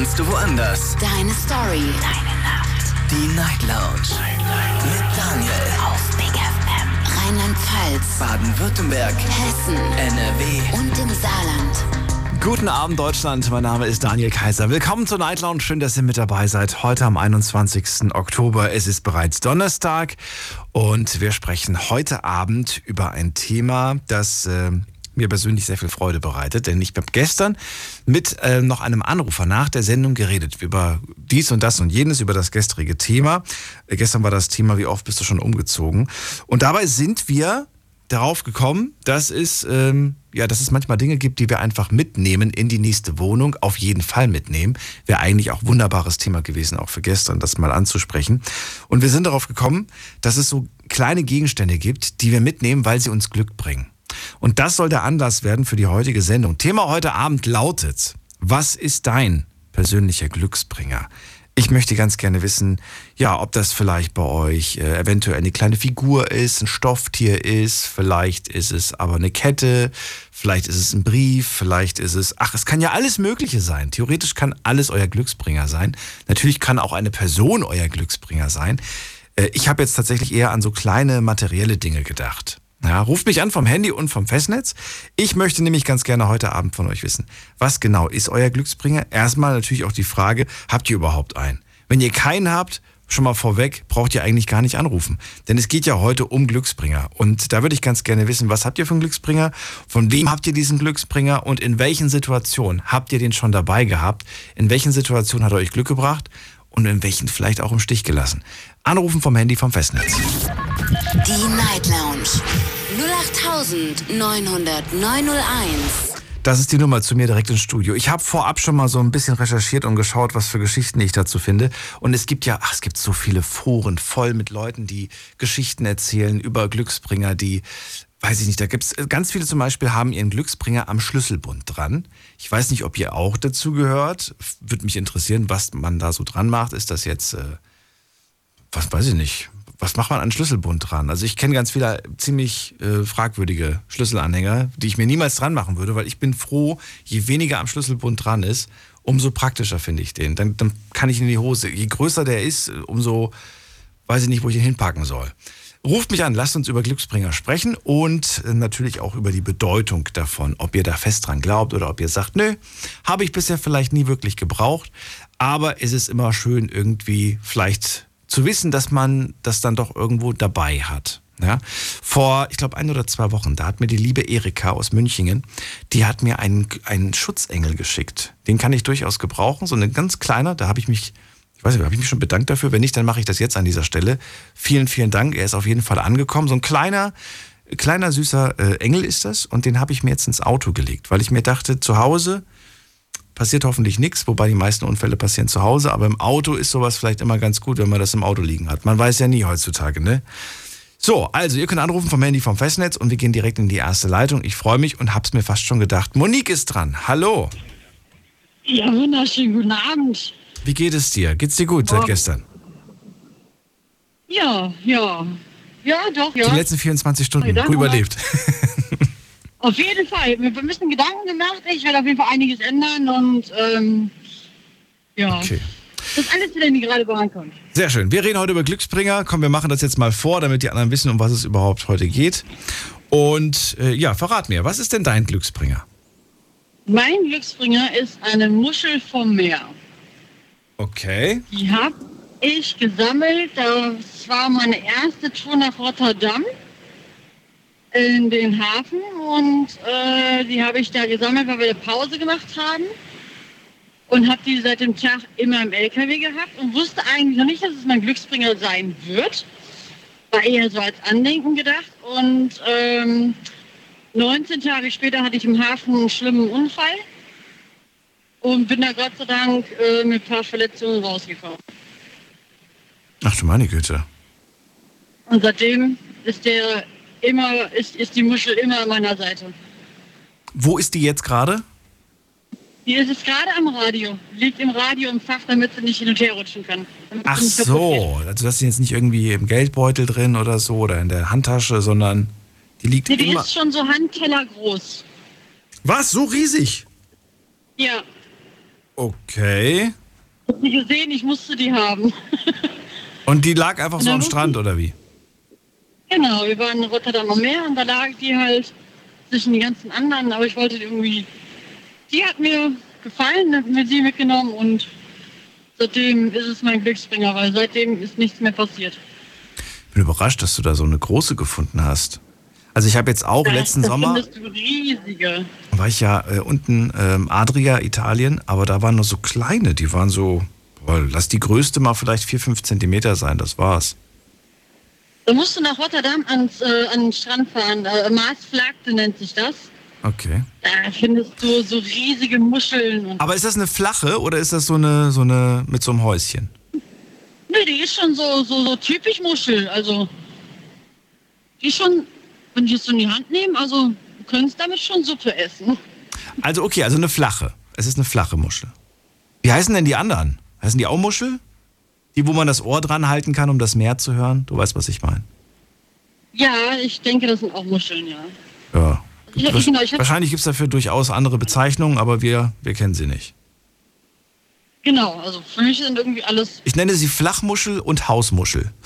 kannst du woanders. Deine Story. Deine Nacht. Die Night Lounge. Mit Daniel. Auf Big FM. Rheinland-Pfalz. Baden-Württemberg. Hessen. NRW. Und im Saarland. Guten Abend, Deutschland. Mein Name ist Daniel Kaiser. Willkommen zur Night Lounge. Schön, dass ihr mit dabei seid. Heute am 21. Oktober. Es ist bereits Donnerstag und wir sprechen heute Abend über ein Thema, das äh, mir persönlich sehr viel Freude bereitet, denn ich habe gestern mit äh, noch einem Anrufer nach der Sendung geredet über dies und das und jenes, über das gestrige Thema. Äh, gestern war das Thema, wie oft bist du schon umgezogen? Und dabei sind wir darauf gekommen, dass es, ähm, ja, dass es manchmal Dinge gibt, die wir einfach mitnehmen in die nächste Wohnung, auf jeden Fall mitnehmen. Wäre eigentlich auch wunderbares Thema gewesen, auch für gestern, das mal anzusprechen. Und wir sind darauf gekommen, dass es so kleine Gegenstände gibt, die wir mitnehmen, weil sie uns Glück bringen. Und das soll der Anlass werden für die heutige Sendung. Thema heute Abend lautet, was ist dein persönlicher Glücksbringer? Ich möchte ganz gerne wissen, ja, ob das vielleicht bei euch äh, eventuell eine kleine Figur ist, ein Stofftier ist, vielleicht ist es aber eine Kette, vielleicht ist es ein Brief, vielleicht ist es, ach, es kann ja alles Mögliche sein. Theoretisch kann alles euer Glücksbringer sein. Natürlich kann auch eine Person euer Glücksbringer sein. Äh, ich habe jetzt tatsächlich eher an so kleine materielle Dinge gedacht. Ja, ruft mich an vom Handy und vom Festnetz. Ich möchte nämlich ganz gerne heute Abend von euch wissen, was genau ist euer Glücksbringer? Erstmal natürlich auch die Frage, habt ihr überhaupt einen? Wenn ihr keinen habt, schon mal vorweg, braucht ihr eigentlich gar nicht anrufen. Denn es geht ja heute um Glücksbringer. Und da würde ich ganz gerne wissen, was habt ihr für einen Glücksbringer? Von wem habt ihr diesen Glücksbringer? Und in welchen Situationen habt ihr den schon dabei gehabt? In welchen Situationen hat er euch Glück gebracht? Und in welchen vielleicht auch im Stich gelassen? Anrufen vom Handy vom Festnetz. Die Night Lounge. 08901. Das ist die Nummer zu mir direkt ins Studio. Ich habe vorab schon mal so ein bisschen recherchiert und geschaut, was für Geschichten ich dazu finde. Und es gibt ja, ach, es gibt so viele Foren voll mit Leuten, die Geschichten erzählen über Glücksbringer, die, weiß ich nicht, da gibt es ganz viele zum Beispiel haben ihren Glücksbringer am Schlüsselbund dran. Ich weiß nicht, ob ihr auch dazu gehört. Würde mich interessieren, was man da so dran macht. Ist das jetzt, äh, was weiß ich nicht, was macht man an Schlüsselbund dran? Also ich kenne ganz viele ziemlich äh, fragwürdige Schlüsselanhänger, die ich mir niemals dran machen würde, weil ich bin froh, je weniger am Schlüsselbund dran ist, umso praktischer finde ich den. Dann, dann kann ich in die Hose. Je größer der ist, umso weiß ich nicht, wo ich ihn hinpacken soll. Ruft mich an, lasst uns über Glücksbringer sprechen und äh, natürlich auch über die Bedeutung davon, ob ihr da fest dran glaubt oder ob ihr sagt, nö, habe ich bisher vielleicht nie wirklich gebraucht, aber es ist immer schön irgendwie vielleicht zu wissen, dass man das dann doch irgendwo dabei hat. Ja, vor, ich glaube, ein oder zwei Wochen, da hat mir die liebe Erika aus Münchingen, die hat mir einen, einen Schutzengel geschickt. Den kann ich durchaus gebrauchen, so ein ganz kleiner, da habe ich mich, ich weiß nicht, habe ich mich schon bedankt dafür. Wenn nicht, dann mache ich das jetzt an dieser Stelle. Vielen, vielen Dank. Er ist auf jeden Fall angekommen. So ein kleiner, kleiner, süßer äh, Engel ist das und den habe ich mir jetzt ins Auto gelegt, weil ich mir dachte, zu Hause, passiert hoffentlich nichts, wobei die meisten Unfälle passieren zu Hause, aber im Auto ist sowas vielleicht immer ganz gut, wenn man das im Auto liegen hat. Man weiß ja nie heutzutage, ne? So, also ihr könnt anrufen vom Handy vom Festnetz und wir gehen direkt in die erste Leitung. Ich freue mich und hab's mir fast schon gedacht. Monique ist dran. Hallo. Ja, wunderschönen guten Abend. Wie geht es dir? Geht's dir gut seit gestern? Ja, ja. Ja, doch, ja. Die letzten 24 Stunden gut überlebt. Auf jeden Fall. Wir haben ein bisschen Gedanken gemacht. Ich werde auf jeden Fall einiges ändern und ähm, ja. Okay. Das ist alles wieder, die gerade vorankommt. Sehr schön. Wir reden heute über Glücksbringer. Komm, wir machen das jetzt mal vor, damit die anderen wissen, um was es überhaupt heute geht. Und äh, ja, verrat mir, was ist denn dein Glücksbringer? Mein Glücksbringer ist eine Muschel vom Meer. Okay. Die habe ich gesammelt. Das war meine erste Tour nach Rotterdam in den Hafen und äh, die habe ich da gesammelt, weil wir eine Pause gemacht haben und habe die seit dem Tag immer im LKW gehabt und wusste eigentlich noch nicht, dass es mein Glücksbringer sein wird. War eher so als Andenken gedacht und ähm, 19 Tage später hatte ich im Hafen einen schlimmen Unfall und bin da Gott sei Dank äh, mit ein paar Verletzungen rausgekommen. Ach du meine Güte. Und seitdem ist der immer, ist, ist die Muschel immer an meiner Seite. Wo ist die jetzt gerade? Die ist jetzt gerade am Radio. Liegt im Radio im Fach, damit sie nicht hin und her rutschen kann. Ach sie so. Also das ist jetzt nicht irgendwie im Geldbeutel drin oder so oder in der Handtasche, sondern die liegt Nee, die immer. ist schon so Handteller groß. Was? So riesig? Ja, Okay. Ich hab die gesehen, ich musste die haben. Und die lag einfach so am? Strand, oder wie? Genau, wir waren in Rotterdam am Meer und da lag die halt zwischen den ganzen anderen, aber ich wollte die irgendwie. Die hat mir gefallen, hab mir die mitgenommen und seitdem ist es mein Glücksbringer, weil seitdem ist nichts mehr passiert. Ich bin überrascht, dass du da so eine große gefunden hast. Also ich habe jetzt auch letzten das Sommer, du riesige. war ich ja äh, unten ähm, Adria, Italien, aber da waren nur so kleine, die waren so, boah, lass die größte mal vielleicht 4, 5 Zentimeter sein, das war's. Da musst du nach Rotterdam ans, äh, an den Strand fahren. Äh, Maasvlakte nennt sich das. Okay. Da findest du so riesige Muscheln. Und Aber ist das eine flache oder ist das so eine, so eine mit so einem Häuschen? nee, die ist schon so, so, so typisch Muschel. Also, die ist schon, wenn die es so in die Hand nehmen, also, du könntest damit schon Suppe essen. Also okay, also eine flache. Es ist eine flache Muschel. Wie heißen denn die anderen? Heißen die auch Muschel? Die, wo man das Ohr dran halten kann, um das Meer zu hören? Du weißt, was ich meine. Ja, ich denke, das sind auch Muscheln, ja. Ja. Ich hab, genau, ich Wahrscheinlich gibt es dafür durchaus andere Bezeichnungen, aber wir, wir kennen sie nicht. genau, also für mich sind irgendwie alles Ich nenne sie Flachmuschel und Hausmuschel.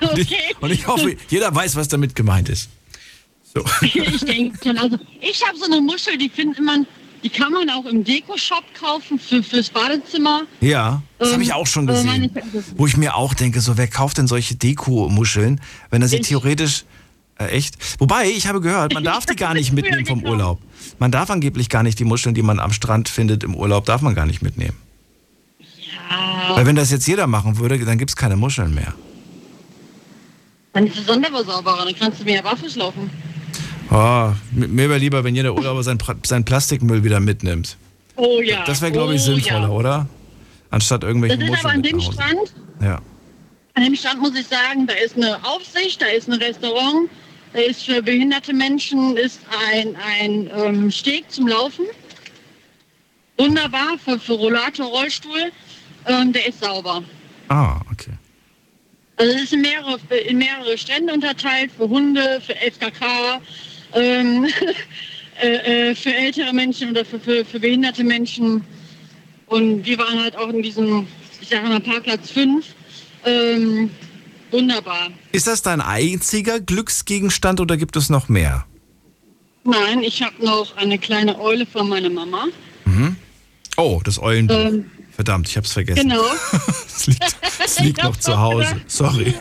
Und ich, okay. und ich hoffe, jeder weiß, was damit gemeint ist. So. ich denke schon, also ich habe so eine Muschel, die findet man, die kann man auch im Deko-Shop kaufen für, fürs Badezimmer. Ja, das habe ich Ähm, auch schon meine gesehen. Wo ich mir auch denke, so wer kauft denn solche Deko-Muscheln, wenn er sie Ich. theoretisch äh, echt. Wobei, ich habe gehört, man darf die gar nicht mitnehmen vom gekauft. Urlaub. Man darf angeblich gar nicht die Muscheln, die man am Strand findet im Urlaub, darf man gar nicht mitnehmen. Ja, Weil wenn das jetzt jeder machen würde, dann gibt es keine Muscheln mehr. dann ist es sonderbar sauberer, dann kannst du mehr barfuß laufen. Oh, mir wäre lieber, wenn jeder Urlauber sein, Pra- seinen Plastikmüll wieder mitnimmt. Oh ja. Das wäre, glaube ich, oh, sinnvoller, ja. oder? Anstatt irgendwelche Das ist aber an dem. Strand, Ja. an dem Strand muss ich sagen, da ist eine Aufsicht, da ist ein Restaurant, da ist für behinderte Menschen ist ein, ein ähm, Steg zum Laufen. Wunderbar für, für Rollator, Rollstuhl. Ähm, der ist sauber. Ah, okay. Also es ist in mehrere, in mehrere Strände unterteilt, für Hunde, für FKK, ähm, äh, äh, für ältere Menschen oder für, für, für behinderte Menschen. Und wir waren halt auch in diesem, ich sage mal, Parkplatz 5. Ähm, wunderbar. Ist das dein einziger Glücksgegenstand oder gibt es noch mehr? Nein, ich habe noch eine kleine Eule von meiner Mama. Oh, das Eulenbuch. Ähm, Verdammt, ich hab's vergessen. genau. Es liegt, es liegt noch zu Hause. Sorry.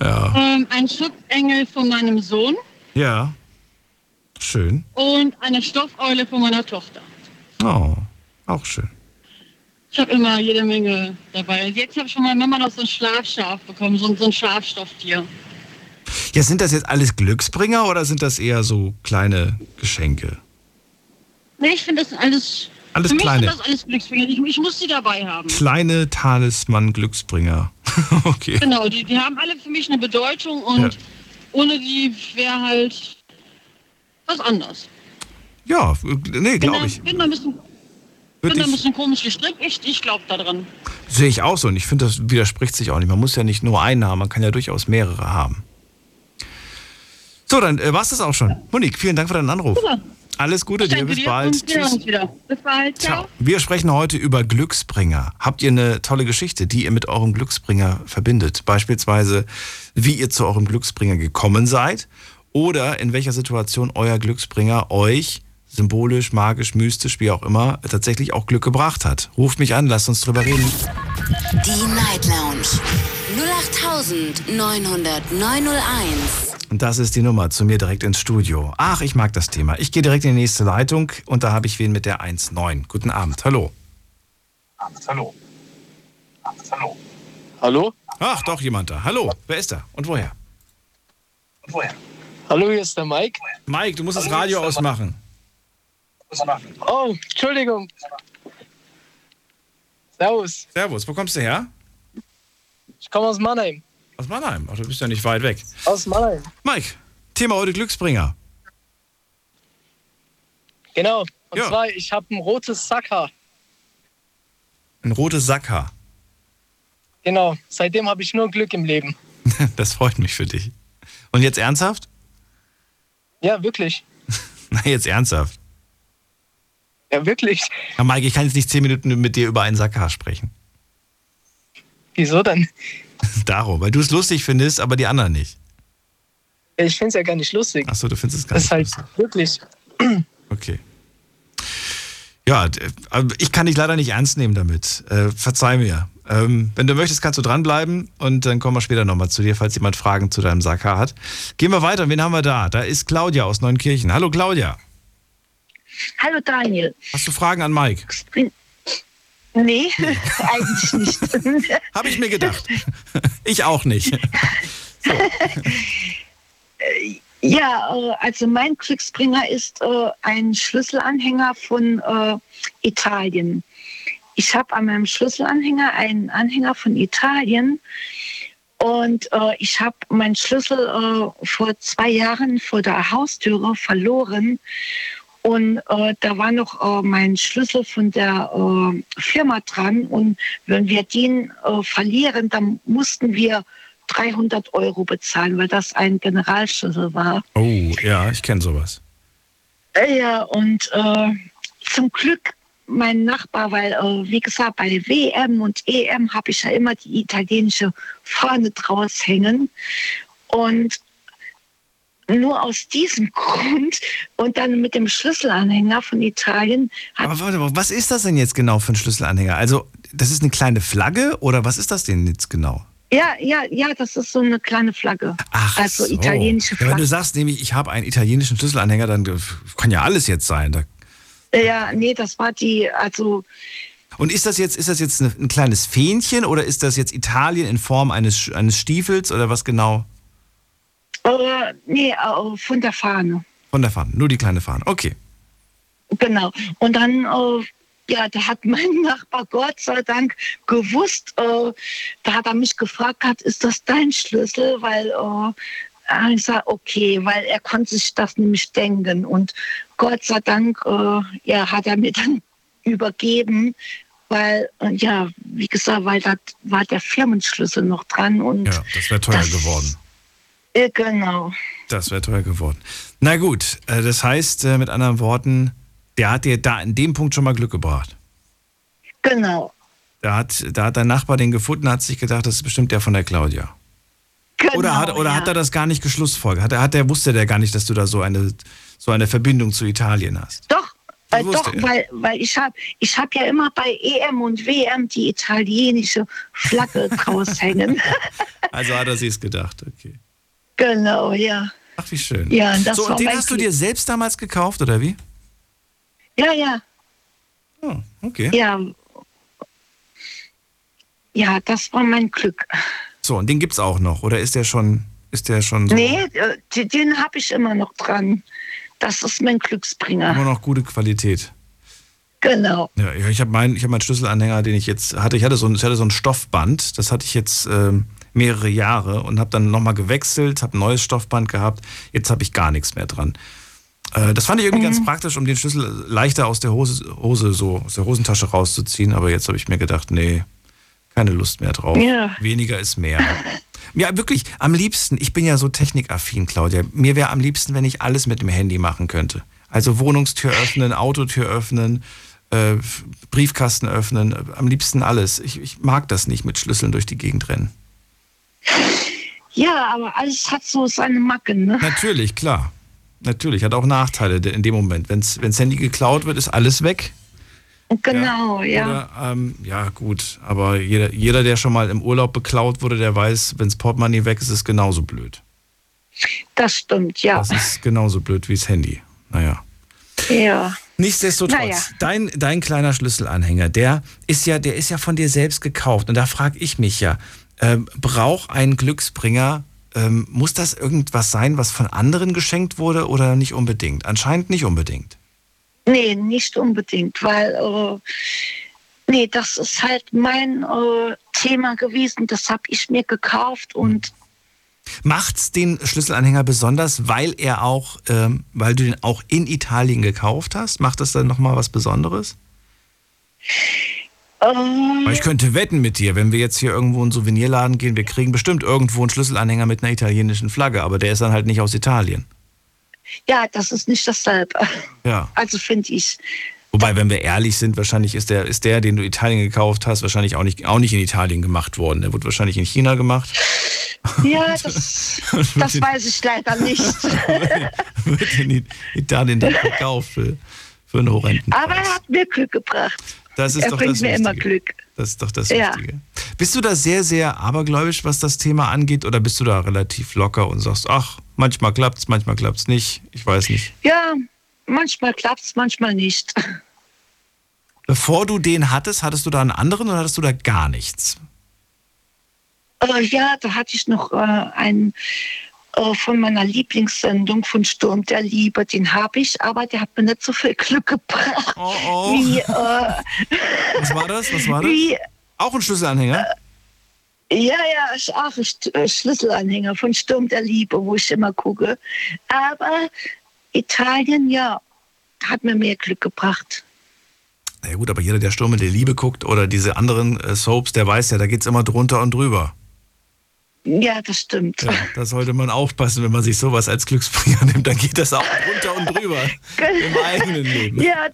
Ja. ähm, ein Schutzengel von meinem Sohn Ja. Schön. und eine Stoffeule von meiner Tochter. Oh, auch schön. Ich habe immer jede Menge dabei. Jetzt habe ich von meiner Mama noch so ein Schlafschaf bekommen, so, ein- so ein Schafstofftier. Ja, sind das jetzt alles Glücksbringer oder sind das eher so kleine Geschenke? Nee, ich finde das alles. Alles für mich kleine. sind das alles Glücksbringer. Ich, ich muss die dabei haben. Kleine Talisman-Glücksbringer. okay. Genau, die, die haben alle für mich eine Bedeutung und Ja. ohne die wäre halt was anderes. Ja, nee, glaube ich. bin da ein bisschen, bin da ein bisschen komisch gestrickt. Ich, ich glaube daran. sehe ich auch so und ich finde, das widerspricht sich auch nicht. Man muss ja nicht nur einen haben, man kann ja durchaus mehrere haben. So, dann äh, war es das auch schon. Monique, vielen Dank für deinen Anruf. Super. Alles Gute dir, bis dir bald. wieder. Bis bald. Ciao. Ciao. Wir sprechen heute über Glücksbringer. Habt ihr eine tolle Geschichte, die ihr mit eurem Glücksbringer verbindet? Beispielsweise, wie ihr zu eurem Glücksbringer gekommen seid oder in welcher Situation euer Glücksbringer euch symbolisch, magisch, mystisch, wie auch immer, tatsächlich auch Glück gebracht hat. Ruft mich an, lasst uns drüber reden. Die Night Lounge 0890901. Und das ist die Nummer zu mir direkt ins Studio. Ach, ich mag das Thema. Ich gehe direkt in die nächste Leitung und da habe ich wen mit der 19. Guten Abend. Hallo. Hallo. Hallo. Hallo? Ach, doch jemand da. Hallo. Wer ist da? Und woher? Woher? Hallo, hier ist der Mike. Mike, du musst das Radio ausmachen. Oh, Entschuldigung. Servus. Servus, wo kommst du her? Ich komme aus Mannheim. Aus Mannheim. Ach, du bist ja nicht weit weg. Aus Mannheim. Mike, Thema heute Glücksbringer. Genau. Und Ja. zwar, ich habe ein rotes Sackhaar. Ein rotes Sackhaar. Genau. Seitdem habe ich nur Glück im Leben. Das freut mich für dich. Und jetzt ernsthaft? Ja, wirklich. Na, jetzt ernsthaft. Ja, wirklich. Ja, Mike, ich kann jetzt nicht zehn Minuten mit dir über einen Sakar sprechen. Wieso dann? Darum, weil du es lustig findest, aber die anderen nicht. Ich finde es ja gar nicht lustig. Achso, du findest es gar das nicht ist halt lustig. wirklich. Okay. Ja, äh, ich kann dich leider nicht ernst nehmen damit. Äh, verzeih mir. Ähm, wenn du möchtest, kannst du dranbleiben und dann kommen wir später nochmal zu dir, falls jemand Fragen zu deinem Sakar hat. Gehen wir weiter. Wen haben wir da? Da ist Claudia aus Neunkirchen. Hallo Claudia. Hallo Daniel. Hast du Fragen an Mike? Nee, eigentlich nicht. Habe ich mir gedacht. ich auch nicht. ja, äh, also mein Glücksbringer ist äh, ein Schlüsselanhänger von äh, Italien. Ich habe an meinem Schlüsselanhänger einen Anhänger von Italien und äh, ich habe meinen Schlüssel äh, vor zwei Jahren vor der Haustüre verloren. Und äh, da war noch äh, mein Schlüssel von der äh, Firma dran. Und wenn wir den äh, verlieren, dann mussten wir 300 Euro bezahlen, weil das ein Generalschlüssel war. Oh, ja, ich kenne sowas. Ja, und zum Glück mein Nachbar, weil, äh, wie gesagt, bei WM und EM habe ich ja immer die italienische Fahne draus hängen. Und nur aus diesem Grund und dann mit dem Schlüsselanhänger von Italien Aber warte mal, was ist das denn jetzt genau für ein Schlüsselanhänger? Also, das ist eine kleine Flagge oder was ist das denn jetzt genau? ja, ja, ja, das ist so eine kleine Flagge. Ach, also so. italienische Ja, wenn du Flagge. sagst nämlich, ich habe einen italienischen Schlüsselanhänger, dann äh, kann ja alles jetzt sein. Da Ja, nee, das war die, also Und ist das jetzt, ist das jetzt ein kleines Fähnchen oder ist das jetzt Italien in Form eines, eines Stiefels oder was genau? äh, nee, äh, von der Fahne. Von der Fahne, nur die kleine Fahne. Okay. Genau. Und dann, äh, ja, da hat mein Nachbar Gott sei Dank gewusst, da hat er mich gefragt, hat, ist das dein Schlüssel? Weil äh, ich sage, okay, weil er konnte sich das nämlich denken. Und Gott sei Dank, äh, ja, hat er mir dann übergeben, weil, äh, ja, wie gesagt, weil da war der Firmenschlüssel noch dran. Und Ja, das wäre teuer Das- geworden. äh, genau. Das wäre teuer geworden. Na gut, äh, das heißt äh, mit anderen Worten, der hat dir da in dem Punkt schon mal Glück gebracht. Genau. Da hat, da hat dein Nachbar den gefunden, hat sich gedacht, das ist bestimmt der von der Claudia. Genau Oder, hat, oder ja. hat er das gar nicht geschlussfolgert? Hat er, hat er, wusste der gar nicht, dass du da so eine, so eine Verbindung zu Italien hast? Doch, äh, doch, er. weil, weil ich habe ich hab ja immer bei EM und WM die italienische Flagge draus hängen. Also hat er sich's gedacht, okay. genau, ja. Ach, wie schön. Ja, das so, und den hast du dir selbst damals gekauft, oder wie? Ja, ja, Oh, okay. ja. Ja, das war mein Glück. So, und den gibt's auch noch, oder ist der schon, ist der schon so Nee, äh, den, den habe ich immer noch dran. Das ist mein Glücksbringer. immer noch gute Qualität? Genau. Ja, ich habe meinen hab meinen Schlüsselanhänger, den ich jetzt hatte. Ich hatte so ein, ich hatte so ein Stoffband, das hatte ich jetzt ähm, mehrere Jahre und habe dann nochmal gewechselt, habe ein neues Stoffband gehabt. Jetzt habe ich gar nichts mehr dran. Äh, das fand ich irgendwie ganz praktisch, um den Schlüssel leichter aus der Hose, Hose so aus der Hosentasche rauszuziehen. Aber jetzt habe ich mir gedacht, nee, keine Lust mehr drauf. Ja. Weniger ist mehr. Ja, wirklich, am liebsten, ich bin ja so technikaffin, Claudia. Mir wäre am liebsten, wenn ich alles mit dem Handy machen könnte. Also Wohnungstür öffnen, Autotür öffnen, äh, Briefkasten öffnen, äh, am liebsten alles. Ich, ich mag das nicht mit Schlüsseln durch die Gegend rennen. Ja, aber alles hat so seine Macken, ne? Natürlich, klar. Natürlich, hat auch Nachteile in dem Moment. Wenn das Handy geklaut wird, ist alles weg. Genau, ja. Oder, ähm, ja, gut. Aber jeder, jeder, der schon mal im Urlaub beklaut wurde, der weiß, wenn das Portemonnaie weg ist, ist es genauso blöd. Das stimmt, ja. Das ist genauso blöd wie das Handy. Naja. Ja. Nichtsdestotrotz, Naja. dein, dein kleiner Schlüsselanhänger, der ist ja, der ist ja von dir selbst gekauft. Und da frage ich mich ja, ähm, braucht ein Glücksbringer, ähm, muss das irgendwas sein, was von anderen geschenkt wurde oder nicht unbedingt? Anscheinend nicht unbedingt. Nee, nicht unbedingt, weil äh, nee, das ist halt mein äh, Thema gewesen. Das habe ich mir gekauft und Macht's den Schlüsselanhänger besonders, weil er auch, ähm, weil du den auch in Italien gekauft hast? Macht das dann nochmal was Besonderes? äh, Weil ich könnte wetten mit dir, wenn wir jetzt hier irgendwo in einen Souvenirladen gehen, wir kriegen bestimmt irgendwo einen Schlüsselanhänger mit einer italienischen Flagge, aber der ist dann halt nicht aus Italien. Ja, das ist nicht dasselbe. Ja. Also finde ich. Wobei, wenn wir ehrlich sind, wahrscheinlich ist der, ist der, den du Italien gekauft hast, wahrscheinlich auch nicht, auch nicht in Italien gemacht worden. Der wurde wahrscheinlich in China gemacht. Ja, das, das weiß ich leider nicht. wird in Italien dann verkauft für, für einen horrenden Preis. Aber er hat mir Glück gebracht. Das ist er doch bringt das mir Wichtige. immer Glück. Das ist doch das Ja. Wichtige. Bist du da sehr, sehr abergläubisch, was das Thema angeht, oder bist du da relativ locker und sagst, ach, manchmal klappt's, manchmal klappt's nicht, ich weiß nicht. Ja, manchmal klappt's, manchmal nicht. Bevor du den hattest, hattest du da einen anderen oder hattest du da gar nichts? Äh, ja, da hatte ich noch äh, einen äh, von meiner Lieblingssendung von Sturm der Liebe. Den habe ich, aber der hat mir nicht so viel Glück gebracht. Oh, oh. Wie, äh, Was war das? Was war das? wie, Auch ein Schlüsselanhänger? Ja, ja, ist auch ein Schlüsselanhänger von Sturm der Liebe, wo ich immer gucke. Aber Italien, ja, hat mir mehr Glück gebracht. Na ja, gut, aber jeder, der Sturm der Liebe guckt oder diese anderen äh, Soaps, der weiß ja, da geht's immer drunter und drüber. Ja, das stimmt. Ja, da sollte man aufpassen, wenn man sich sowas als Glücksbringer nimmt, dann geht das auch drunter und drüber im eigenen Leben. Ja,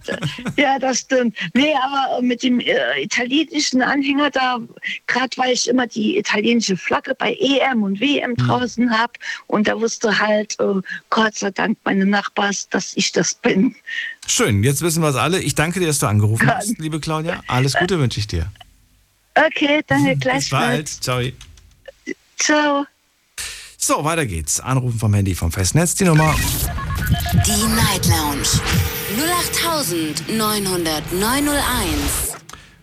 ja, das stimmt. Nee, aber mit dem äh, italienischen Anhänger, da, gerade weil ich immer die italienische Flagge bei EM und WM draußen habe und da wusste halt, äh, Gott sei Dank, meine Nachbars, dass ich das bin. Schön, jetzt wissen wir es alle. Ich danke dir, dass du angerufen Gern. hast, liebe Claudia. Alles Gute wünsche ich dir. Okay, danke Bis gleichfalls. bald. Ciao. Ciao. So, weiter geht's. Anrufen vom Handy vom Festnetz. Die Nummer Die Night Lounge 08901.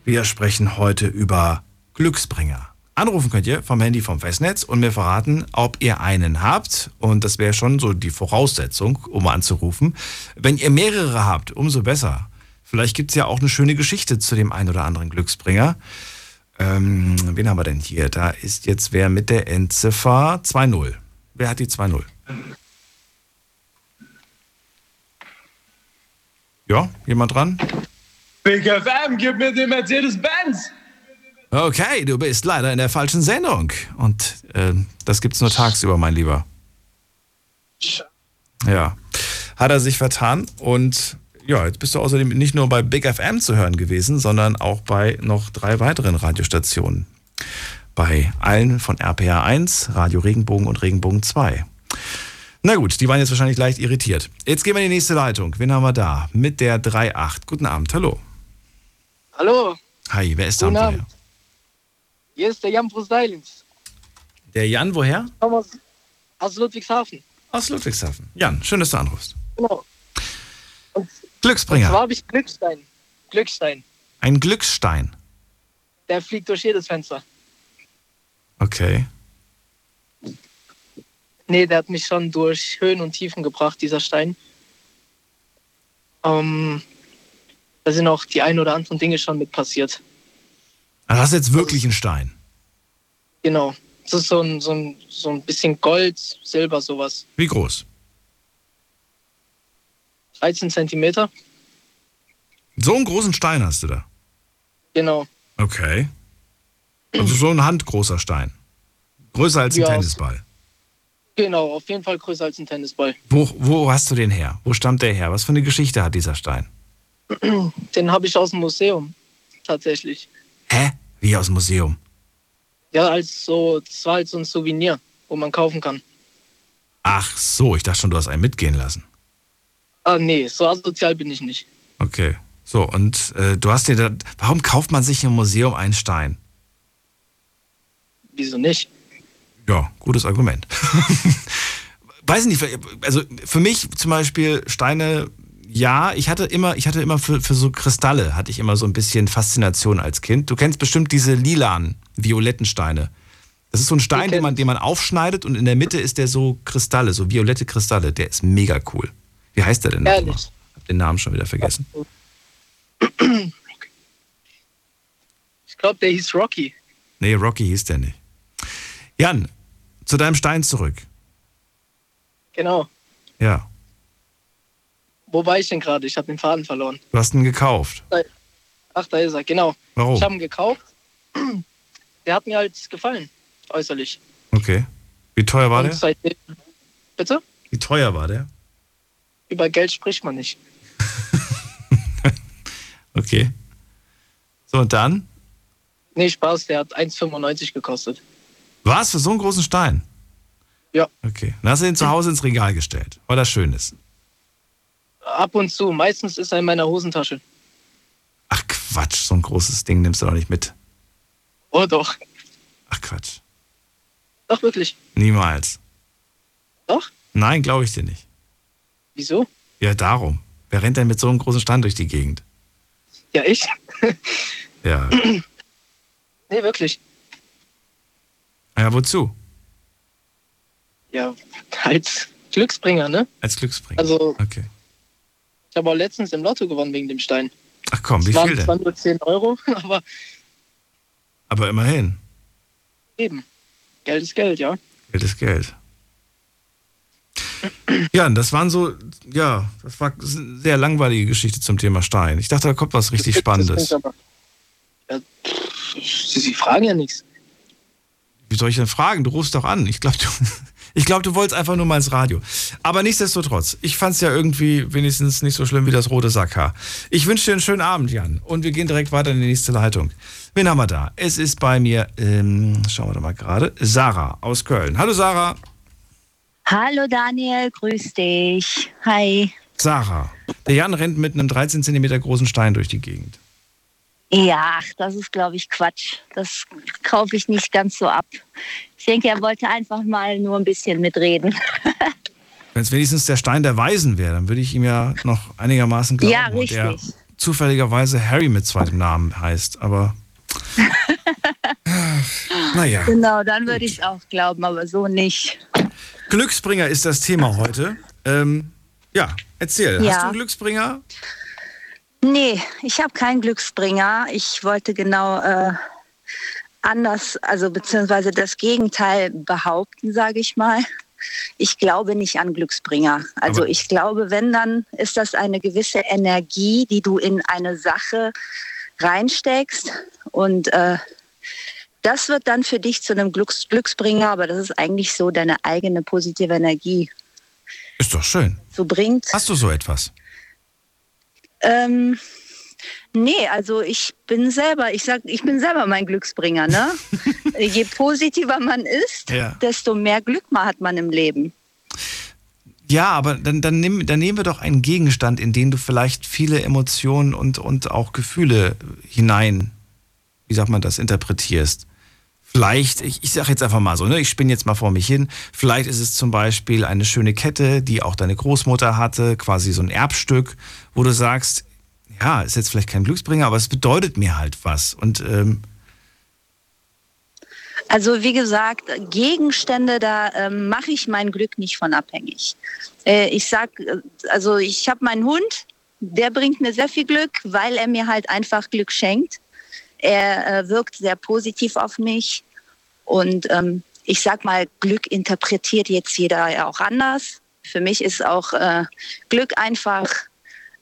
Wir sprechen heute über Glücksbringer. Anrufen könnt ihr vom Handy vom Festnetz und mir verraten, ob ihr einen habt. Und das wäre schon so die Voraussetzung, um anzurufen. Wenn ihr mehrere habt, umso besser. Vielleicht gibt es ja auch eine schöne Geschichte zu dem einen oder anderen Glücksbringer. Ähm, wen haben wir denn hier? Da ist jetzt wer mit der Endziffer 2.0. Wer hat die 2.0? Ja, jemand dran? Big FM, gib mir den Mercedes-Benz! Okay, du bist leider in der falschen Sendung. Und äh, das gibt's nur tagsüber, mein Lieber. Ja. Hat er sich vertan und ja, jetzt bist du außerdem nicht nur bei Big FM zu hören gewesen, sondern auch bei noch drei weiteren Radiostationen. Bei allen von RPA 1, Radio Regenbogen und Regenbogen 2. Na gut, die waren jetzt wahrscheinlich leicht irritiert. Jetzt gehen wir in die nächste Leitung. Wen haben wir da? Mit der 3.8. Guten Abend, hallo. Hallo, Hi, wer ist da? Guten woher? Abend. hier ist der Jan Prosteilins. Der Jan, woher? Thomas aus Ludwigshafen. Aus Ludwigshafen. Jan, schön, dass du anrufst. Genau. Glücksbringer. zwar habe ich Glückstein. Glückstein. Ein Glücksstein. Der fliegt durch jedes Fenster. Okay. Nee, der hat mich schon durch Höhen und Tiefen gebracht, dieser Stein. Ähm, da sind auch die ein oder anderen Dinge schon mit passiert. Also hast du jetzt wirklich einen Stein. Genau. Das ist so ein, so ein, so ein bisschen Gold, Silber, sowas. Wie groß? 13 Zentimeter. So einen großen Stein hast du da. Genau. Okay. Also so ein handgroßer Stein. Größer als ein Ja. Tennisball. Genau, auf jeden Fall größer als ein Tennisball. Wo, wo hast du den her? Wo stammt der her? Was für eine Geschichte hat dieser Stein? Den habe ich aus dem Museum. Tatsächlich. Hä? Wie aus dem Museum? Ja, als so, das war halt so ein Souvenir, wo man kaufen kann. Ach so, ich dachte schon, du hast einen mitgehen lassen. Ah, nee, so asozial bin ich nicht. Okay. So, und äh, du hast dir da. Warum kauft man sich im Museum einen Stein? Wieso nicht? Ja, gutes Argument. Weiß nicht, also für mich zum Beispiel Steine, ja, ich hatte immer, ich hatte immer für, für so Kristalle, hatte ich immer so ein bisschen Faszination als Kind. Du kennst bestimmt diese lilanen, violetten Steine. Das ist so ein Stein, den man, den man aufschneidet und in der Mitte ist der so Kristalle, so violette Kristalle. Der ist mega cool. Wie heißt der denn noch? Ehrlich? Hab den Namen schon wieder vergessen. Ich glaube, der hieß Rocky. Nee, Rocky hieß der nicht. Jan, zu deinem Stein zurück. Genau. Ja, Wo war ich denn gerade? Ich habe den Faden verloren. du hast ihn gekauft. Ach, da ist er, genau. Warum? Ich habe ihn gekauft. Der hat mir halt gefallen, äußerlich. Okay. Wie teuer war Und der? seitdem. Bitte? Wie teuer war der? Über Geld spricht man nicht. Okay. So, und dann? Nee, Spaß, der hat 1,95 gekostet. Was? Für so einen großen Stein? Ja. Okay. Dann hast du ihn zu Hause ins Regal gestellt, weil das schön ist. Ab und zu. Meistens ist er in meiner Hosentasche. Ach Quatsch, so ein großes Ding nimmst du doch nicht mit. Oh doch. Ach Quatsch. Doch, wirklich. Niemals. Doch? Nein, glaube ich dir nicht. Wieso? Ja, darum. Wer rennt denn mit so einem großen Stein durch die Gegend? Ja, ich. Ja. nee, wirklich. Ja, wozu? Ja, als Glücksbringer, ne? Als Glücksbringer. Also, Okay. ich habe auch letztens im Lotto gewonnen wegen dem Stein. Ach komm, wie Es waren viel denn? nur 10 Euro, aber Aber immerhin. eben. Geld ist Geld, ja. Geld ist Geld. Ja, und das waren so, ja, das war eine sehr langweilige Geschichte zum Thema Stein. Ich dachte, da kommt was richtig Das Spannendes. aber- Ja, Sie, Sie fragen ja nichts. Wie soll ich denn fragen? Du rufst doch an. Ich glaube, du, ich glaub, du wolltest einfach nur mal ins Radio. Aber nichtsdestotrotz, ich fand es ja irgendwie wenigstens nicht so schlimm wie das rote Sackhaar. Ich wünsche dir einen schönen Abend, Jan. Und wir gehen direkt weiter in die nächste Leitung. Wen haben wir da? Es ist bei mir, ähm, schauen wir doch mal gerade, Sarah aus Köln. Hallo Sarah. Hallo Daniel, grüß dich. Hi. Sarah, der Jan rennt mit einem 13 cm großen Stein durch die Gegend. Ja, das ist, glaube ich, Quatsch. Das kaufe ich nicht ganz so ab. Ich denke, er wollte einfach mal nur ein bisschen mitreden. Wenn es wenigstens der Stein der Weisen wäre, dann würde ich ihm ja noch einigermaßen glauben. Ja, er richtig. zufälligerweise Harry mit zweitem Namen heißt, aber. naja. Genau, dann würde ich es auch glauben, aber so nicht. Glücksbringer ist das Thema heute. Ähm, ja, erzähl. Hast Ja. du einen Glücksbringer? Nee, ich habe keinen Glücksbringer. Ich wollte genau äh, anders, also beziehungsweise das Gegenteil behaupten, sage ich mal. Ich glaube nicht an Glücksbringer. Also Aber- ich glaube, wenn, dann ist das eine gewisse Energie, die du in eine Sache reinsteckst und äh, das wird dann für dich zu einem Glücks Glücksbringer, aber das ist eigentlich so deine eigene positive Energie Ist doch schön. so bringt. Hast du so etwas? Ähm, nee, also ich bin selber, ich sag, ich bin selber mein Glücksbringer, ne? Je positiver man ist, Ja. desto mehr Glück man hat man im Leben. Ja, aber dann, dann, nimm, dann nehmen wir doch einen Gegenstand, in den du vielleicht viele Emotionen und, und auch Gefühle hinein, wie sagt man das, interpretierst. Vielleicht, ich, ich sage jetzt einfach mal so, ne, ich spinne jetzt mal vor mich hin, vielleicht ist es zum Beispiel eine schöne Kette, die auch deine Großmutter hatte, quasi so ein Erbstück, wo du sagst, ja, ist jetzt vielleicht kein Glücksbringer, aber es bedeutet mir halt was. Und ähm, Also wie gesagt, Gegenstände, da ähm, mache ich mein Glück nicht von abhängig. Äh, ich sag, äh, also ich habe meinen Hund, der bringt mir sehr viel Glück, weil er mir halt einfach Glück schenkt. Er äh, wirkt sehr positiv auf mich und ähm, ich sag mal, Glück interpretiert jetzt jeder auch anders. Für mich ist auch äh, Glück einfach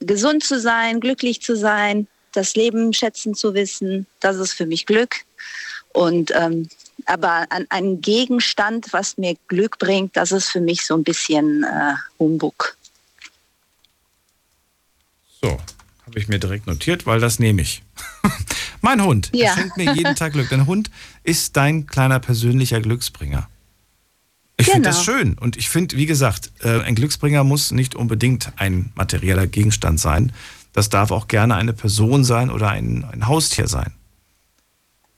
gesund zu sein, glücklich zu sein, das Leben schätzen zu wissen. Das ist für mich Glück. Und ähm, aber an einen Gegenstand, was mir Glück bringt, das ist für mich so ein bisschen äh, Humbug. so, habe ich mir direkt notiert, weil das nehme ich. mein Hund, Ja. schenkt mir jeden Tag Glück. Dein Hund ist dein kleiner persönlicher Glücksbringer. Ich finde das Genau. schön. Und ich finde, wie gesagt, äh, ein Glücksbringer muss nicht unbedingt ein materieller Gegenstand sein. Das darf auch gerne eine Person sein oder ein, ein Haustier sein.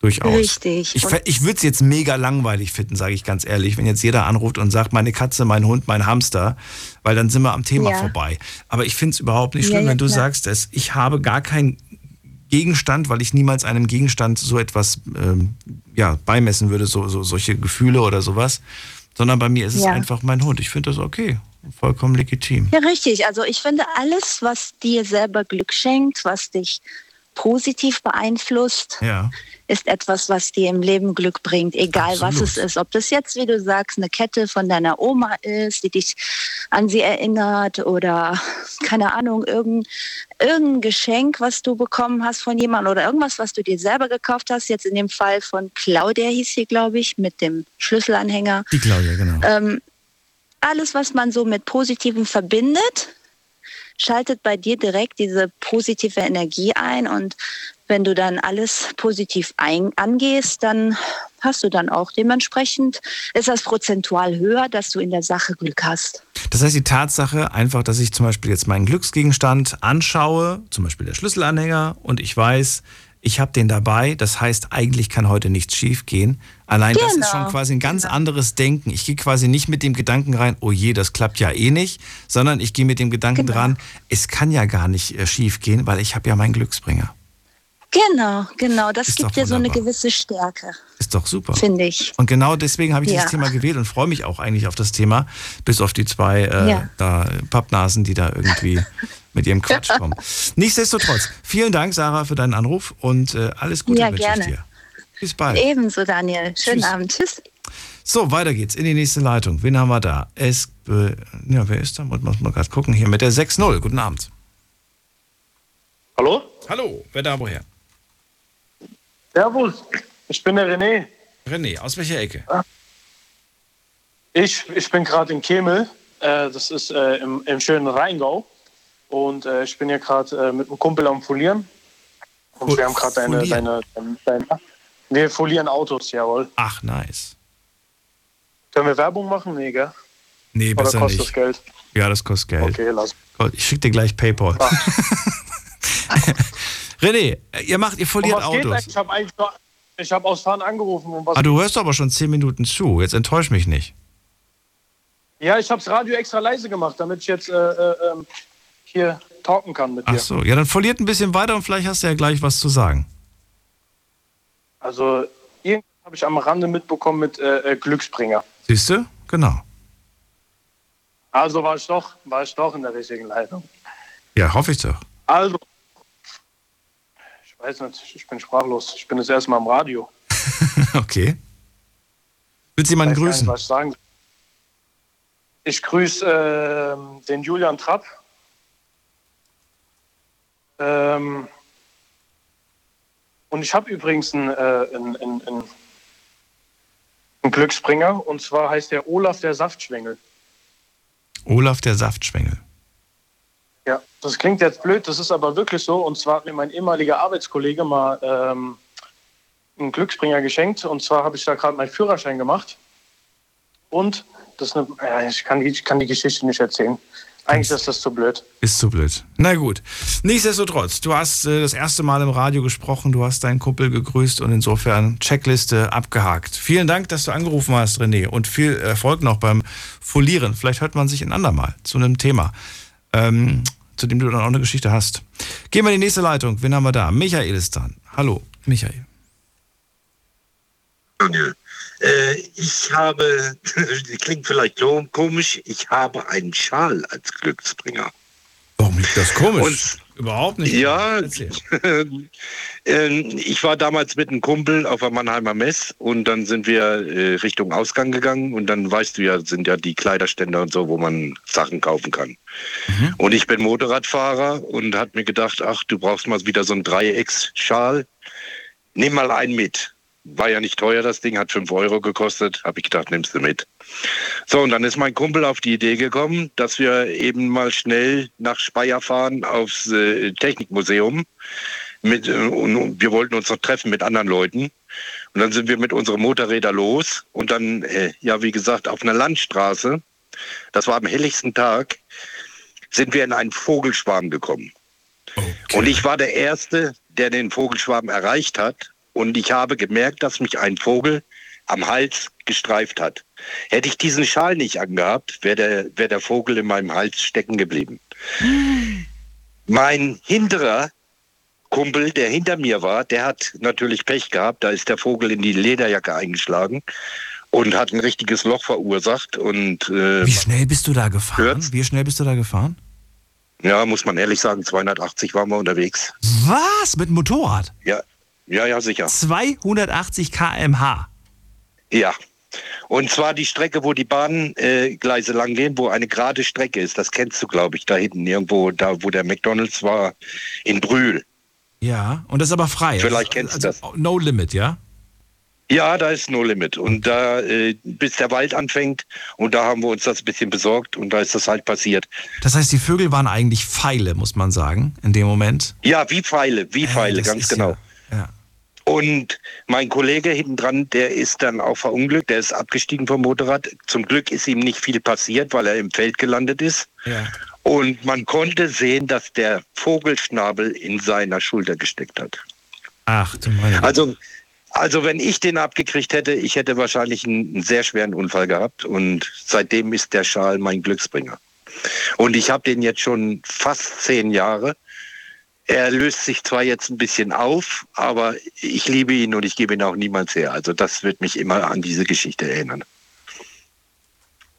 Durchaus. Richtig. Ich, ich würde es jetzt mega langweilig finden, sage ich ganz ehrlich, wenn jetzt jeder anruft und sagt, meine Katze, mein Hund, mein Hamster, weil dann sind wir am Thema Ja. vorbei. Aber ich finde es überhaupt nicht Ja, schlimm, ja, wenn du klar. sagst, dass ich habe gar keinen Gegenstand, weil ich niemals einem Gegenstand so etwas ähm, ja, beimessen würde, so, so, solche Gefühle oder sowas. Sondern bei mir ist es Ja. einfach mein Hund. Ich finde das okay. Vollkommen legitim. Ja, richtig. Also ich finde alles, was dir selber Glück schenkt, was dich positiv beeinflusst, Ja. ist etwas, was dir im Leben Glück bringt, egal was Absolut. es ist. Ob das jetzt, wie du sagst, eine Kette von deiner Oma ist, die dich an sie erinnert oder keine Ahnung, irgendein, irgendein Geschenk, was du bekommen hast von jemandem oder irgendwas, was du dir selber gekauft hast. Jetzt in dem Fall von Claudia hieß sie, glaube ich, mit dem Schlüsselanhänger. Die Claudia, genau. Ähm, alles, was man so mit Positivem verbindet, schaltet bei dir direkt diese positive Energie ein und wenn du dann alles positiv ein, angehst, dann hast du dann auch dementsprechend, ist das prozentual höher, dass du in der Sache Glück hast. Das heißt, die Tatsache einfach, dass ich zum Beispiel jetzt meinen Glücksgegenstand anschaue, zum Beispiel der Schlüsselanhänger, und ich weiß, ich habe den dabei, das heißt, eigentlich kann heute nichts schief gehen. Allein genau. das ist schon genau. quasi ein ganz genau. anderes Denken. Ich gehe quasi nicht mit dem Gedanken rein, oh je, das klappt ja eh nicht, sondern ich gehe mit dem Gedanken genau. dran, es kann ja gar nicht äh, schief gehen, weil ich habe ja meinen Glücksbringer. Genau, genau. Das ist gibt dir so eine gewisse Stärke. Ist doch super. Finde ich. Und genau deswegen habe ich ja. dieses Thema gewählt und freue mich auch eigentlich auf das Thema, bis auf die zwei äh, ja. da, Pappnasen, die da irgendwie mit ihrem Quatsch kommen. Nichtsdestotrotz, vielen Dank, Sarah, für deinen Anruf und äh, alles Gute ja, wünsche gerne. ich dir. Bis bald. Ebenso, Daniel. Schönen Tschüss. Abend. Tschüss. So, weiter geht's in die nächste Leitung. Wen haben wir da? Es, äh, ja, wer ist da? Muss man gerade gucken. Hier mit der 6-0. Guten Abend. Hallo? Hallo, wer da woher? Servus, ich bin der René. René, aus welcher Ecke? Ich, ich bin gerade in Kemel. Äh, das ist äh, im, im, schönen Rheingau. Und äh, ich bin hier gerade mit einem Kumpel am Folieren. Und wir haben gerade deine, deine, deine, Wir folieren Autos, jawohl. Ach, nice. Können wir Werbung machen? Nee, gell? Nee, besser Oder kostet nicht. das Geld? Ja, das kostet Geld. Okay, lass. Ich schicke dir gleich Paypal. Ah. René, ihr macht, ihr verliert Autos. Ich habe eigentlich nur, ich habe aus Fahren angerufen. Um ah, du hörst aber schon zehn Minuten zu. Jetzt enttäusch mich nicht. Ja, ich habe das Radio extra leise gemacht, damit ich jetzt äh, äh, ähm, hier talken kann mit dir. Ach so, ja, dann verliert ein bisschen weiter und vielleicht hast du ja gleich was zu sagen. Also, irgendwie habe ich am Rande mitbekommen mit äh, äh, Glücksbringer. Siehst du? Genau. Also war ich doch, war ich doch in der richtigen Leitung. Ja, hoffe ich doch. Also, ich weiß nicht, ich bin sprachlos. Ich bin das erste Mal am Radio. okay. Willst du jemanden grüßen? Nicht, was ich, sagen. ich grüße äh, den Julian Trapp. Ähm, und ich habe übrigens einen, äh, einen, einen, einen Glücksbringer und zwar heißt der Olaf der Saftschwengel. Olaf der Saftschwengel. Ja, das klingt jetzt blöd, das ist aber wirklich so. Und zwar hat mir mein ehemaliger Arbeitskollege mal ähm, einen Glücksbringer geschenkt. Und zwar habe ich da gerade meinen Führerschein gemacht. Und das eine, ja, ich, kann die, ich kann die Geschichte nicht erzählen. Eigentlich ist das zu blöd. Ist zu blöd. Na gut. Nichtsdestotrotz, du hast äh, das erste Mal im Radio gesprochen, du hast deinen Kumpel gegrüßt und insofern Checkliste abgehakt. Vielen Dank, dass du angerufen hast, René, und viel Erfolg noch beim Folieren. Vielleicht hört man sich ein andermal zu einem Thema. Ähm, zu dem du dann auch eine Geschichte hast. Gehen wir in die nächste Leitung. Wen haben wir da? Michael ist dran. Hallo, Michael. Daniel, äh, ich habe, klingt vielleicht komisch, ich habe einen Schal als Glücksbringer. Warum ist das komisch? Und Überhaupt nicht. Ja, ähm, ich war damals mit einem Kumpel auf der Mannheimer Mess und dann sind wir äh, Richtung Ausgang gegangen und dann weißt du ja, sind ja die Kleiderständer und so, wo man Sachen kaufen kann. Mhm. Und ich bin Motorradfahrer und hat mir gedacht, ach, du brauchst mal wieder so einen Dreiecksschal. Nimm mal einen mit. War ja nicht teuer, das Ding hat 5 Euro gekostet. Habe ich gedacht, nimmst du mit. So, und dann ist mein Kumpel auf die Idee gekommen, dass wir eben mal schnell nach Speyer fahren aufs äh, Technikmuseum. Mit, äh, und wir wollten uns noch treffen mit anderen Leuten. Und dann sind wir mit unseren Motorrädern los. Und dann, äh, ja, wie gesagt, auf einer Landstraße, das war am helligsten Tag, sind wir in einen Vogelschwarm gekommen. Okay. Und ich war der Erste, der den Vogelschwarm erreicht hat. Und ich habe gemerkt, dass mich ein Vogel am Hals gestreift hat. Hätte ich diesen Schal nicht angehabt, wäre der, wär der Vogel in meinem Hals stecken geblieben. Mein hinterer Kumpel, der hinter mir war, der hat natürlich Pech gehabt. Da ist der Vogel in die Lederjacke eingeschlagen und hat ein richtiges Loch verursacht. Und, äh, Wie schnell bist du da gefahren? Hört's? Wie schnell bist du da gefahren? Ja, muss man ehrlich sagen, 280 waren wir unterwegs. Was? Mit dem Motorrad? Ja, ja, ja, sicher. 280 km/h. Ja. Und zwar die Strecke, wo die Bahngleise äh, lang gehen, wo eine gerade Strecke ist. Das kennst du, glaube ich, da hinten irgendwo, da wo der McDonalds war, in Brühl. Ja, und das ist aber frei. Vielleicht kennst also, du das. No Limit, ja? Ja, da ist No Limit. Und da, äh, bis der Wald anfängt, und da haben wir uns das ein bisschen besorgt und da ist das halt passiert. Das heißt, die Vögel waren eigentlich Pfeile, muss man sagen, in dem Moment. Ja, wie Pfeile, wie Äh, Pfeile, das ganz genau. Ja. Und mein Kollege hinten dran, der ist dann auch verunglückt, der ist abgestiegen vom Motorrad. Zum Glück ist ihm nicht viel passiert, weil er im Feld gelandet ist. ja. Und man konnte sehen, dass der Vogelschnabel in seiner Schulter gesteckt hat. Ach, du meine. Also, also wenn ich den abgekriegt hätte, ich hätte wahrscheinlich einen, einen sehr schweren Unfall gehabt. Und seitdem ist der Schal mein Glücksbringer. Und ich habe den jetzt schon fast zehn Jahre. Er löst sich zwar jetzt ein bisschen auf, aber ich liebe ihn und ich gebe ihn auch niemals her. Also das wird mich immer an diese Geschichte erinnern.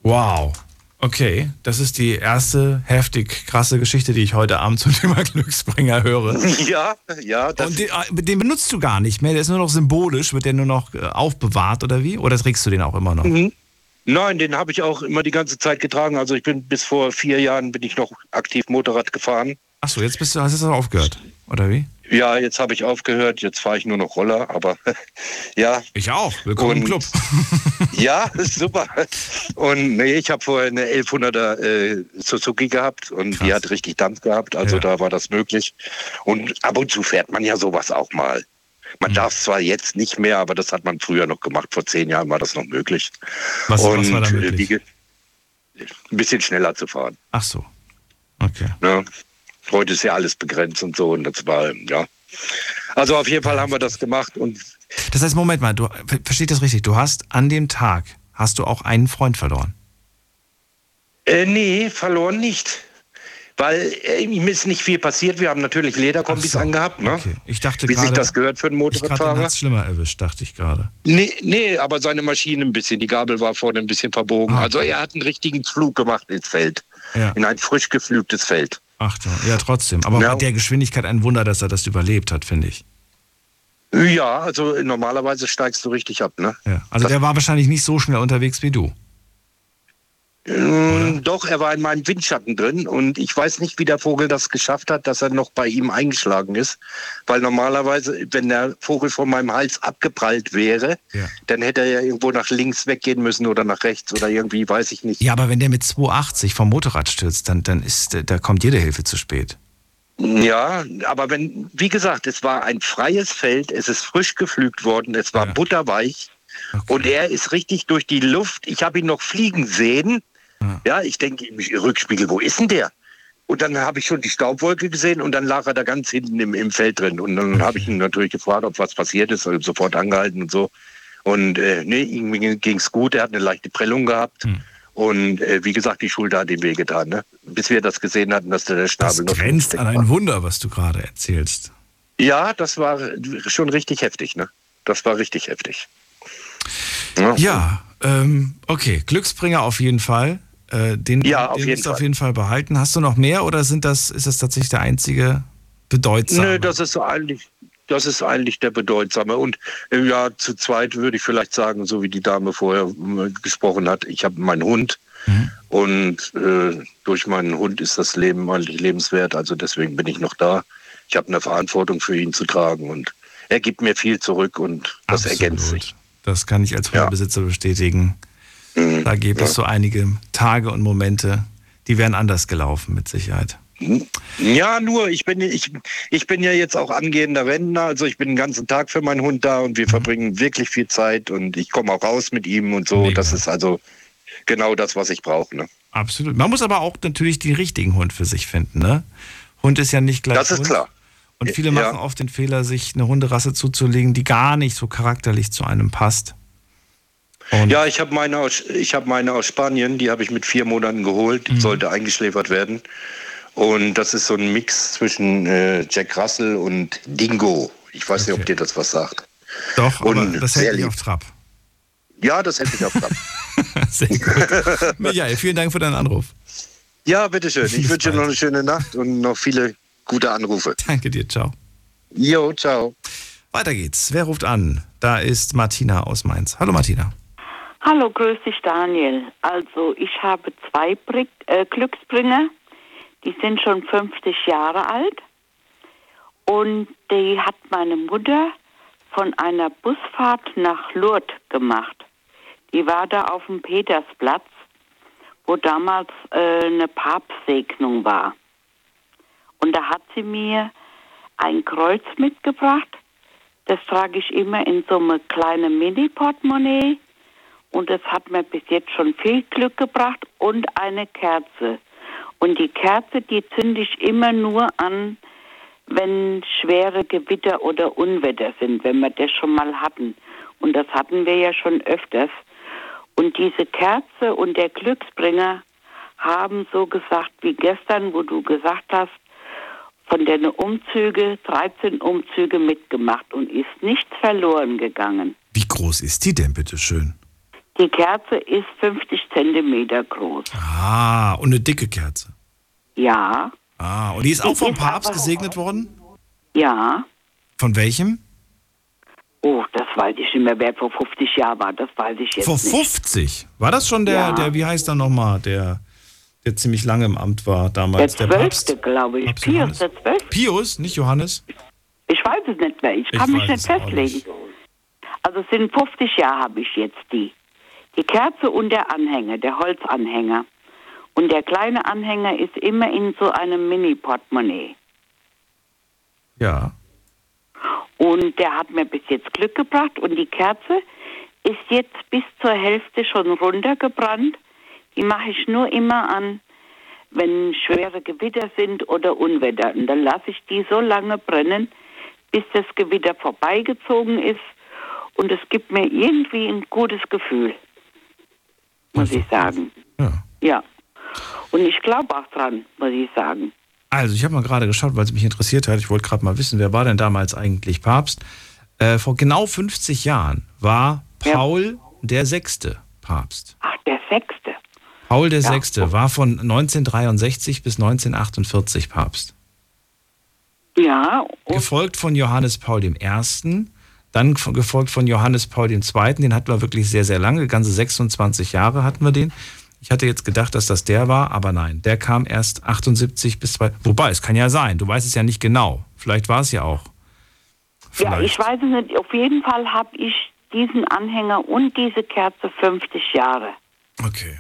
Wow. Okay, das ist die erste heftig krasse Geschichte, die ich heute Abend zum Thema Glücksbringer höre. Ja, ja. Das, Und den, äh, den benutzt du gar nicht mehr, der ist nur noch symbolisch, wird der nur noch äh, aufbewahrt oder wie? Oder trägst du den auch immer noch? Mhm. Nein, den habe ich auch immer die ganze Zeit getragen. Also ich bin bis vor vier Jahren bin ich noch aktiv Motorrad gefahren. Achso, jetzt bist du, hast du jetzt aufgehört, oder wie? Ja, jetzt habe ich aufgehört. Jetzt fahre ich nur noch Roller. Aber ja, Ich auch. Willkommen im Und- Club. ja, super. Und nee, ich habe vorher eine 1100er äh, Suzuki gehabt und Krass. die hat richtig Dampf gehabt. Also Ja. da war das möglich. Und ab und zu fährt man ja sowas auch mal. Mhm. Man darf zwar jetzt nicht mehr, aber das hat man früher noch gemacht. Vor zehn Jahren war das noch möglich. Was, und was war da äh, möglich? wie ein bisschen schneller zu fahren. Ach so. Okay. Ne? Heute ist ja alles begrenzt und so und das war, ja. Also auf jeden Fall haben wir das gemacht und Das heißt, Moment mal, du ver- versteht das richtig? Du hast an dem Tag hast du auch einen Freund verloren. äh, nee, verloren nicht. Weil äh, ihm ist nicht viel passiert. Wir haben natürlich Lederkombis so, angehabt, ne? Okay. Ich dachte Wie sich gerade, das gehört für einen ich Motorradfahrer. hat's schlimmer erwischt, dachte ich gerade. Nee, nee, aber seine Maschine ein bisschen. Die Gabel war vorne ein bisschen verbogen. Ah. Also er hat einen richtigen Flug gemacht ins Feld. Ja. In ein frisch geflügtes Feld. Ach du, ja, trotzdem. Aber Ja. bei der Geschwindigkeit ein Wunder, dass er das überlebt hat, finde ich. Ja, also normalerweise steigst du richtig ab, ne? Ja. Also der war wahrscheinlich nicht so schnell unterwegs wie du. Mm, Doch, er war in meinem Windschatten drin und ich weiß nicht, wie der Vogel das geschafft hat, dass er noch bei ihm eingeschlagen ist. Weil normalerweise, wenn der Vogel von meinem Hals abgeprallt wäre, Ja. dann hätte er ja irgendwo nach links weggehen müssen oder nach rechts oder irgendwie, weiß ich nicht. Ja, aber wenn der mit 280 vom Motorrad stürzt, dann, dann ist, da kommt jede Hilfe zu spät. Ja, aber wenn, wie gesagt, es war ein freies Feld, es ist frisch geflügt worden, es war Ja. butterweich Okay. und er ist richtig durch die Luft. Ich habe ihn noch fliegen sehen. Ja. Ja, ich denke im Rückspiegel, wo ist denn der? Und dann habe ich schon die Staubwolke gesehen und dann lag er da ganz hinten im, im Feld drin. Und dann habe ich ihn natürlich gefragt, ob was passiert ist, also sofort angehalten und so. Und äh, nee, irgendwie ging es gut, er hat eine leichte Prellung gehabt. Hm. Und äh, wie gesagt, die Schulter hat ihm wehgetan, ne? Bis wir das gesehen hatten, dass der, der Das Schnabel noch grenzt an ein Wunder, was du gerade erzählst. Ja, das war schon richtig heftig, ne? Das war richtig heftig. Ja. Ja, ähm, okay. Glücksbringer auf jeden Fall. Äh, den Ja, auf den jeden musst du auf Fall. jeden Fall behalten. Hast du noch mehr oder sind das, ist das tatsächlich der einzige bedeutsame? Nö, das ist eigentlich, das ist eigentlich der bedeutsame. Und äh, ja, zu zweit würde ich vielleicht sagen, so wie die Dame vorher äh, gesprochen hat, ich habe meinen Hund. Mhm. Und äh, durch meinen Hund ist das Leben eigentlich lebenswert. Also deswegen bin ich noch da. Ich habe eine Verantwortung für ihn zu tragen und er gibt mir viel zurück und das Absolut. ergänzt sich. Das kann ich als Ja. Hundebesitzer bestätigen. Mhm. Da gibt es so einige Tage und Momente, die wären anders gelaufen, mit Sicherheit. Ja, nur ich bin ich, ich bin ja jetzt auch angehender Rentner, also ich bin den ganzen Tag für meinen Hund da und wir verbringen wirklich viel Zeit und ich komme auch raus mit ihm und so. Mega. Das ist also genau das, was ich brauche. Ne? Absolut. Man muss aber auch natürlich den richtigen Hund für sich finden, ne? Hund ist ja nicht gleich. Das ist Hund. klar. Und viele Ja. machen oft den Fehler, sich eine Hunderasse zuzulegen, die gar nicht so charakterlich zu einem passt. Und Ja, ich habe meine, aus- ich hab meine aus Spanien, die habe ich mit vier Monaten geholt, die sollte eingeschläfert werden. Und das ist so ein Mix zwischen äh, Jack Russell und Dingo. Ich weiß nicht, Okay. ob dir das was sagt. doch, aber und das hält mich auf Trab. Ja, das hätte ich auch gehabt. Sehr gut. Michael, vielen Dank für deinen Anruf. ja, bitteschön. Ich Bis wünsche dir noch eine schöne Nacht und noch viele gute Anrufe. Danke dir, ciao. Jo, ciao. Weiter geht's. Wer ruft an? Da ist Martina aus Mainz. Hallo Martina. Hallo, grüß dich Daniel. Also ich habe zwei Brick, äh, Glücksbringer, die sind schon 50 Jahre alt und die hat meine Mutter von einer Busfahrt nach Lourdes gemacht. Die war da auf dem Petersplatz, wo damals äh, eine Papstsegnung war. Und da hat sie mir ein Kreuz mitgebracht. Das trage ich immer in so einem kleinen Mini-Portemonnaie. Und das hat mir bis jetzt schon viel Glück gebracht. Und eine Kerze. Und die Kerze, die zünde ich immer nur an, wenn schwere Gewitter oder Unwetter sind, wenn wir das schon mal hatten. Und das hatten wir ja schon öfters. Und diese Kerze und der Glücksbringer haben so gesagt wie gestern, wo du gesagt hast, von den Umzüge, 13 Umzüge mitgemacht und ist nichts verloren gegangen. Wie groß ist die denn, bitteschön? Die Kerze ist 50 Zentimeter groß. Ah, und eine dicke Kerze. Ja. Ah, und die ist auch vom ist Papst gesegnet worden? Ja. Von welchem? Oh, das weiß ich nicht mehr, wer vor 50 Jahren war. Das weiß ich jetzt Vor nicht. 50? War das schon der, Ja. der wie heißt er nochmal, der, der ziemlich lange im Amt war damals? Der zwölfte, glaube ich. Papst Pius, Johannes. der zwölfte. Pius, nicht Johannes? Ich weiß es nicht mehr. Ich Ich kann mich nicht festlegen. Also es sind 50 Jahre habe ich jetzt die. Die Kerze und der Anhänger, der Holzanhänger. Und der kleine Anhänger ist immer in so einem Mini-Portemonnaie. Ja. Und der hat mir bis jetzt Glück gebracht. Und die Kerze ist jetzt bis zur Hälfte schon runtergebrannt. Die mache ich nur immer an, wenn schwere Gewitter sind oder Unwetter. Und dann lasse ich die so lange brennen, bis das Gewitter vorbeigezogen ist. Und es gibt mir irgendwie ein gutes Gefühl, muss ich sagen. Ja. Ja. Und ich glaube auch dran, muss ich sagen. Also, ich habe mal gerade geschaut, weil es mich interessiert hat. Ich wollte gerade mal wissen, wer war denn damals eigentlich Papst? Äh, vor genau 50 Jahren war Paul der Sechste Papst. Ach, der Sechste. Paul der Sechste war von 1963 bis 1948 Papst. Ja. Gefolgt von Johannes Paul I., dann gefolgt von Johannes Paul II., den hatten wir wirklich sehr, sehr lange, ganze 26 Jahre hatten wir den. Ich hatte jetzt gedacht, dass das der war, aber nein, der kam erst 78 bis 2. Wobei, es kann ja sein, du weißt es ja nicht genau. Vielleicht war es ja auch. Ja, ich weiß es nicht. Auf jeden Fall habe ich diesen Anhänger und diese Kerze 50 Jahre. Okay.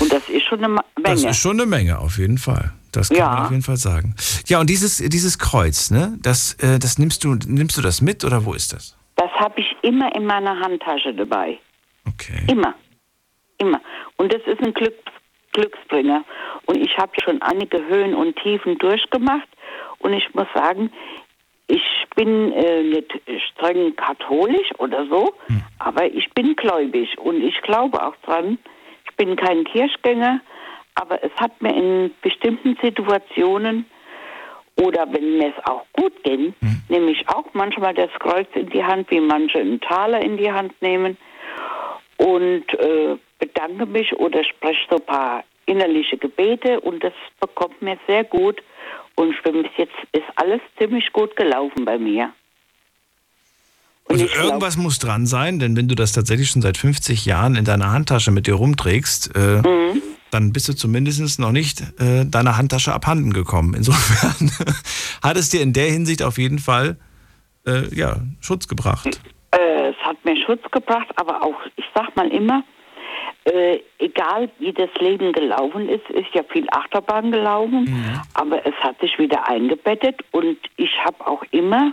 Und das ist schon eine Menge. Das ist schon eine Menge, auf jeden Fall. Das kann Ja. man auf jeden Fall sagen. Ja, und dieses, dieses Kreuz, ne, das, äh, das nimmst du, nimmst du das mit oder wo ist das? Das habe ich immer in meiner Handtasche dabei. Okay. Immer. Immer. Und das ist ein Glück, Glücksbringer. Und ich habe schon einige Höhen und Tiefen durchgemacht. Und ich muss sagen, ich bin äh, nicht streng katholisch oder so, aber ich bin gläubig und ich glaube auch dran. Ich bin kein Kirchgänger, aber es hat mir in bestimmten Situationen oder wenn mir es auch gut ging, nehme ich auch manchmal das Kreuz in die Hand, wie manche einen Taler in die Hand nehmen und äh, bedanke mich oder spreche so ein paar innerliche Gebete und das bekommt mir sehr gut und für bis jetzt ist alles ziemlich gut gelaufen bei mir. Und Also ich glaub- irgendwas muss dran sein, denn wenn du das tatsächlich schon seit 50 Jahren in deiner Handtasche mit dir rumträgst, äh, Mhm. Dann bist du zumindest noch nicht äh, deiner Handtasche abhanden gekommen. Insofern hat es dir in der Hinsicht auf jeden Fall äh, ja, Schutz gebracht. Äh, es hat mir Schutz gebracht, aber auch, ich sag mal immer, äh, egal wie das Leben gelaufen ist, ist ja viel Achterbahn gelaufen, aber es hat sich wieder eingebettet und ich habe auch immer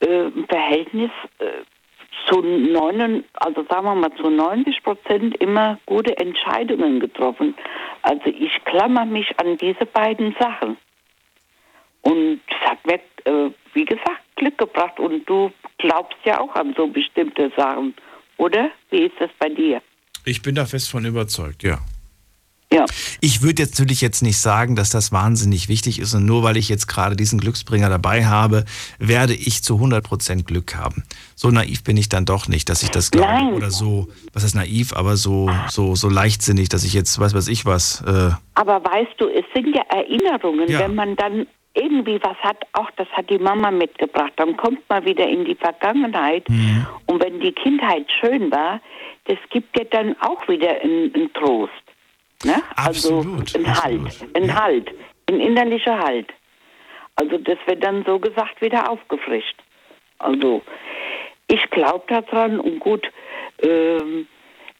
äh, ein Verhältnis zu neun, also sagen wir mal zu 90 Prozent immer gute Entscheidungen getroffen. Also ich klammer mich an diese beiden Sachen. Und es hat mir, äh, wie gesagt, Glück gebracht. Und du glaubst ja auch an so bestimmte Sachen, oder? Wie ist das bei dir? Ich bin da fest von überzeugt, ja. Ja. Ich würde jetzt natürlich jetzt nicht sagen, dass das wahnsinnig wichtig ist und nur weil ich jetzt gerade diesen Glücksbringer dabei habe, werde ich zu 100% Glück haben. So naiv bin ich dann doch nicht, dass ich das glaube Nein. oder so, was ist naiv, aber so so so leichtsinnig, dass ich jetzt weiß was ich was äh, Aber weißt du, es sind ja Erinnerungen, Ja. wenn man dann irgendwie was hat, auch das hat die Mama mitgebracht, dann kommt man wieder in die Vergangenheit. Mhm. Und wenn die Kindheit schön war, das gibt ja dann auch wieder einen, einen Trost. Ne? Absolut, also ein Halt, ein Halt, ein innerlicher Halt. Also das wird dann so gesagt wieder aufgefrischt. Also ich glaube daran und gut. Ähm,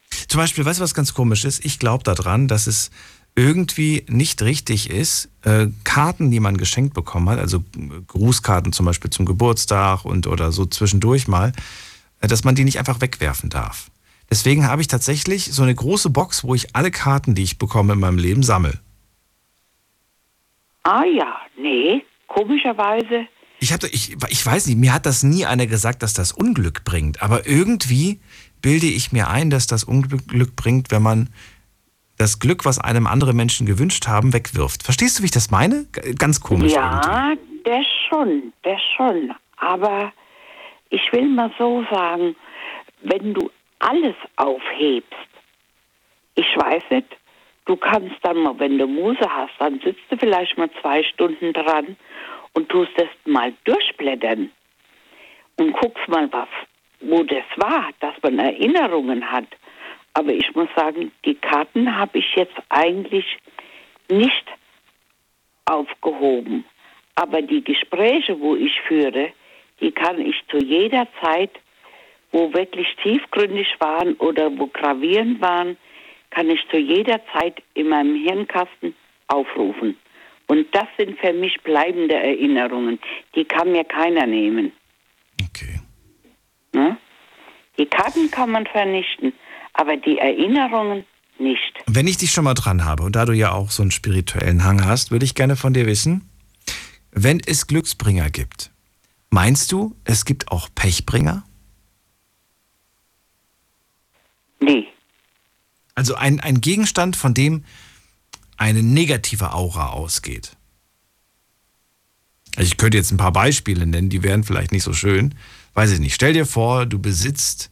Zum Beispiel, weißt du, was ganz komisch ist? Ich glaube daran, dass es irgendwie nicht richtig ist, äh, Karten, die man geschenkt bekommen hat, also Grußkarten zum Beispiel zum Geburtstag und oder so zwischendurch mal, äh, dass man die nicht einfach wegwerfen darf. Deswegen habe ich tatsächlich so eine große Box, wo ich alle Karten, die ich bekomme in meinem Leben, sammle. ah ja, nee, komischerweise. Ich, hatte, ich, ich weiß nicht, mir hat das nie einer gesagt, dass das Unglück bringt. Aber irgendwie bilde ich mir ein, dass das Unglück bringt, wenn man das Glück, was einem andere Menschen gewünscht haben, wegwirft. Verstehst du, wie ich das meine? Ganz komisch. irgendwie. Ja, das schon, das schon. Aber ich will mal so sagen, wenn du alles aufhebst, ich weiß nicht, du kannst dann mal, wenn du Muse hast, dann sitzt du vielleicht mal zwei Stunden dran und tust das mal durchblättern und guckst mal, was, wo das war, dass man Erinnerungen hat. Aber ich muss sagen, die Karten habe ich jetzt eigentlich nicht aufgehoben. Aber die Gespräche, wo ich führe, die kann ich zu jeder Zeit, wo wirklich tiefgründig waren oder wo gravierend waren, kann ich zu jeder Zeit in meinem Hirnkasten aufrufen. Und das sind für mich bleibende Erinnerungen. Die kann mir keiner nehmen. Okay. Ne? Die Karten kann man vernichten, aber die Erinnerungen nicht. Wenn ich dich schon mal dran habe und da du ja auch so einen spirituellen Hang hast, würde ich gerne von dir wissen, wenn es Glücksbringer gibt, meinst du, es gibt auch Pechbringer? Nee. Also ein, ein Gegenstand, von dem eine negative Aura ausgeht. Also ich könnte jetzt ein paar Beispiele nennen, die wären vielleicht nicht so schön. Weiß ich nicht. Stell dir vor, du besitzt,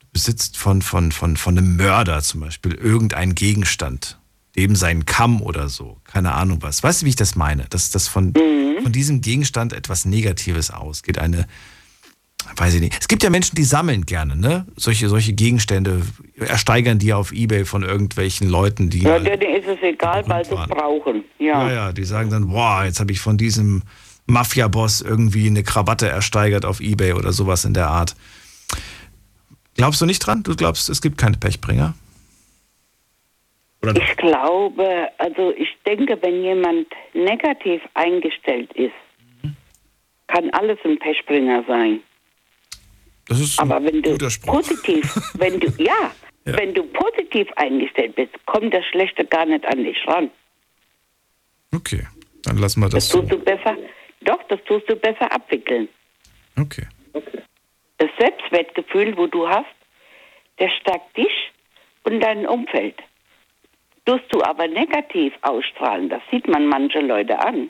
du besitzt von, von, von, von einem Mörder zum Beispiel irgendeinen Gegenstand. Eben seinen Kamm oder so. Keine Ahnung was. Weißt du, wie ich das meine? Dass das von, von diesem Gegenstand etwas Negatives ausgeht. Eine, weiß ich nicht. Es gibt ja Menschen, die sammeln gerne, ne? Solche, solche Gegenstände, ersteigern die auf Ebay von irgendwelchen Leuten, die. Ja, denen ist es egal, weil sie es brauchen. Ja. Ja, ja, die sagen dann, boah, jetzt habe ich von diesem Mafia-Boss irgendwie eine Krawatte ersteigert auf Ebay oder sowas in der Art. Glaubst du nicht dran? Du glaubst, es gibt keine Pechbringer? Oder Ich glaube, also ich denke, wenn jemand negativ eingestellt ist, kann alles ein Pechbringer sein. Das ist Aber ein wenn du guter Spruch. positiv, wenn du ja, Ja. wenn du positiv eingestellt bist, kommt das Schlechte gar nicht an dich ran. Okay, dann lassen wir das Das so. tust du besser, doch, das tust du besser abwickeln. Okay. Das Selbstwertgefühl, wo du hast, der stärkt dich und dein Umfeld. Tust du aber negativ ausstrahlen, das sieht man manche Leute an,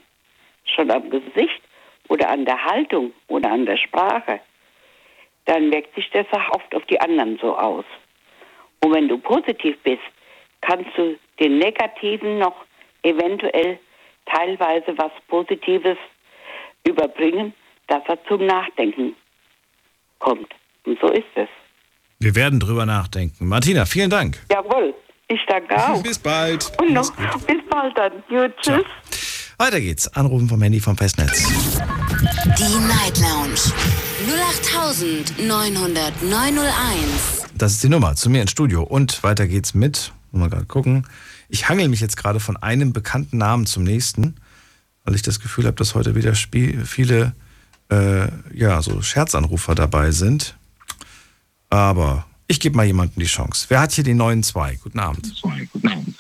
schon am Gesicht oder an der Haltung oder an der Sprache, dann wirkt sich das auch oft auf die anderen so aus. Und wenn du positiv bist, kannst du den Negativen noch eventuell teilweise was Positives überbringen, dass er zum Nachdenken kommt. Und so ist es. Wir werden drüber nachdenken. Martina, vielen Dank. Jawohl, ich danke auch. Bis bald. Und noch, bis bald dann. Jo, tschüss. Weiter geht's. Anrufen vom Handy vom Festnetz. Die Night Lounge 0890901. Das ist die Nummer zu mir ins Studio. Und weiter geht's mit, mal gerade gucken. Ich hangel mich jetzt gerade von einem bekannten Namen zum nächsten, weil ich das Gefühl habe, dass heute wieder viele äh, ja, so Scherzanrufer dabei sind. Aber ich gebe mal jemandem die Chance. Wer hat hier die neuen zwei? Guten Abend. Guten Abend.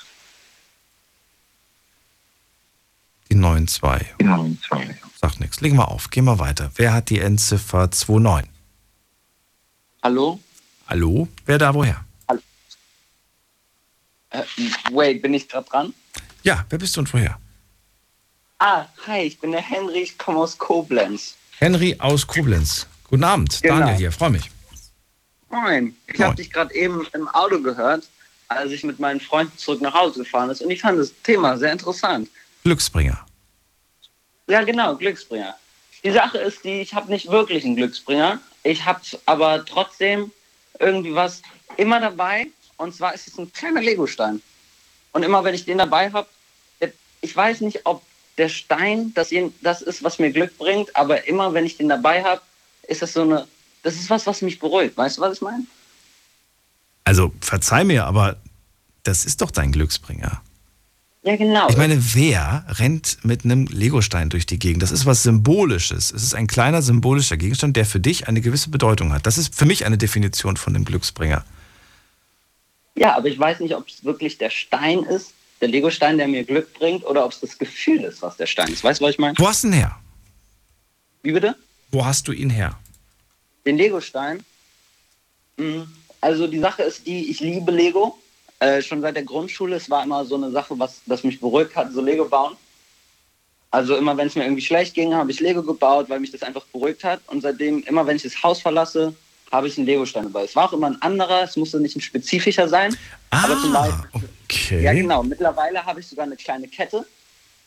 Die neuen zwei. Die neuen zwei. Sagt nichts. Legen wir auf. Gehen wir weiter. Wer hat die Endziffer 29? Hallo? Hallo? Wer da woher? Äh, wait, bin ich gerade dran? Ja, wer bist du und woher? Ah, hi, ich bin der Henry, ich komme aus Koblenz. Henry aus Koblenz. Guten Abend. Genau. Daniel hier. Freue mich. Moin. Ich habe dich gerade eben im Auto gehört, als ich mit meinen Freunden zurück nach Hause gefahren ist und ich fand das Thema sehr interessant. Glücksbringer. Ja, genau, Glücksbringer. Die Sache ist die, ich habe nicht wirklich einen Glücksbringer. Ich habe aber trotzdem irgendwie was immer dabei. Und zwar ist es ein kleiner Legostein. Und immer wenn ich den dabei habe, ich weiß nicht, ob der Stein das, das ist, was mir Glück bringt, aber immer wenn ich den dabei habe, ist das so eine das ist was, was mich beruhigt. Weißt du, was ich meine? Also, verzeih mir, aber das ist doch dein Glücksbringer. Ja, genau. Ich meine, wer rennt mit einem Legostein durch die Gegend? Das ist was Symbolisches. Es ist ein kleiner symbolischer Gegenstand, der für dich eine gewisse Bedeutung hat. Das ist für mich eine Definition von dem Glücksbringer. Ja, aber ich weiß nicht, ob es wirklich der Stein ist, der Legostein, der mir Glück bringt, oder ob es das Gefühl ist, was der Stein ist. Weißt du, was ich meine? Wo hast du ihn her? Wie bitte? Wo hast du ihn her? Den Legostein? Mm, Also die Sache ist die, ich liebe Lego. Äh, schon seit der Grundschule. Es war immer so eine Sache, was das mich beruhigt hat, so Lego bauen. Also immer, wenn es mir irgendwie schlecht ging, habe ich Lego gebaut, weil mich das einfach beruhigt hat. Und seitdem, immer wenn ich das Haus verlasse, habe ich einen Legostein dabei. Es war auch immer ein anderer, es musste nicht ein spezifischer sein. aber zum Beispiel, Okay. ja genau, mittlerweile habe ich sogar eine kleine Kette,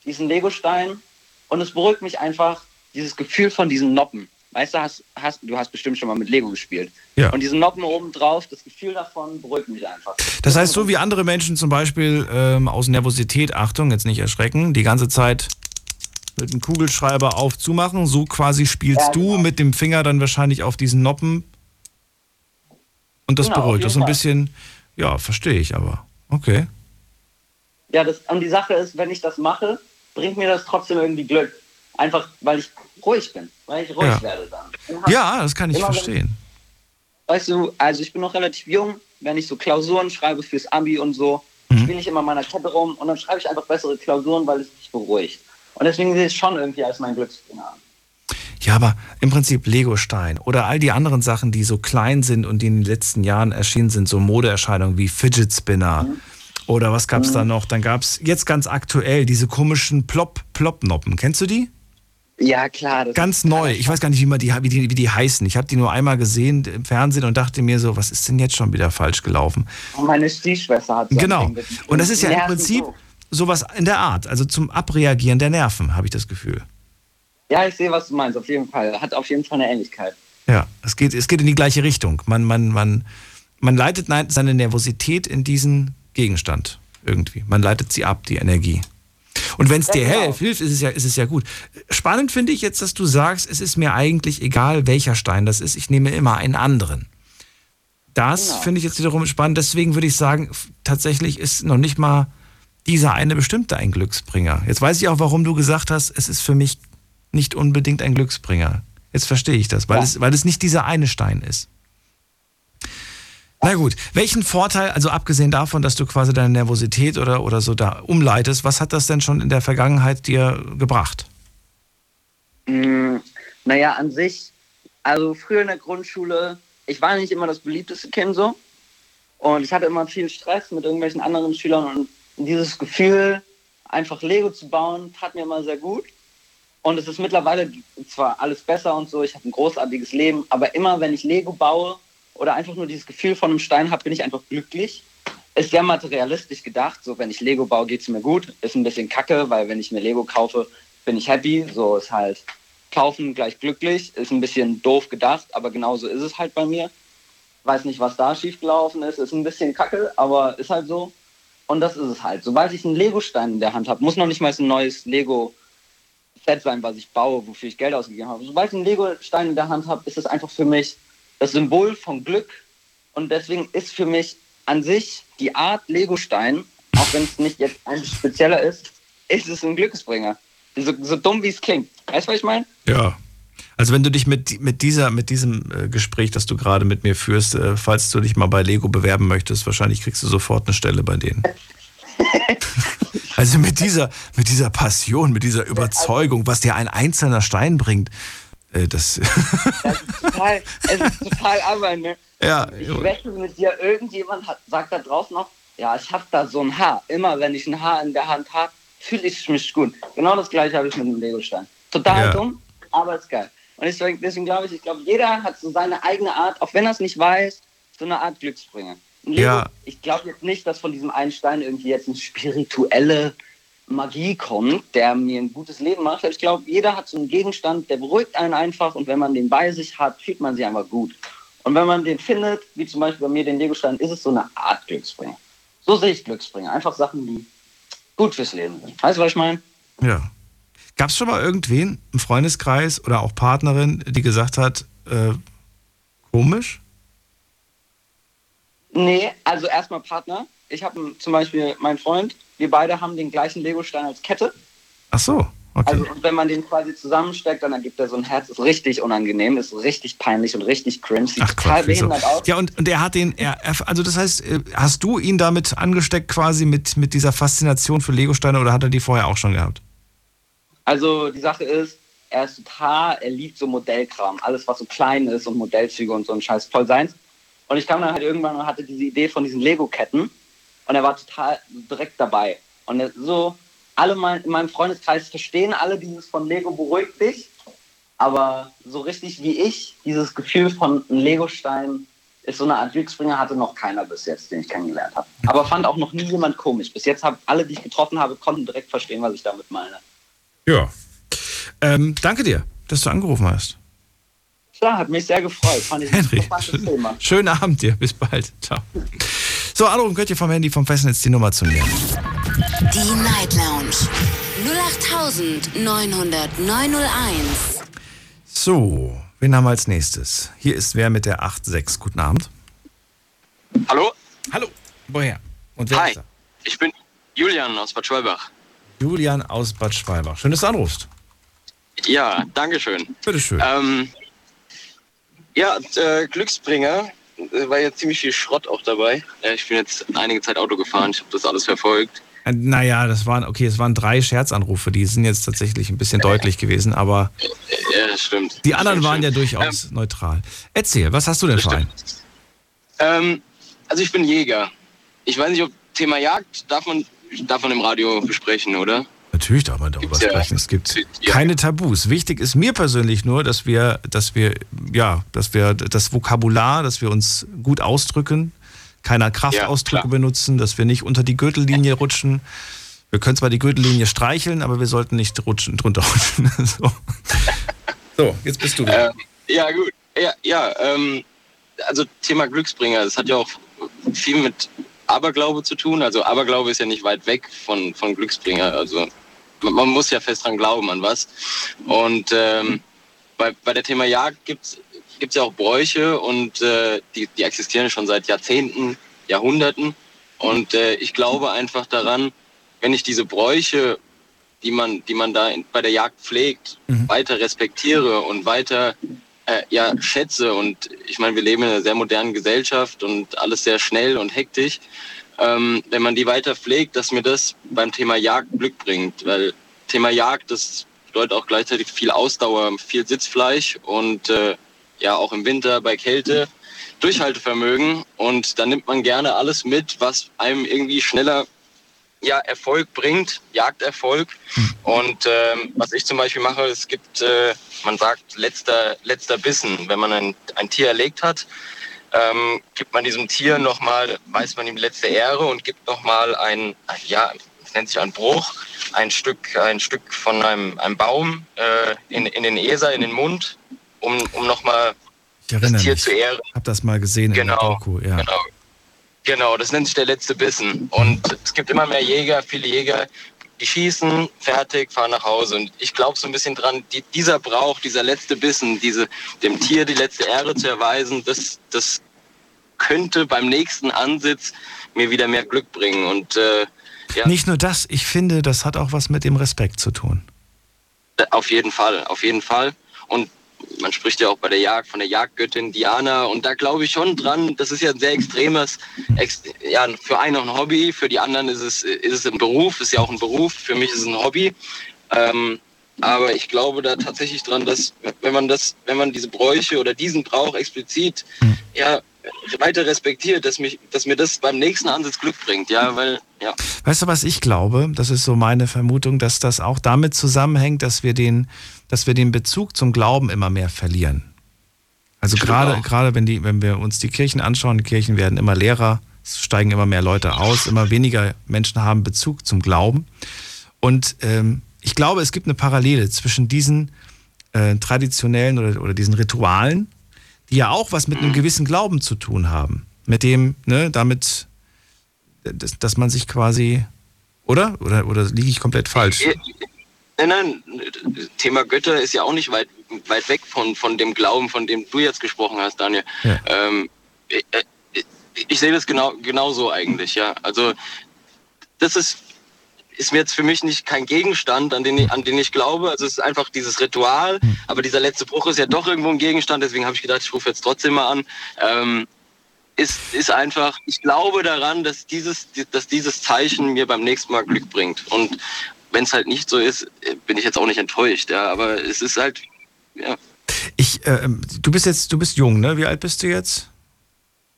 diesen Legostein. Und es beruhigt mich einfach, dieses Gefühl von diesen Noppen. Weißt du, hast, hast, du hast bestimmt schon mal mit Lego gespielt. Ja. Und diese Noppen oben drauf, das Gefühl davon beruhigt mich einfach. Das heißt, so wie andere Menschen zum Beispiel ähm, aus Nervosität, Achtung, jetzt nicht erschrecken, die ganze Zeit mit einem Kugelschreiber auf zumachen, so quasi spielst Ja, du mit dem Finger dann wahrscheinlich auf diesen Noppen und das Genau, beruhigt. Das ist ein bisschen, ja, verstehe ich aber. Okay. Ja, das, und die Sache ist, wenn ich das mache, bringt mir das trotzdem irgendwie Glück. Einfach, weil ich ruhig bin, weil ich ruhig Ja. werde dann. Ja, das kann ich Immer wenn- verstehen. Weißt du, also ich bin noch relativ jung, wenn ich so Klausuren schreibe fürs Abi und so, Mhm. spiele ich immer meiner Kette rum und dann schreibe ich einfach bessere Klausuren, weil es mich beruhigt. Und deswegen sehe ich es schon irgendwie als mein Glücksbringer an. Ja, aber im Prinzip Legostein oder all die anderen Sachen, die so klein sind und die in den letzten Jahren erschienen sind, so Modeerscheinungen wie Fidget Spinner oder was gab's da noch? Dann gab's jetzt ganz aktuell diese komischen Plop-Plop-Noppen. Kennst du die? Ja, klar. Ganz neu. Ich weiß gar nicht, wie, man die, wie, die, wie die heißen. Ich habe die nur einmal gesehen im Fernsehen und dachte mir so, was ist denn jetzt schon wieder falsch gelaufen? Und meine Stiefschwester hat so Genau. Und das ist ja im Prinzip so. sowas in der Art, also zum Abreagieren der Nerven, habe ich das Gefühl. Ja, ich sehe, was du meinst, auf jeden Fall. Hat auf jeden Fall eine Ähnlichkeit. Ja, es geht, es geht in die gleiche Richtung. Man, man, man, man leitet seine Nervosität in diesen Gegenstand irgendwie. Man leitet sie ab, die Energie. Und wenn es Ja, dir genau. hilft, hilft, ist es, ja, ist es ja gut. Spannend finde ich jetzt, dass du sagst, es ist mir eigentlich egal, welcher Stein das ist, ich nehme immer einen anderen. Das Genau. finde ich jetzt wiederum spannend. Deswegen würde ich sagen, tatsächlich ist noch nicht mal dieser eine bestimmte ein Glücksbringer. Jetzt weiß ich auch, warum du gesagt hast, es ist für mich nicht unbedingt ein Glücksbringer. Jetzt verstehe ich das, weil, Ja. es, weil es nicht dieser eine Stein ist. Na gut, welchen Vorteil, also abgesehen davon, dass du quasi deine Nervosität oder, oder so da umleitest, was hat das denn schon in der Vergangenheit dir gebracht? Mm, naja, an sich, also früher in der Grundschule, ich war nicht immer das beliebteste Kind so. Und ich hatte immer viel Stress mit irgendwelchen anderen Schülern und dieses Gefühl, einfach Lego zu bauen, tat mir immer sehr gut. Und es ist mittlerweile zwar alles besser und so, ich habe ein großartiges Leben, aber immer wenn ich Lego baue oder einfach nur dieses Gefühl von einem Stein habe, bin ich einfach glücklich. Ist sehr materialistisch gedacht, so wenn ich Lego baue, geht es mir gut. Ist ein bisschen kacke, weil wenn ich mir Lego kaufe, bin ich happy. So ist halt kaufen gleich glücklich. Ist ein bisschen doof gedacht, aber genauso ist es halt bei mir. Weiß nicht, was da schiefgelaufen ist. Ist ein bisschen kacke, aber ist halt so. Und das ist es halt. Sobald ich einen Lego-Stein in der Hand habe, muss noch nicht mal ein neues Lego-Set sein, was ich baue, wofür ich Geld ausgegeben habe. Sobald ich einen Lego-Stein in der Hand habe, ist es einfach für mich das Symbol von Glück. Und deswegen ist für mich an sich die Art Lego-Stein, auch wenn es nicht jetzt ein spezieller ist, ist es ein Glücksbringer. So, so dumm wie es klingt. Weißt du, was ich meine? Ja. Also wenn du dich mit, mit, dieser, mit diesem äh, Gespräch, das du gerade mit mir führst, äh, falls du dich mal bei Lego bewerben möchtest, wahrscheinlich kriegst du sofort eine Stelle bei denen. also mit dieser, mit dieser Passion, mit dieser Überzeugung, was dir ein einzelner Stein bringt, äh, das... Total, es ist total aber, ne? ja, Ich wette mit dir, irgendjemand hat, sagt da draußen noch, ja, ich hab da so ein Haar. Immer wenn ich ein Haar in der Hand habe, fühle ich mich gut. Genau das gleiche habe ich mit einem Legostein. Total Ja. dumm, aber ist geil. Und deswegen, deswegen glaube ich, ich glaube, jeder hat so seine eigene Art, auch wenn er es nicht weiß, so eine Art Glücksbringer. Ein Lego, Ja. Ich glaube jetzt nicht, dass von diesem einen Stein irgendwie jetzt eine spirituelle Magie kommt, der mir ein gutes Leben macht. Ich glaube, jeder hat so einen Gegenstand, der beruhigt einen einfach und wenn man den bei sich hat, fühlt man sich einfach gut. Und wenn man den findet, wie zum Beispiel bei mir den Legostein, ist es so eine Art Glücksbringer. So sehe ich Glücksbringer. Einfach Sachen, die gut fürs Leben sind. Weißt du, was ich meine? Ja. Gab es schon mal irgendwen im Freundeskreis oder auch Partnerin, die gesagt hat, äh, Komisch? Nee, also erstmal Partner. Ich habe zum Beispiel meinen Freund, wir beide haben den gleichen Legostein als Kette. Ach so, okay. Also und wenn man den quasi zusammensteckt, dann ergibt er so ein Herz. Ist richtig unangenehm, ist richtig peinlich und richtig cringe. Sieht Ach, total Quatsch, behindert aus. Ja, und, und er hat den, er, er, also das heißt, äh, hast du ihn damit angesteckt quasi mit, mit dieser Faszination für Legosteine oder hat er die vorher auch schon gehabt? Also die Sache ist, er ist total, er liebt so Modellkram, alles was so klein ist und Modellzüge und so ein Scheiß voll seins. Und ich kam dann halt irgendwann und hatte diese Idee von diesen Lego-Ketten und er war total direkt dabei. Und er, so, alle mein, in meinem Freundeskreis verstehen alle dieses von Lego beruhigt dich, aber so richtig wie ich, dieses Gefühl von einem Legostein ist so eine Art Glücksbringer, hatte noch keiner bis jetzt, den ich kennengelernt habe. Aber fand auch noch nie jemand komisch. Bis jetzt haben alle, die ich getroffen habe, konnten direkt verstehen, was ich damit meine. Ja. Ähm, danke dir, dass du angerufen hast. Klar, hat mich sehr gefreut. Fand ich Henry, interessantes Thema. Schönen Abend dir, bis bald. Ciao. So, anrufen könnt ihr vom Handy vom Festnetz die Nummer zu mir. Die Night Lounge 0890901. So, wen haben wir als nächstes? Hier ist wer mit der 86. Guten Abend. Hallo? Hallo. Woher? Und wer Hi, ist da? ich bin Julian aus Bad Schwalbach. Julian aus Bad Schwalbach. Schön, dass du anrufst. Ja, danke schön. Bitteschön. Ähm, ja, äh, Glücksbringer, äh, war ja ziemlich viel Schrott auch dabei. Äh, ich bin jetzt einige Zeit Auto gefahren, ich habe das alles verfolgt. Äh, Naja, das waren, okay, es waren drei Scherzanrufe, die sind jetzt tatsächlich ein bisschen deutlich gewesen, aber Ja, stimmt. die anderen Das waren ja stimmt. durchaus neutral. Erzähl, was hast du denn für einen? Ähm, also ich bin Jäger. Ich weiß nicht, ob Thema Jagd darf man, darf man im Radio besprechen, oder? Natürlich darf man darüber Gibt's ja. sprechen. Es gibt keine Tabus. Wichtig ist mir persönlich nur, dass wir, dass wir, ja, dass wir das Vokabular, dass wir uns gut ausdrücken, keiner Kraftausdrücke benutzen, dass wir nicht unter die Gürtellinie rutschen. Wir können zwar die Gürtellinie streicheln, aber wir sollten nicht rutschen, drunter rutschen. so. so, jetzt bist du dran. Ähm, ja, gut. Ja, ja ähm, also Thema Glücksbringer, das hat ja auch viel mit Aberglaube zu tun. Also Aberglaube ist ja nicht weit weg von, von Glücksbringer. Also man, muss ja fest dran glauben an was. Und ähm, bei, bei der Thema Jagd gibt es ja auch Bräuche und äh, die, die existieren schon seit Jahrzehnten, Jahrhunderten. Und äh, ich glaube einfach daran, wenn ich diese Bräuche, die man, die man da in, bei der Jagd pflegt, weiter respektiere und weiter äh, ja, schätze. Und ich meine, wir leben in einer sehr modernen Gesellschaft und alles sehr schnell und hektisch. Ähm, wenn man die weiter pflegt, dass mir das beim Thema Jagd Glück bringt. Weil Thema Jagd, das bedeutet auch gleichzeitig viel Ausdauer, viel Sitzfleisch und äh, ja auch im Winter bei Kälte Durchhaltevermögen. Und da nimmt man gerne alles mit, was einem irgendwie schneller ja, Erfolg bringt, Jagderfolg. Und ähm, was ich zum Beispiel mache, es gibt, äh, man sagt, letzter, letzter Bissen. Wenn man ein, ein Tier erlegt hat, ähm, gibt man diesem Tier nochmal, weiß man ihm letzte Ehre und gibt nochmal ein, ja, es nennt sich ein Bruch, ein Stück, ein Stück von einem, einem Baum äh, in, in den Eser, in den Mund, um, um nochmal Ich erinnere Tier mich. zu ehren. Hab das mal gesehen in der Genau, Doku. Ja. Genau. Genau, das nennt sich der letzte Bissen. Und es gibt immer mehr Jäger, viele Jäger, die schießen, fertig, fahren nach Hause. Und ich glaube so ein bisschen dran, die, dieser Brauch, dieser letzte Bissen, diese, dem Tier die letzte Ehre zu erweisen, das, das könnte beim nächsten Ansitz mir wieder mehr Glück bringen. Und äh, ja, Nicht nur das, ich finde, das hat auch was mit dem Respekt zu tun. Auf jeden Fall, auf jeden Fall. Und man spricht ja auch bei der Jagd von der Jagdgöttin Diana. Und da glaube ich schon dran, das ist ja ein sehr extremes, ex, ja, für einen auch ein Hobby, für die anderen ist es, ist es ein Beruf, ist ja auch ein Beruf, für mich ist es ein Hobby. Ähm, aber ich glaube da tatsächlich dran, dass wenn man das, wenn man diese Bräuche oder diesen Brauch explizit ja, weiter respektiert, dass, mich, dass mir das beim nächsten Ansatz Glück bringt. Ja, weil, ja. Weißt du, was ich glaube? Das ist so meine Vermutung, dass das auch damit zusammenhängt, dass wir den, dass wir den Bezug zum Glauben immer mehr verlieren. Also Stimmt gerade, auch. gerade wenn die, wenn wir uns die Kirchen anschauen, die Kirchen werden immer leerer, es steigen immer mehr Leute aus, immer weniger Menschen haben Bezug zum Glauben. Und ähm, ich glaube, es gibt eine Parallele zwischen diesen äh, traditionellen oder, oder diesen Ritualen, die ja auch was mit einem gewissen Glauben zu tun haben. Mit dem, ne, damit, dass, dass man sich quasi, oder? Oder, oder liege ich komplett falsch? Nein, nein, Thema Götter ist ja auch nicht weit, weit weg von, von dem Glauben, von dem du jetzt gesprochen hast, Daniel. Ja. Ähm, ich, ich, sehe das genau, genauso eigentlich, ja. Also das ist, ist mir jetzt für mich nicht kein Gegenstand, an den, ich, an den ich glaube. Also es ist einfach dieses Ritual, aber dieser letzte Bruch ist ja doch irgendwo ein Gegenstand, deswegen habe ich gedacht, ich rufe jetzt trotzdem mal an. Ähm, ist, ist einfach, ich glaube daran, dass dieses, dass dieses Zeichen mir beim nächsten Mal Glück bringt. Und wenn es halt nicht so ist, bin ich jetzt auch nicht enttäuscht, ja. Aber es ist halt, ja, Ich, äh, du bist jetzt, du bist jung, ne? Wie alt bist du jetzt?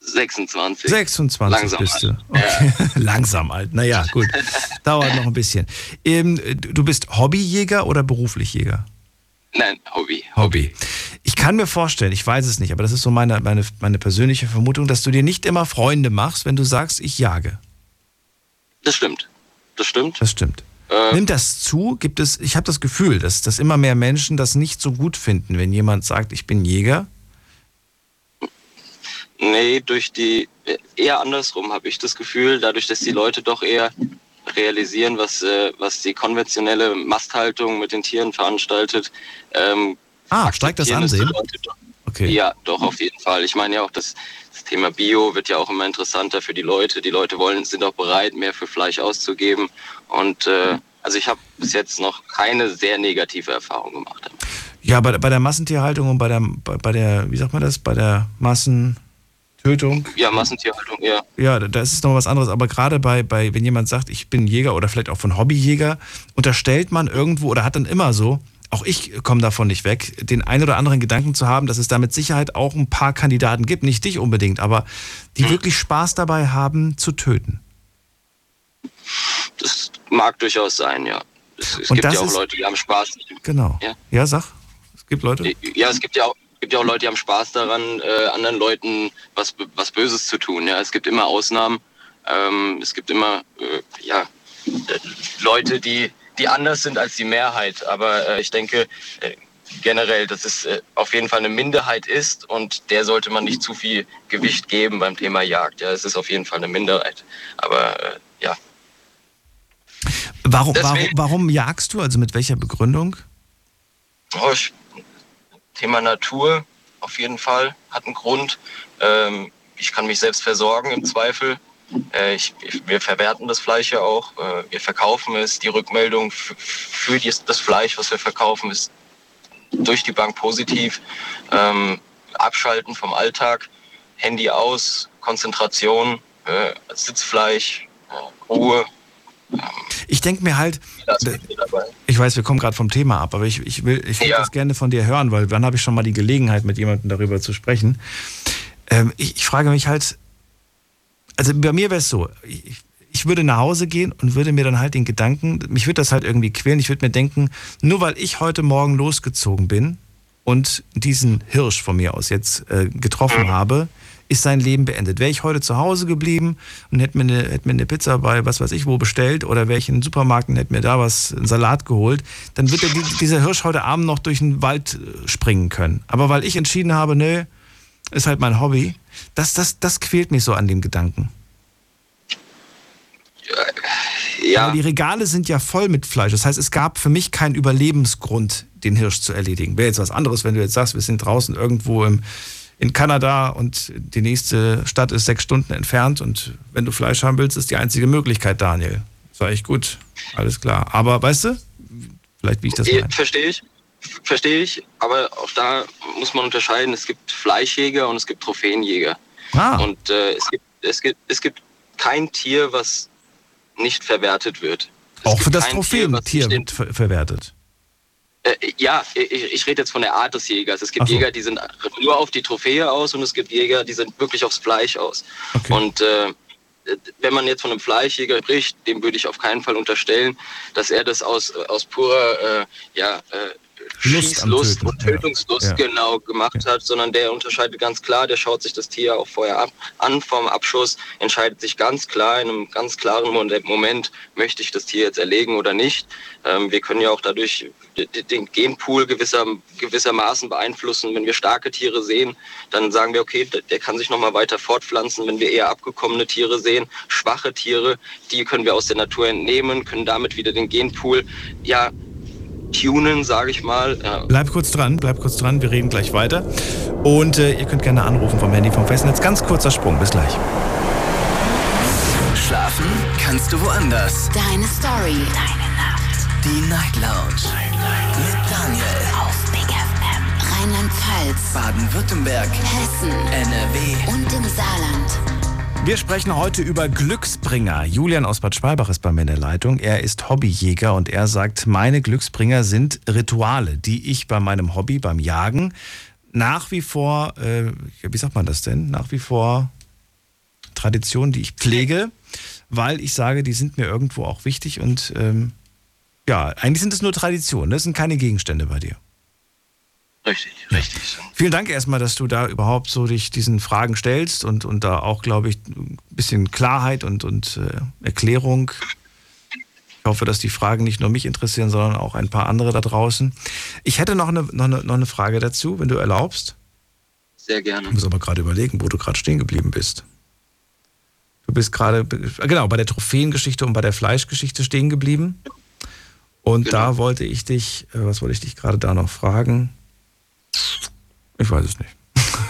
26. 26 Langsam bist du. alt. Okay. Langsam alt. Naja, gut. Dauert noch ein bisschen. Ähm, du bist Hobbyjäger oder beruflich Jäger? Nein, Hobby. Hobby. Ich kann mir vorstellen, ich weiß es nicht, aber das ist so meine, meine, meine persönliche Vermutung, dass du dir nicht immer Freunde machst, wenn du sagst, ich jage. Das stimmt. Das stimmt. Das stimmt. Äh, Nimmt das zu? Gibt es, ich habe das Gefühl, dass, dass immer mehr Menschen das nicht so gut finden, wenn jemand sagt, ich bin Jäger. Nee, durch die, eher andersrum habe ich das Gefühl, dadurch, dass die Leute doch eher realisieren, was, äh, was die konventionelle Masthaltung mit den Tieren veranstaltet. Ähm, Ah, steigt das Ansehen? Doch. Okay. Ja, doch, auf jeden Fall. Ich meine ja auch, das, das Thema Bio wird ja auch immer interessanter für die Leute. Die Leute wollen, sind auch bereit, mehr für Fleisch auszugeben. Und äh, also ich habe bis jetzt noch keine sehr negative Erfahrung gemacht. Ja, bei, bei der Massentierhaltung und bei der, bei, bei der, wie sagt man das, bei der Massentötung, Ja, Massentierhaltung, ja. ja, da da ist es noch was anderes. Aber gerade bei, bei, wenn jemand sagt, ich bin Jäger oder vielleicht auch von Hobbyjäger, unterstellt man irgendwo oder hat dann immer so, auch ich komme davon nicht weg, den ein oder anderen Gedanken zu haben, dass es da mit Sicherheit auch ein paar Kandidaten gibt, nicht dich unbedingt, aber die wirklich Spaß dabei haben zu töten. Das mag durchaus sein, ja. Es, es Und gibt das ja auch ist- Leute, die haben Spaß. Genau. Ja. Ja, sag. Es gibt Leute. Ja, es gibt ja auch, gibt ja auch Leute, die haben Spaß daran, äh, anderen Leuten was, was Böses zu tun. Ja, es gibt immer Ausnahmen. Ähm, es gibt immer äh, ja, äh, Leute, die, die anders sind als die Mehrheit. Aber äh, ich denke äh, generell, dass es äh, auf jeden Fall eine Minderheit ist und der sollte man nicht zu viel Gewicht geben beim Thema Jagd. Ja, es ist auf jeden Fall eine Minderheit. Aber äh, ja, Warum, warum, warum jagst du? Also mit welcher Begründung? Oh, ich, Thema Natur auf jeden Fall hat einen Grund. Ähm, ich kann mich selbst versorgen im Zweifel. Äh, ich, wir verwerten das Fleisch ja auch. Äh, wir verkaufen es. Die Rückmeldung für das Fleisch, was wir verkaufen, ist durch die Bank positiv. Ähm, abschalten vom Alltag, Handy aus, Konzentration, äh, Sitzfleisch, Ruhe. Ich denke mir halt, ich weiß, wir kommen gerade vom Thema ab, aber ich, ich will, ich will das gerne von dir hören, weil wann habe ich schon mal die Gelegenheit, mit jemandem darüber zu sprechen? Ähm, ich, ich frage mich halt, also bei mir wäre es so, ich, ich würde nach Hause gehen und würde mir dann halt den Gedanken, mich würde das halt irgendwie quälen, ich würde mir denken, nur weil ich heute Morgen losgezogen bin und diesen Hirsch von mir aus jetzt äh, getroffen habe, ist sein Leben beendet. Wäre ich heute zu Hause geblieben und hätte mir, eine, hätte mir eine Pizza bei was weiß ich wo bestellt oder wäre ich in den Supermarkt und hätte mir da was, einen Salat geholt, dann wird der, dieser Hirsch heute Abend noch durch den Wald äh, springen können. Aber weil ich entschieden habe, nö, ist halt mein Hobby, das, das, das quält mich so an dem Gedanken. Ja. Aber die Regale sind ja voll mit Fleisch. Das heißt, es gab für mich keinen Überlebensgrund, den Hirsch zu erledigen. Wäre jetzt was anderes, wenn du jetzt sagst, wir sind draußen irgendwo im, in Kanada und die nächste Stadt ist sechs Stunden entfernt und wenn du Fleisch haben willst, ist die einzige Möglichkeit, Daniel. Sag ich gut, alles klar. Aber weißt du, vielleicht wie ich das meine. Verstehe ich. Verstehe ich, aber auch da muss man unterscheiden. Es gibt Fleischjäger und es gibt Trophäenjäger. Ah. Und äh, es, gibt, es, gibt, es gibt kein Tier, was nicht verwertet wird. Es Auch für das Trophäentier wird ver verwertet. Äh, ja, ich, ich rede jetzt von der Art des Jägers. Es gibt so. Jäger, die sind nur auf die Trophäe aus und es gibt Jäger, die sind wirklich aufs Fleisch aus. Und äh, wenn man jetzt von einem Fleischjäger spricht, dem würde ich auf keinen Fall unterstellen, dass er das aus, aus purer äh, ja, äh, Schießlust Töten, und Tötungslust ja. genau gemacht hat, sondern der unterscheidet ganz klar, der schaut sich das Tier auch vorher ab, an vom Abschuss, entscheidet sich ganz klar in einem ganz klaren Mo- Moment, möchte ich das Tier jetzt erlegen oder nicht. Ähm, wir können ja auch dadurch den Genpool gewisser, gewissermaßen beeinflussen. Wenn wir starke Tiere sehen, dann sagen wir, okay, der- der kann sich nochmal weiter fortpflanzen. Wenn wir eher abgekommene Tiere sehen, schwache Tiere, die können wir aus der Natur entnehmen, können damit wieder den Genpool ja tunen, sage ich mal. Ja. Bleib kurz dran, bleib kurz dran, wir reden gleich weiter. Und äh, ihr könnt gerne anrufen vom Handy vom Festnetz. Ganz kurzer Sprung, bis gleich. Schlafen kannst du woanders. Deine Story. Deine Nacht. Die Night Lounge. Mit Daniel. Auf Big FM. Rheinland-Pfalz. Baden-Württemberg. Hessen. NRW. Und im Saarland. Wir sprechen heute über Glücksbringer. Julian aus Bad Schwalbach ist bei mir in der Leitung. Er ist Hobbyjäger und er sagt, meine Glücksbringer sind Rituale, die ich bei meinem Hobby, beim Jagen, nach wie vor, äh, wie sagt man das denn? Nach wie vor Traditionen, die ich pflege, weil ich sage, die sind mir irgendwo auch wichtig und ähm, ja, eigentlich sind es nur Traditionen, das sind keine Gegenstände bei dir. Richtig, richtig. Vielen Dank erstmal, dass du da überhaupt so dich diesen Fragen stellst und, und da auch, glaube ich, ein bisschen Klarheit und, und äh, Erklärung. Ich hoffe, dass die Fragen nicht nur mich interessieren, sondern auch ein paar andere da draußen. Ich hätte noch eine, noch eine, noch eine Frage dazu, wenn du erlaubst. Sehr gerne. Ich muss aber gerade überlegen, wo du gerade stehen geblieben bist. Du bist gerade, genau, bei der Trophäengeschichte und bei der Fleischgeschichte stehen geblieben. Und Genau. da wollte ich dich, äh, was wollte ich dich gerade da noch fragen? Ich weiß es nicht.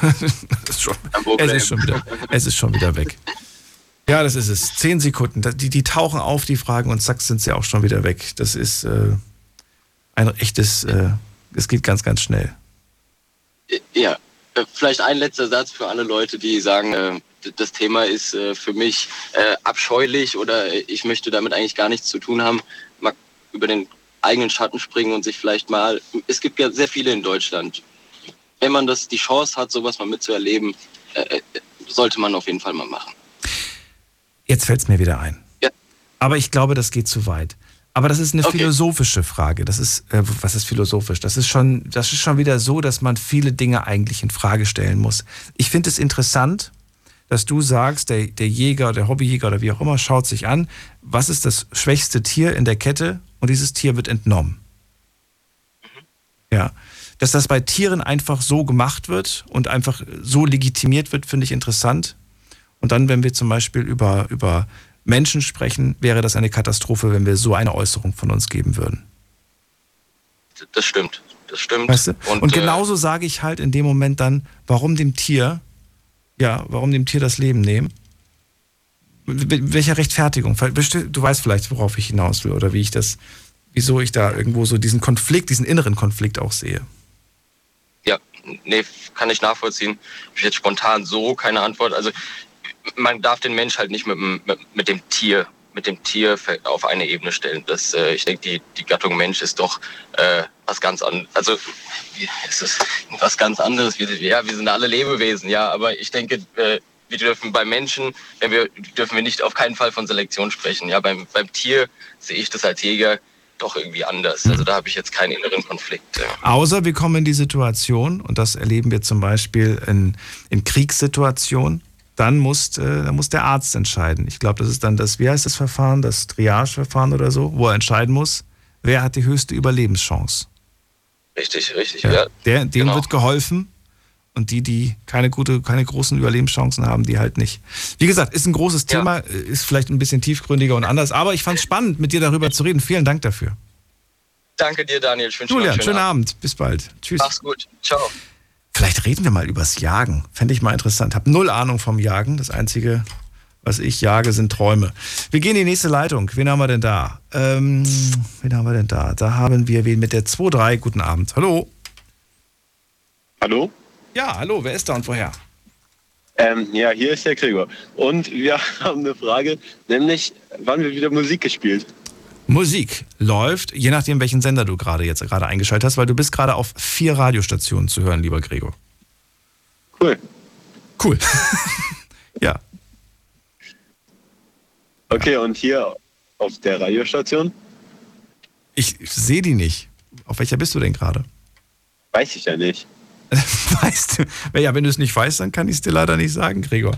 ist schon, es, ist schon wieder, es ist schon wieder weg. Ja, das ist es. Zehn Sekunden. Die, die tauchen auf, die Fragen, und zack, sind sie auch schon wieder weg. Das ist äh, ein echtes, äh, es geht ganz, ganz schnell. Ja, äh, vielleicht ein letzter Satz für alle Leute, die sagen, äh, das Thema ist äh, für mich äh, abscheulich oder ich möchte damit eigentlich gar nichts zu tun haben. Mal über den eigenen Schatten springen und sich vielleicht mal, es gibt ja sehr viele in Deutschland. Wenn man das die Chance hat, sowas mal mitzuerleben, äh, äh, sollte man auf jeden Fall mal machen. Jetzt fällt es mir wieder ein. Ja. Aber ich glaube, das geht zu weit. Aber das ist eine Okay. philosophische Frage. Das ist, äh, was ist philosophisch? Das ist schon, das ist schon wieder so, dass man viele Dinge eigentlich in Frage stellen muss. Ich finde es interessant, dass du sagst, der, der Jäger, der Hobbyjäger oder wie auch immer, schaut sich an, was ist das schwächste Tier in der Kette und dieses Tier wird entnommen. Ja. Dass das bei Tieren einfach so gemacht wird und einfach so legitimiert wird, finde ich interessant. Und dann, wenn wir zum Beispiel über, über Menschen sprechen, wäre das eine Katastrophe, wenn wir so eine Äußerung von uns geben würden. Das stimmt. Das stimmt. Weißt du? Und, äh, genauso sage ich halt in dem Moment dann, warum dem Tier, ja, warum dem Tier das Leben nehmen? Mit welcher Rechtfertigung? Du weißt vielleicht, worauf ich hinaus will oder wie ich das, wieso ich da irgendwo so diesen Konflikt, diesen inneren Konflikt auch sehe. Nee, kann ich nachvollziehen. Ich jetzt spontan so keine Antwort. Also man darf den Mensch halt nicht mit, mit, mit dem Tier, mit dem Tier auf eine Ebene stellen. Das, äh, ich denke, die, die Gattung Mensch ist doch äh, was ganz anderes. Also wie, es ist was ganz anderes. Wir, ja, wir sind alle Lebewesen, ja, aber ich denke, äh, wir dürfen bei Menschen, wenn wir dürfen wir nicht auf keinen Fall von Selektion sprechen. Ja, beim, beim Tier sehe ich das als Jäger doch irgendwie anders. Also da habe ich jetzt keinen inneren Konflikt. Ja. Außer wir kommen in die Situation, und das erleben wir zum Beispiel in, in Kriegssituationen, dann muss, äh, dann muss der Arzt entscheiden. Ich glaube, das ist dann das, wie heißt das Verfahren, das Triage-Verfahren oder so, wo er entscheiden muss, wer hat die höchste Überlebenschance. Richtig, richtig, ja. Der, dem Genau. wird geholfen und die, die keine gute, keine großen Überlebenschancen haben, die halt nicht. Wie gesagt, ist ein großes Thema, äh, ist vielleicht ein bisschen tiefgründiger und anders, aber ich fand es spannend, mit dir darüber zu reden. Vielen Dank dafür. Danke dir, Daniel. Ich wünsche Julian, einen schönen Abend. Bis bald. Tschüss. Mach's gut. Ciao. Vielleicht reden wir mal übers Jagen. Fände ich mal interessant. Hab null Ahnung vom Jagen. Das Einzige, was ich jage, sind Träume. Wir gehen in die nächste Leitung. Wen haben wir denn da? Ähm, wen haben wir denn da? Da haben wir wen mit der 2-3. Guten Abend. Hallo. Hallo? Ja, hallo. Wer ist da und woher? Ähm, ja, hier ist der Gregor. Und wir haben eine Frage, nämlich, wann wird wieder Musik gespielt? Musik läuft, je nachdem, welchen Sender du gerade jetzt gerade eingeschaltet hast, weil du bist gerade auf vier Radiostationen zu hören, lieber Gregor. Cool. Cool. ja. Okay, und hier auf der Radiostation? Ich sehe die nicht. Auf welcher bist du denn gerade? Weiß ich ja nicht. weißt du? Ja, wenn du es nicht weißt, dann kann ich es dir leider nicht sagen, Gregor.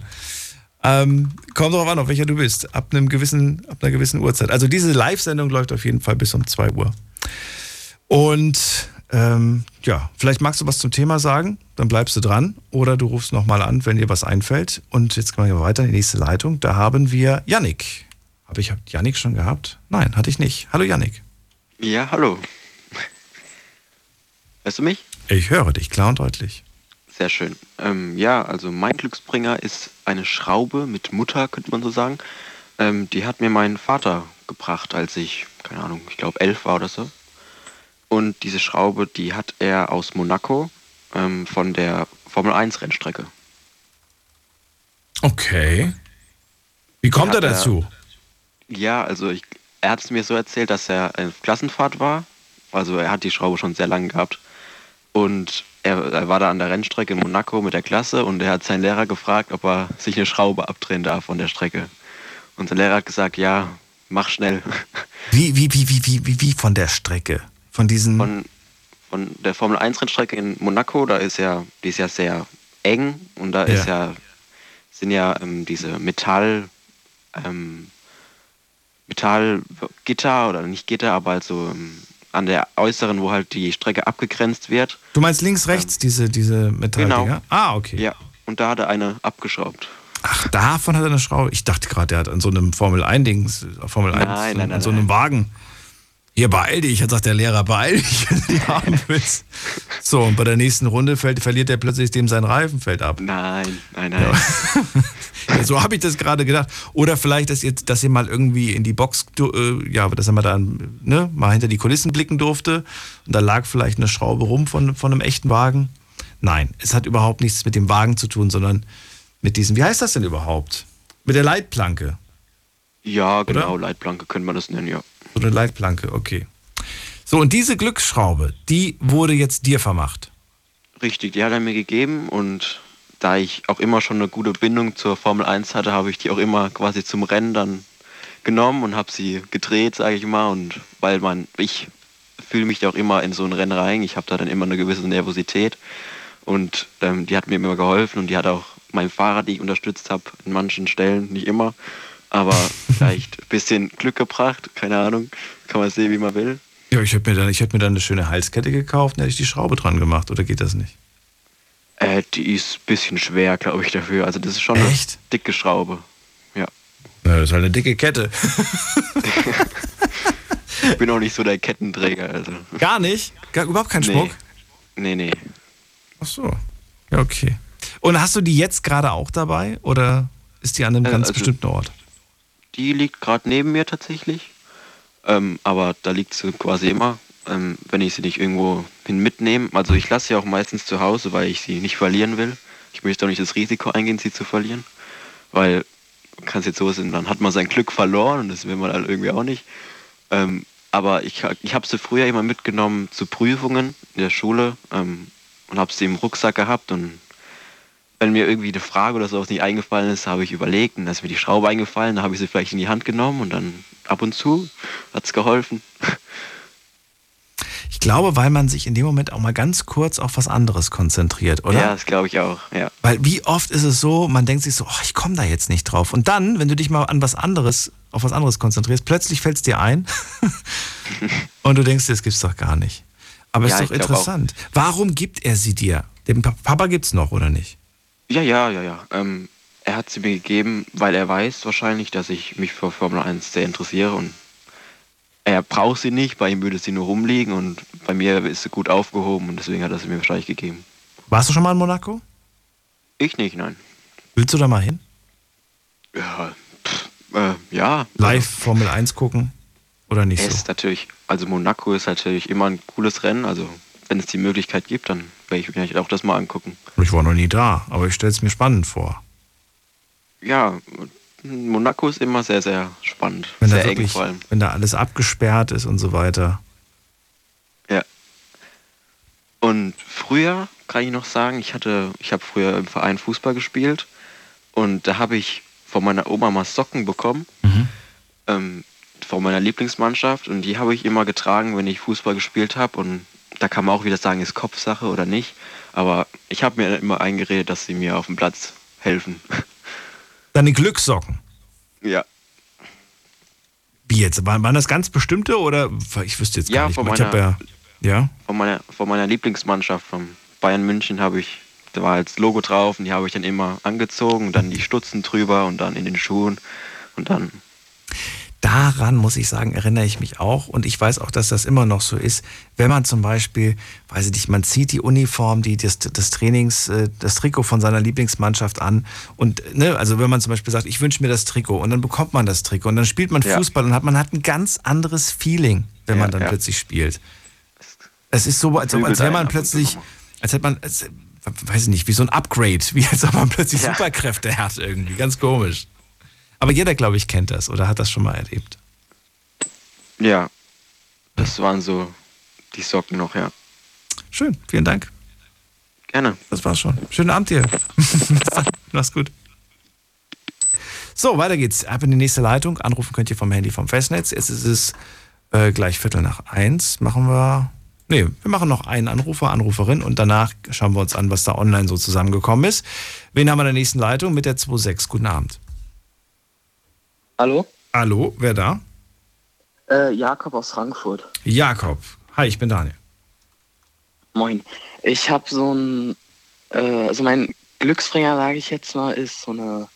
Ähm, kommt darauf an, auf welcher du bist. Ab, einem gewissen, ab einer gewissen Uhrzeit. Also diese Live-Sendung läuft auf jeden Fall bis um 2 Uhr. Und ähm, ja, vielleicht magst du was zum Thema sagen, dann bleibst du dran. Oder du rufst nochmal an, wenn dir was einfällt. Und jetzt gehen wir weiter in die nächste Leitung. Da haben wir Yannick. Habe ich Yannick schon gehabt? Nein, hatte ich nicht. Hallo Yannick. Ja, hallo. Hörst du mich? Ich höre dich klar und deutlich. Sehr schön. Ähm, ja, also mein Glücksbringer ist eine Schraube mit Mutter, könnte man so sagen. Ähm, die hat mir mein Vater gebracht, als ich, keine Ahnung, ich glaube elf war oder so. Und diese Schraube, die hat er aus Monaco ähm, von der Formel 1 Rennstrecke. Okay. Wie kommt er dazu? Er, ja, also ich, er hat es mir so erzählt, dass er auf Klassenfahrt war. Also er hat die Schraube schon sehr lange gehabt. Und er, er, war da an der Rennstrecke in Monaco mit der Klasse und er hat seinen Lehrer gefragt, ob er sich eine Schraube abdrehen darf von der Strecke. Und der Lehrer hat gesagt, ja, mach schnell. Wie, wie, wie, wie, wie, wie von der Strecke? Von diesen. Von, von der Formel 1 Rennstrecke in Monaco, da ist ja, die ist ja sehr eng und da ja. ist ja, sind ja ähm, diese Metall, ähm, Metallgitter oder nicht Gitter, aber halt so ähm, an der äußeren, wo halt die Strecke abgegrenzt wird. Du meinst links, rechts, ähm, diese, diese Metalldinger? Genau. Ah, okay. Ja, und da hat er eine abgeschraubt. Ach, davon hat er eine Schraube. Ich dachte gerade, der hat an so einem Formel 1-Ding, Formel 1, nein, nein, nein, an so einem Wagen. Hier, beeil dich. Jetzt sagt der Lehrer, beeil dich, wenn du die haben willst. So, und bei der nächsten Runde fällt, verliert er plötzlich dem sein Reifen fällt ab. Nein, nein, nein. Ja. so habe ich das gerade gedacht. Oder vielleicht, dass ihr, dass ihr mal irgendwie in die Box, äh, ja, dass er mal da ne, mal hinter die Kulissen blicken durfte. Und da lag vielleicht eine Schraube rum von, von einem echten Wagen. Nein, es hat überhaupt nichts mit dem Wagen zu tun, sondern mit diesem, wie heißt das denn überhaupt? Mit der Leitplanke. Ja, genau, Oder? Leitplanke könnte man das nennen, ja. So eine Leitplanke, okay. So, und diese Glücksschraube, die wurde jetzt dir vermacht. Richtig, die hat er mir gegeben und da ich auch immer schon eine gute Bindung zur Formel 1 hatte, habe ich die auch immer quasi zum Rennen dann genommen und habe sie gedreht, sage ich mal. Und weil man, ich fühle mich da auch immer in so ein Rennen rein, ich habe da dann immer eine gewisse Nervosität. Und ähm, die hat mir immer geholfen und die hat auch mein Fahrrad, die ich unterstützt habe, in manchen Stellen, nicht immer, aber vielleicht ein bisschen Glück gebracht, keine Ahnung, kann man sehen, wie man will. Ja, ich hätte mir, dann, hätt mir dann eine schöne Halskette gekauft und hätte ich die Schraube dran gemacht, oder geht das nicht? Äh, die ist ein bisschen schwer, glaube ich, dafür. Also das ist schon Echt? eine dicke Schraube. Ja. ja. Das ist halt eine dicke Kette. ich bin auch nicht so der Kettenträger. Also. Gar nicht? Gar, überhaupt kein Schmuck? Nee, nee. Ach so. Ja, okay. Und hast du die jetzt gerade auch dabei oder ist die an einem äh, ganz also, bestimmten Ort? Die liegt gerade neben mir tatsächlich. Ähm, aber da liegt sie quasi immer, ähm, wenn ich sie nicht irgendwo hin mitnehme. Also ich lasse sie auch meistens zu Hause, weil ich sie nicht verlieren will. Ich möchte auch nicht das Risiko eingehen, sie zu verlieren. Weil, kann es jetzt so sein, dann hat man sein Glück verloren und das will man halt irgendwie auch nicht. Ähm, aber ich, ich habe sie früher immer mitgenommen zu Prüfungen in der Schule ähm, und habe sie im Rucksack gehabt und wenn mir irgendwie eine Frage oder sowas nicht eingefallen ist, habe ich überlegt und dann ist mir die Schraube eingefallen, dann habe ich sie vielleicht in die Hand genommen und dann ab und zu hat es geholfen. Ich glaube, weil man sich in dem Moment auch mal ganz kurz auf was anderes konzentriert, oder? Ja, das glaube ich auch, ja. Weil wie oft ist es so, man denkt sich so, oh, ich komme da jetzt nicht drauf. Und dann, wenn du dich mal an was anderes, auf was anderes konzentrierst, plötzlich fällt es dir ein und du denkst, das gibt's doch gar nicht. Aber ja, ist doch interessant. Warum gibt er sie dir? Den Papa gibt's noch, oder nicht? Ja, ja, ja, ja. Ähm, er hat sie mir gegeben, weil er weiß wahrscheinlich, dass ich mich für Formel 1 sehr interessiere und er braucht sie nicht, bei ihm würde sie nur rumliegen und bei mir ist sie gut aufgehoben und deswegen hat er sie mir wahrscheinlich gegeben. Warst du schon mal in Monaco? Ich nicht, nein. Willst du da mal hin? Ja, pff, äh, ja. Live Formel 1 gucken oder nicht es so? Ist natürlich, also Monaco ist natürlich immer ein cooles Rennen, also wenn es die Möglichkeit gibt, dann werde ich mir auch das mal angucken. Ich war noch nie da, aber ich stelle es mir spannend vor. Ja, Monaco ist immer sehr, sehr spannend. Wenn sehr da wirklich, vor allem. Wenn da alles abgesperrt ist und so weiter. Ja. Und früher kann ich noch sagen, ich hatte, ich habe früher im Verein Fußball gespielt und da habe ich von meiner Oma mal Socken bekommen. Mhm. Ähm, von meiner Lieblingsmannschaft und die habe ich immer getragen, wenn ich Fußball gespielt habe und da kann man auch wieder sagen, ist Kopfsache oder nicht. Aber ich habe mir immer eingeredet, dass sie mir auf dem Platz helfen. Deine Glückssocken? Ja. Wie jetzt? Waren, waren das ganz bestimmte oder ich wüsste jetzt gar ja, nicht. Von meiner, ja, ja? Von meiner, von meiner Lieblingsmannschaft, von Bayern München, habe ich, da war als Logo drauf und die habe ich dann immer angezogen, dann die Stutzen drüber und dann in den Schuhen und dann daran, muss ich sagen, erinnere ich mich auch. Und ich weiß auch, dass das immer noch so ist. Wenn man zum Beispiel, weiß ich nicht, man zieht die Uniform, die, das, das Trainings, äh, das Trikot von seiner Lieblingsmannschaft an. Und, ne, also wenn man zum Beispiel sagt, ich wünsche mir das Trikot und dann bekommt man das Trikot und dann spielt man Ja. Fußball und hat, man hat ein ganz anderes Feeling, wenn Ja, man dann ja. plötzlich spielt. Es ist so, als, ob- als wäre man plötzlich, als hätte man, als, weiß ich nicht, wie so ein Upgrade, wie als ob man plötzlich. Superkräfte hat irgendwie. Ganz komisch. Aber jeder, glaube ich, kennt das oder hat das schon mal erlebt. Ja, das waren so die Socken noch, ja. Schön, vielen Dank. Gerne. Das war's schon. Schönen Abend dir. Mach's gut. So, weiter geht's. Ab in die nächste Leitung. Anrufen könnt ihr vom Handy vom Festnetz. Jetzt ist es äh, gleich Viertel nach eins. Machen wir. Nee, wir machen noch einen Anrufer, Anruferin und danach schauen wir uns an, was da online so zusammengekommen ist. Wen haben wir in der nächsten Leitung mit der 26? Guten Abend. Hallo? Hallo, wer da? Äh, Jakob aus Frankfurt. Jakob. Hi, ich bin Daniel. Moin. Ich habe so ein, äh, also mein Glücksbringer, sage ich jetzt mal, ist so eine,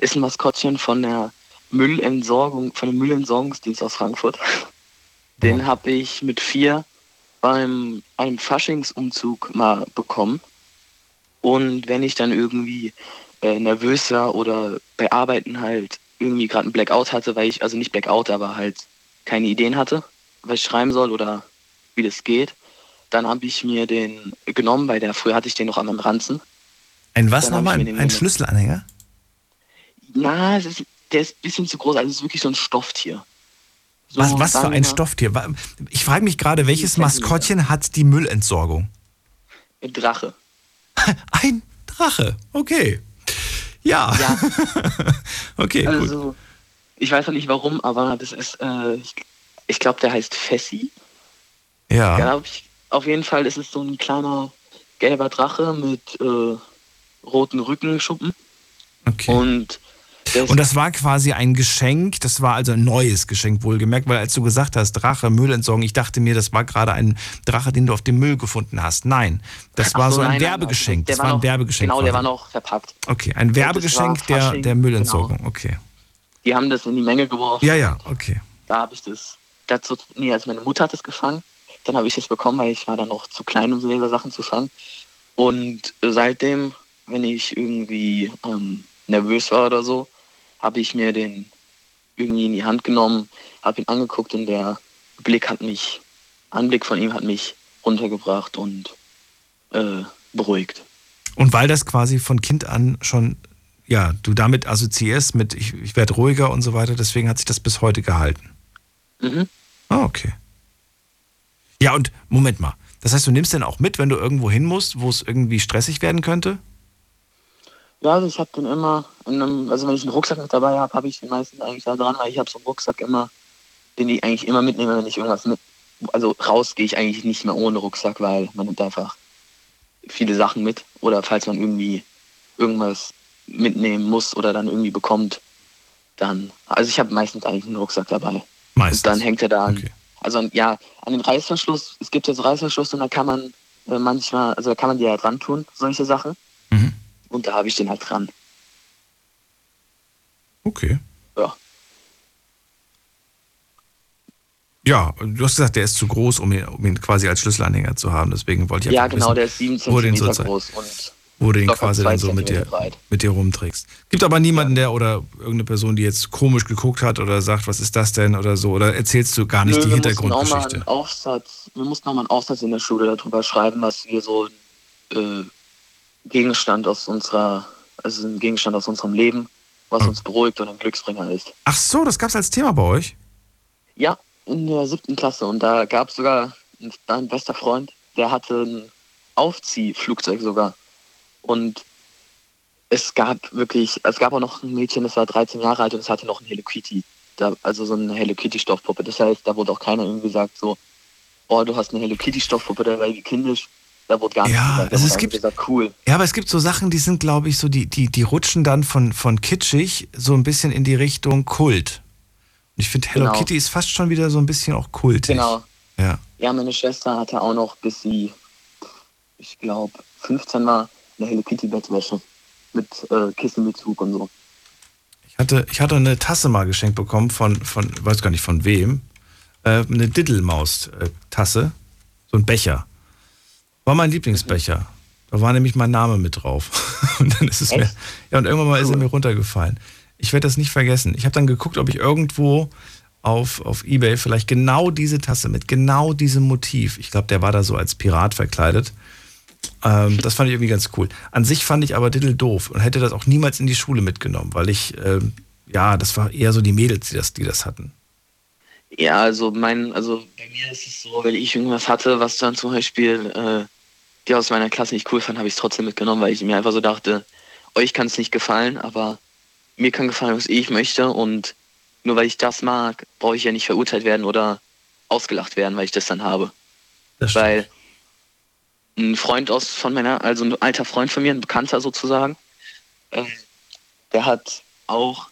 ist ein Maskottchen von der Müllentsorgung, von dem Müllentsorgungsdienst aus Frankfurt. Den habe ich mit vier beim einem Faschingsumzug mal bekommen. Und wenn ich dann irgendwie äh, nervös war oder bei Arbeiten halt irgendwie gerade ein Blackout hatte, weil ich, also nicht Blackout, aber halt keine Ideen hatte, was ich schreiben soll oder wie das geht, dann habe ich mir den genommen, weil der früher hatte ich den noch an meinem Ranzen. Ein was nochmal? Ein, ein. Schlüsselanhänger? Na, es ist, der ist ein bisschen zu groß, also es ist wirklich so ein Stofftier. So, Was, was für ein Stofftier? Ich frage mich gerade, welches. Maskottchen hat die Müllentsorgung? Ein Drache. Ein Drache, okay. Ja. okay, gut. Also, ich weiß noch nicht warum, aber das ist, äh, ich, ich glaube, der heißt Fessi. Ja. Glaub ich. Auf jeden Fall ist es so ein kleiner gelber Drache mit äh, roten Rückenschuppen. Okay. Und, Und das war quasi ein Geschenk, das war also ein neues Geschenk, wohlgemerkt, weil als du gesagt hast, Drache, Müllentsorgung, ich dachte mir, das war gerade ein Drache, den du auf dem Müll gefunden hast. Nein, das Ach war so ein nein, nein, Werbegeschenk. der Das war ein noch, Werbegeschenk. Genau, der war noch verpackt. Okay, ein das Werbegeschenk der, der Müllentsorgung. Okay. Die haben das in die Menge geworfen. Ja, ja, okay. Da habe ich das dazu, nee, also meine Mutter hat es gefangen. Dann habe ich es bekommen, weil ich war dann noch zu klein, um so Sachen zu fangen. Und seitdem, wenn ich irgendwie ähm, nervös war oder so, habe ich mir den irgendwie in die Hand genommen, habe ihn angeguckt und der Blick hat mich, Anblick von ihm hat mich runtergebracht und äh, beruhigt. Und weil das quasi von Kind an schon, ja, du damit assoziierst mit, ich, ich werde ruhiger und so weiter, deswegen hat sich das bis heute gehalten. Mhm. Ah, okay. Ja, und Moment mal. Das heißt, du nimmst den auch mit, wenn du irgendwo hin musst, wo es irgendwie stressig werden könnte? Ja, also ich habe den immer, in einem, also wenn ich einen Rucksack mit dabei habe, habe ich den meistens eigentlich da dran, weil ich habe so einen Rucksack immer, den ich eigentlich immer mitnehme, wenn ich irgendwas mit, also raus gehe ich eigentlich nicht mehr ohne Rucksack, weil man nimmt einfach viele Sachen mit oder falls man irgendwie irgendwas mitnehmen muss oder dann irgendwie bekommt, dann, also ich habe meistens eigentlich einen Rucksack dabei. Meistens. Und dann hängt er da an, also an- ja, an den Reißverschluss, es gibt ja so Reißverschluss und da kann man äh, manchmal, also da kann man die ja dran tun, solche Sachen. Und da habe ich den halt dran. Okay. Ja. Ja, du hast gesagt, der ist zu groß, um ihn, um ihn quasi als Schlüsselanhänger zu haben. Deswegen wollte ich Ja, genau, wissen, der ist 7 wo du den cm so, groß und wo du den quasi dann so mit dir, breit. mit dir rumträgst. Gibt aber niemanden, der oder irgendeine Person, die jetzt komisch geguckt hat oder sagt, was ist das denn oder so, oder erzählst du gar nicht Nö, die wir mussten auch mal Hintergrundgeschichte? einen Aufsatz, wir mussten auch mal einen Aufsatz in der Schule darüber schreiben, was wir so äh, Gegenstand aus unserer, also ein Gegenstand aus unserem Leben, was Hm. uns beruhigt und ein Glücksbringer ist. Ach so, das gab's als Thema bei euch? Ja, in der siebten Klasse und da gab es sogar ein, ein bester Freund, der hatte ein Aufziehflugzeug sogar. Und es gab wirklich, es gab auch noch ein Mädchen, das war 13 Jahre alt und es hatte noch ein Hello Kitty. Da, also so eine Hello Kitty Stoffpuppe. Das heißt, da wurde auch keiner irgendwie gesagt so, oh, du hast eine Hello Kitty Stoffpuppe, der war wie kindisch. Da wurde gar Ja, nichts gesagt. Da also es gibt- gesagt, cool. Ja, aber es gibt so Sachen, die sind, glaube ich, so, die, die, die rutschen dann von, von kitschig so ein bisschen in die Richtung Kult. Und ich finde, Hello Genau. Kitty ist fast schon wieder so ein bisschen auch kultig. Genau. Ja. Ja, meine Schwester hatte auch noch, bis sie, ich glaube, 15 war, eine Hello Kitty Bettwäsche mit äh, Kissenbezug und so. Ich hatte, ich hatte eine Tasse mal geschenkt bekommen von, von weiß gar nicht von wem. Äh, eine Diddelmaus-Tasse. So ein Becher. War mein Lieblingsbecher. Da war nämlich mein Name mit drauf. Und dann ist es mir. Ja, und irgendwann mal ist er mir runtergefallen. Ich werde das nicht vergessen. Ich habe dann geguckt, ob ich irgendwo auf, auf Ebay vielleicht genau diese Tasse mit genau diesem Motiv. Ich glaube, der war da so als Pirat verkleidet. Ähm, das fand ich irgendwie ganz cool. An sich fand ich aber Diddle doof und hätte das auch niemals in die Schule mitgenommen, weil ich, ähm, ja, das war eher so die Mädels, die das, die das hatten. Ja, also mein, also bei mir ist es so, wenn ich irgendwas hatte, was dann zum Beispiel äh, die aus meiner Klasse nicht cool fanden, habe ich es trotzdem mitgenommen, weil ich mir einfach so dachte, euch kann es nicht gefallen, aber mir kann gefallen, was ich möchte und nur weil ich das mag, brauche ich ja nicht verurteilt werden oder ausgelacht werden, weil ich das dann habe. Das weil ein Freund aus von meiner, also ein alter Freund von mir, ein Bekannter sozusagen, äh, der hat auch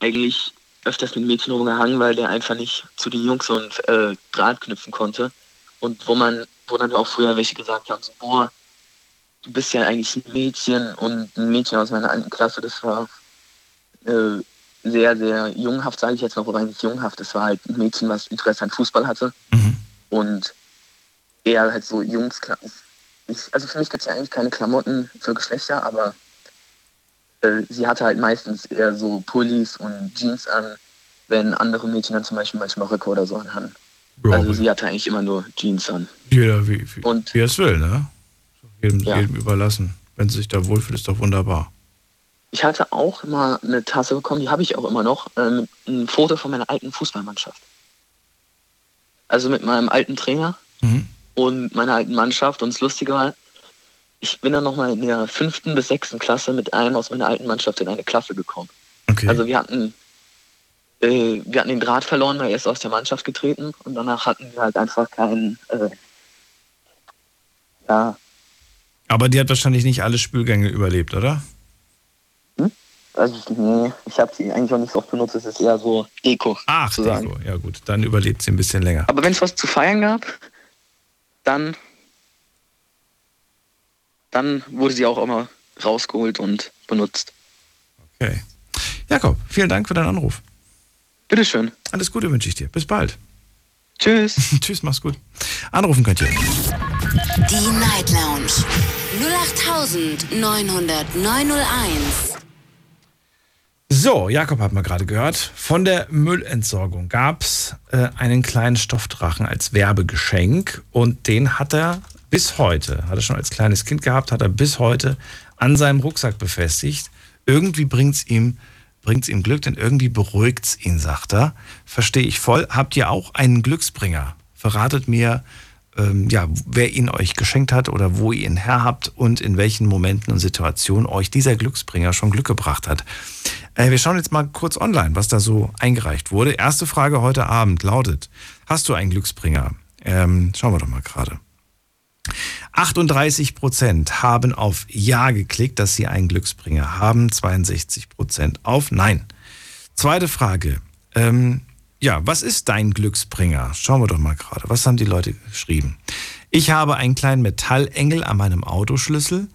eigentlich öfters mit Mädchen rumgehangen, weil der einfach nicht zu den Jungs so einen äh, Draht knüpfen konnte. Und wo man, wo dann auch früher welche gesagt haben, so, boah, du bist ja eigentlich ein Mädchen und ein Mädchen aus meiner alten Klasse, das war äh, sehr, sehr junghaft, sage ich jetzt mal, wobei nicht junghaft, es war halt ein Mädchen, was Interesse an Fußball hatte. Und eher halt so Jungs, ich, also für mich gibt es ja eigentlich keine Klamotten für Geschlechter, aber äh, sie hatte halt meistens eher so Pullis und Jeans an, wenn andere Mädchen dann zum Beispiel manchmal Röcke oder so anhaben. Ja, also sie hatte eigentlich immer nur Jeans an. Jeder wie, wie, Und- wie er es will, ne? Jedem, Ja. jedem überlassen. Wenn sie sich da wohlfühlt, ist doch wunderbar. Ich hatte auch mal eine Tasse bekommen, die habe ich auch immer noch, äh, mit ein Foto von meiner alten Fußballmannschaft. Also mit meinem alten Trainer Mhm. und meiner alten Mannschaft. Und das Lustige war, ich bin dann nochmal in der fünften bis sechsten Klasse mit einem aus meiner alten Mannschaft in eine Klasse gekommen. Okay. Also wir hatten, äh, wir hatten den Draht verloren, weil er ist aus der Mannschaft getreten und danach hatten wir halt einfach keinen, äh, ja, Aber die hat wahrscheinlich nicht alle Spülgänge überlebt, oder? also nee, ich habe sie eigentlich auch nicht so oft benutzt, es ist eher so Deko. Ach, sozusagen. Deko. Ja gut, dann überlebt sie ein bisschen länger. Aber wenn es was zu feiern gab, dann, dann wurde sie auch immer rausgeholt und benutzt. Okay. Jakob, vielen Dank für deinen Anruf. Bitteschön. Alles Gute wünsche ich dir. Bis bald. Tschüss. Tschüss, mach's gut. Anrufen könnt ihr. Die Night Lounge 0890901. So, Jakob hat man gerade gehört. Von der Müllentsorgung gab's äh, einen kleinen Stoffdrachen als Werbegeschenk und den hat er bis heute, hat er schon als kleines Kind gehabt, hat er bis heute an seinem Rucksack befestigt. Irgendwie bringt's ihm bringt's ihm Glück, denn irgendwie beruhigt's ihn, sagt er. Verstehe ich voll. Habt ihr auch einen Glücksbringer? Verratet mir, ähm, ja, wer ihn euch geschenkt hat oder wo ihr ihn her habt und in welchen Momenten und Situationen euch dieser Glücksbringer schon Glück gebracht hat. Äh, wir schauen jetzt mal kurz online, was da so eingereicht wurde. Erste Frage heute Abend lautet: Hast du einen Glücksbringer? Ähm, schauen wir doch mal gerade. 38 Prozent haben auf Ja geklickt, dass sie einen Glücksbringer haben. 62 Prozent auf Nein. Zweite Frage. Ähm, ja, was ist dein Glücksbringer? Schauen wir doch mal gerade. Was haben die Leute geschrieben? Ich habe einen kleinen Metallengel an meinem Autoschlüssel.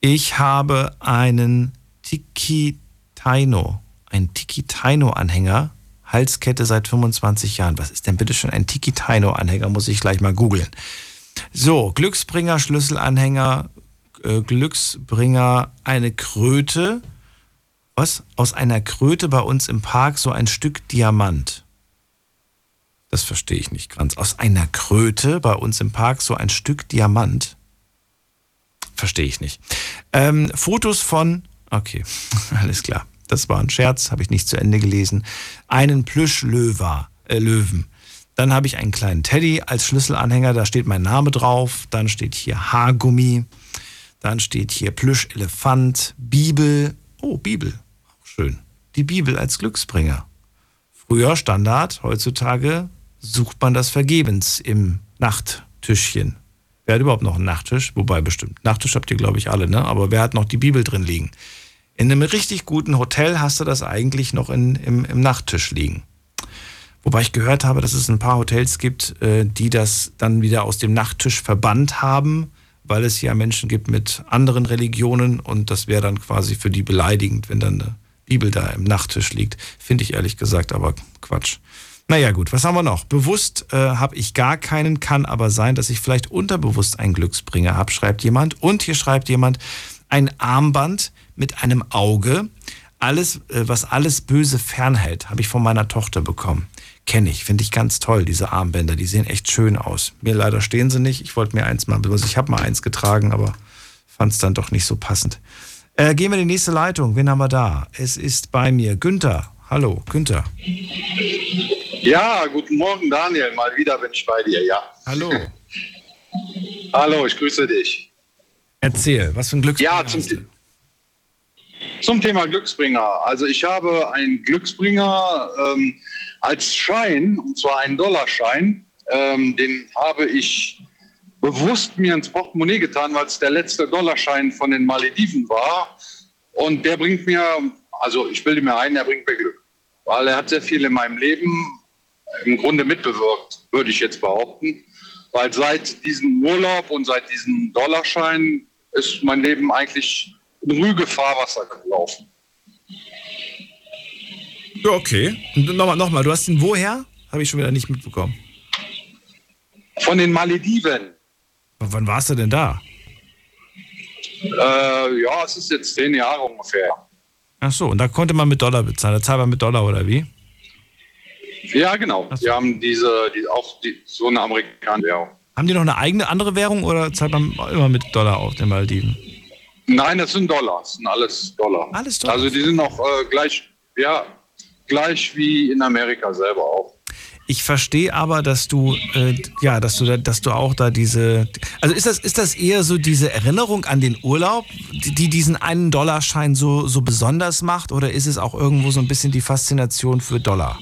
Ich habe einen Tiki Taino, ein Tiki Taino Anhänger, Halskette seit 25 Jahren. Was ist denn bitte schon ein Tiki Taino Anhänger? Muss ich gleich mal googeln. So, Glücksbringer, Schlüsselanhänger, äh, Glücksbringer, eine Kröte. Was? Aus einer Kröte bei uns im Park so ein Stück Diamant. Das verstehe ich nicht ganz. Aus einer Kröte bei uns im Park so ein Stück Diamant. Verstehe ich nicht. Ähm, Fotos von. Okay, alles klar. Das war ein Scherz, habe ich nicht zu Ende gelesen. Einen Plüschlöwer, äh, Löwen. Dann habe ich einen kleinen Teddy als Schlüsselanhänger, da steht mein Name drauf. Dann steht hier Haargummi. Dann steht hier Plüschelefant, Bibel. Oh, Bibel. Schön. Die Bibel als Glücksbringer. Früher Standard, heutzutage sucht man das vergebens im Nachttischchen. Wer hat überhaupt noch einen Nachttisch? Wobei bestimmt. Nachttisch habt ihr, glaube ich, alle, ne? Aber wer hat noch die Bibel drin liegen? In einem richtig guten Hotel hast du das eigentlich noch in, im, im Nachttisch liegen. Wobei ich gehört habe, dass es ein paar Hotels gibt, äh, die das dann wieder aus dem Nachttisch verbannt haben, weil es ja Menschen gibt mit anderen Religionen und das wäre dann quasi für die beleidigend, wenn dann eine Bibel da im Nachttisch liegt. Finde ich ehrlich gesagt, aber Quatsch. Naja gut, was haben wir noch? Bewusst äh, habe ich gar keinen, kann aber sein, dass ich vielleicht unterbewusst einen Glücksbringer habe, schreibt jemand. Und hier schreibt jemand, ein Armband mit einem Auge, alles, äh, was alles Böse fernhält, habe ich von meiner Tochter bekommen. Kenne ich, finde ich ganz toll, diese Armbänder, die sehen echt schön aus. Mir leider stehen sie nicht, ich wollte mir eins mal, also ich habe mal eins getragen, aber fand es dann doch nicht so passend. Äh, gehen wir in die nächste Leitung, wen haben wir da? Es ist bei mir Günther. Hallo, Günther. Ja, guten Morgen, Daniel. Mal wieder bin ich bei dir, ja. Hallo. Hallo, ich grüße dich. Erzähl, was für ein Glücksbringer ja, zum, zum Thema Glücksbringer. Also ich habe einen Glücksbringer ähm, als Schein, und zwar einen Dollarschein. Ähm, den habe ich bewusst mir ins Portemonnaie getan, weil es der letzte Dollarschein von den Malediven war. Und der bringt mir, also ich bilde mir ein, er bringt mir Glück. Weil er hat sehr viel in meinem Leben im Grunde mitbewirkt, würde ich jetzt behaupten. Weil seit diesem Urlaub und seit diesem Dollarschein ist mein Leben eigentlich in Rüge Fahrwasser gelaufen. Ja, okay. Nochmal, nochmal, du hast ihn woher? Habe ich schon wieder nicht mitbekommen. Von den Malediven. Und wann warst du denn da? Äh, ja, es ist jetzt zehn Jahre ungefähr. Ach so, und da konnte man mit Dollar bezahlen. Da zahlt man mit Dollar oder wie? Ja, genau. So. Wir haben diese, die, auch die, so eine amerikanische Währung. Haben die noch eine eigene andere Währung oder zahlt man immer mit Dollar auf den Maldiven? Nein, das sind Dollar. Das sind alles Dollar. Alles Dollar. Also die sind auch äh, gleich, ja, gleich wie in Amerika selber auch. Ich verstehe aber, dass du, äh, ja, dass du, da, dass du auch da diese, also ist das, ist das eher so diese Erinnerung an den Urlaub, die, die diesen einen Dollarschein so, so besonders macht, oder ist es auch irgendwo so ein bisschen die Faszination für Dollar?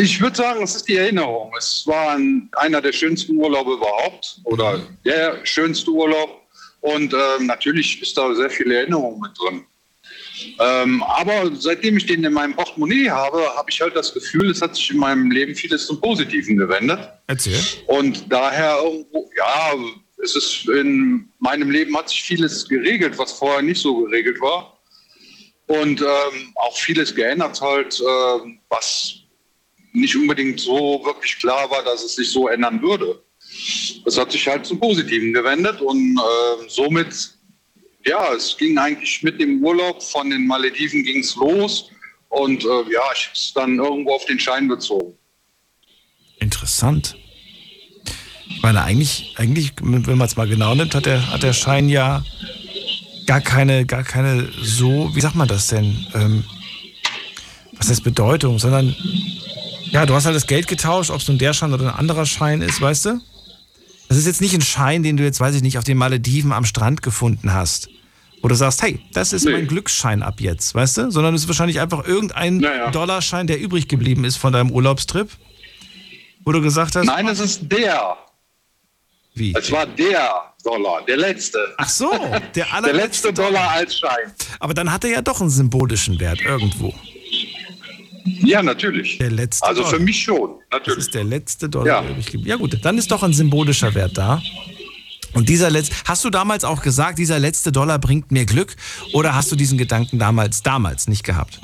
Ich würde sagen, es ist die Erinnerung. Es war ein, einer der schönsten Urlaube überhaupt oder der schönste Urlaub. Und ähm, natürlich ist da sehr viel Erinnerung mit drin. Ähm, aber seitdem ich den in meinem Portemonnaie habe, habe ich halt das Gefühl, es hat sich in meinem Leben vieles zum Positiven gewendet. Erzähl. Und daher irgendwo, ja, es ist in meinem Leben hat sich vieles geregelt, was vorher nicht so geregelt war. Und ähm, auch vieles geändert halt, äh, was nicht unbedingt so wirklich klar war, dass es sich so ändern würde. Das hat sich halt zum Positiven gewendet und äh, somit, ja, es ging eigentlich mit dem Urlaub von den Malediven ging es los und äh, ja, ich habe es dann irgendwo auf den Schein bezogen. Interessant. Ich meine, eigentlich, eigentlich wenn man es mal genau nimmt, hat der, hat der Schein ja gar keine, gar keine so, wie sagt man das denn? Ähm, was heißt Bedeutung, sondern ja, du hast halt das Geld getauscht, ob es nun der Schein oder ein anderer Schein ist, weißt du? Das ist jetzt nicht ein Schein, den du jetzt, weiß ich nicht, auf den Malediven am Strand gefunden hast. Du sagst, hey, das ist nee. mein Glücksschein ab jetzt, weißt du? Sondern es ist wahrscheinlich einfach irgendein naja. Dollarschein, der übrig geblieben ist von deinem Urlaubstrip. Wo du gesagt hast. Nein, es ist der. Wie? Es war der Dollar, der letzte. Ach so, der allerletzte. der letzte Dollar als Schein. Aber dann hat er ja doch einen symbolischen Wert irgendwo. Ja, natürlich. Der letzte also Dollar. für mich schon, natürlich. Das ist der letzte Dollar, ja. ich Ja gut, dann ist doch ein symbolischer Wert da. Und dieser letzte, hast du damals auch gesagt, dieser letzte Dollar bringt mir Glück? Oder hast du diesen Gedanken damals, damals nicht gehabt?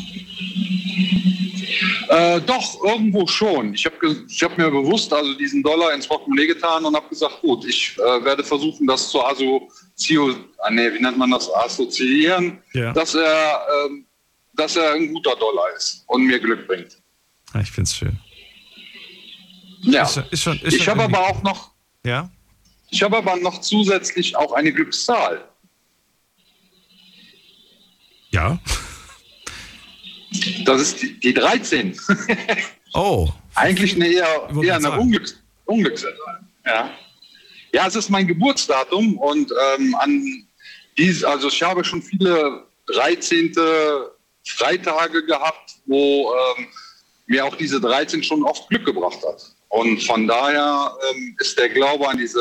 Äh, doch, irgendwo schon. Ich habe hab mir bewusst also diesen Dollar ins Portemonnaie getan und habe gesagt, gut, ich äh, werde versuchen, das zu assoziieren, ah, nee, wie nennt man das, assoziieren, ja. dass er ähm, dass er ein guter Dollar ist und mir Glück bringt. Ja, ich finde es schön. Ja. Ist, ist schon, ist ich habe aber auch noch. Ja. Ich habe aber noch zusätzlich auch eine Glückszahl. Ja. Das ist die, die 13. oh. Eigentlich eine eher, eher eine Unglücks Unglückszahl. Ja. ja, es ist mein Geburtsdatum und ähm, an dies, also ich habe schon viele 13. Freitage gehabt, wo ähm, mir auch diese 13 schon oft Glück gebracht hat. Und von daher ähm, ist der Glaube an diese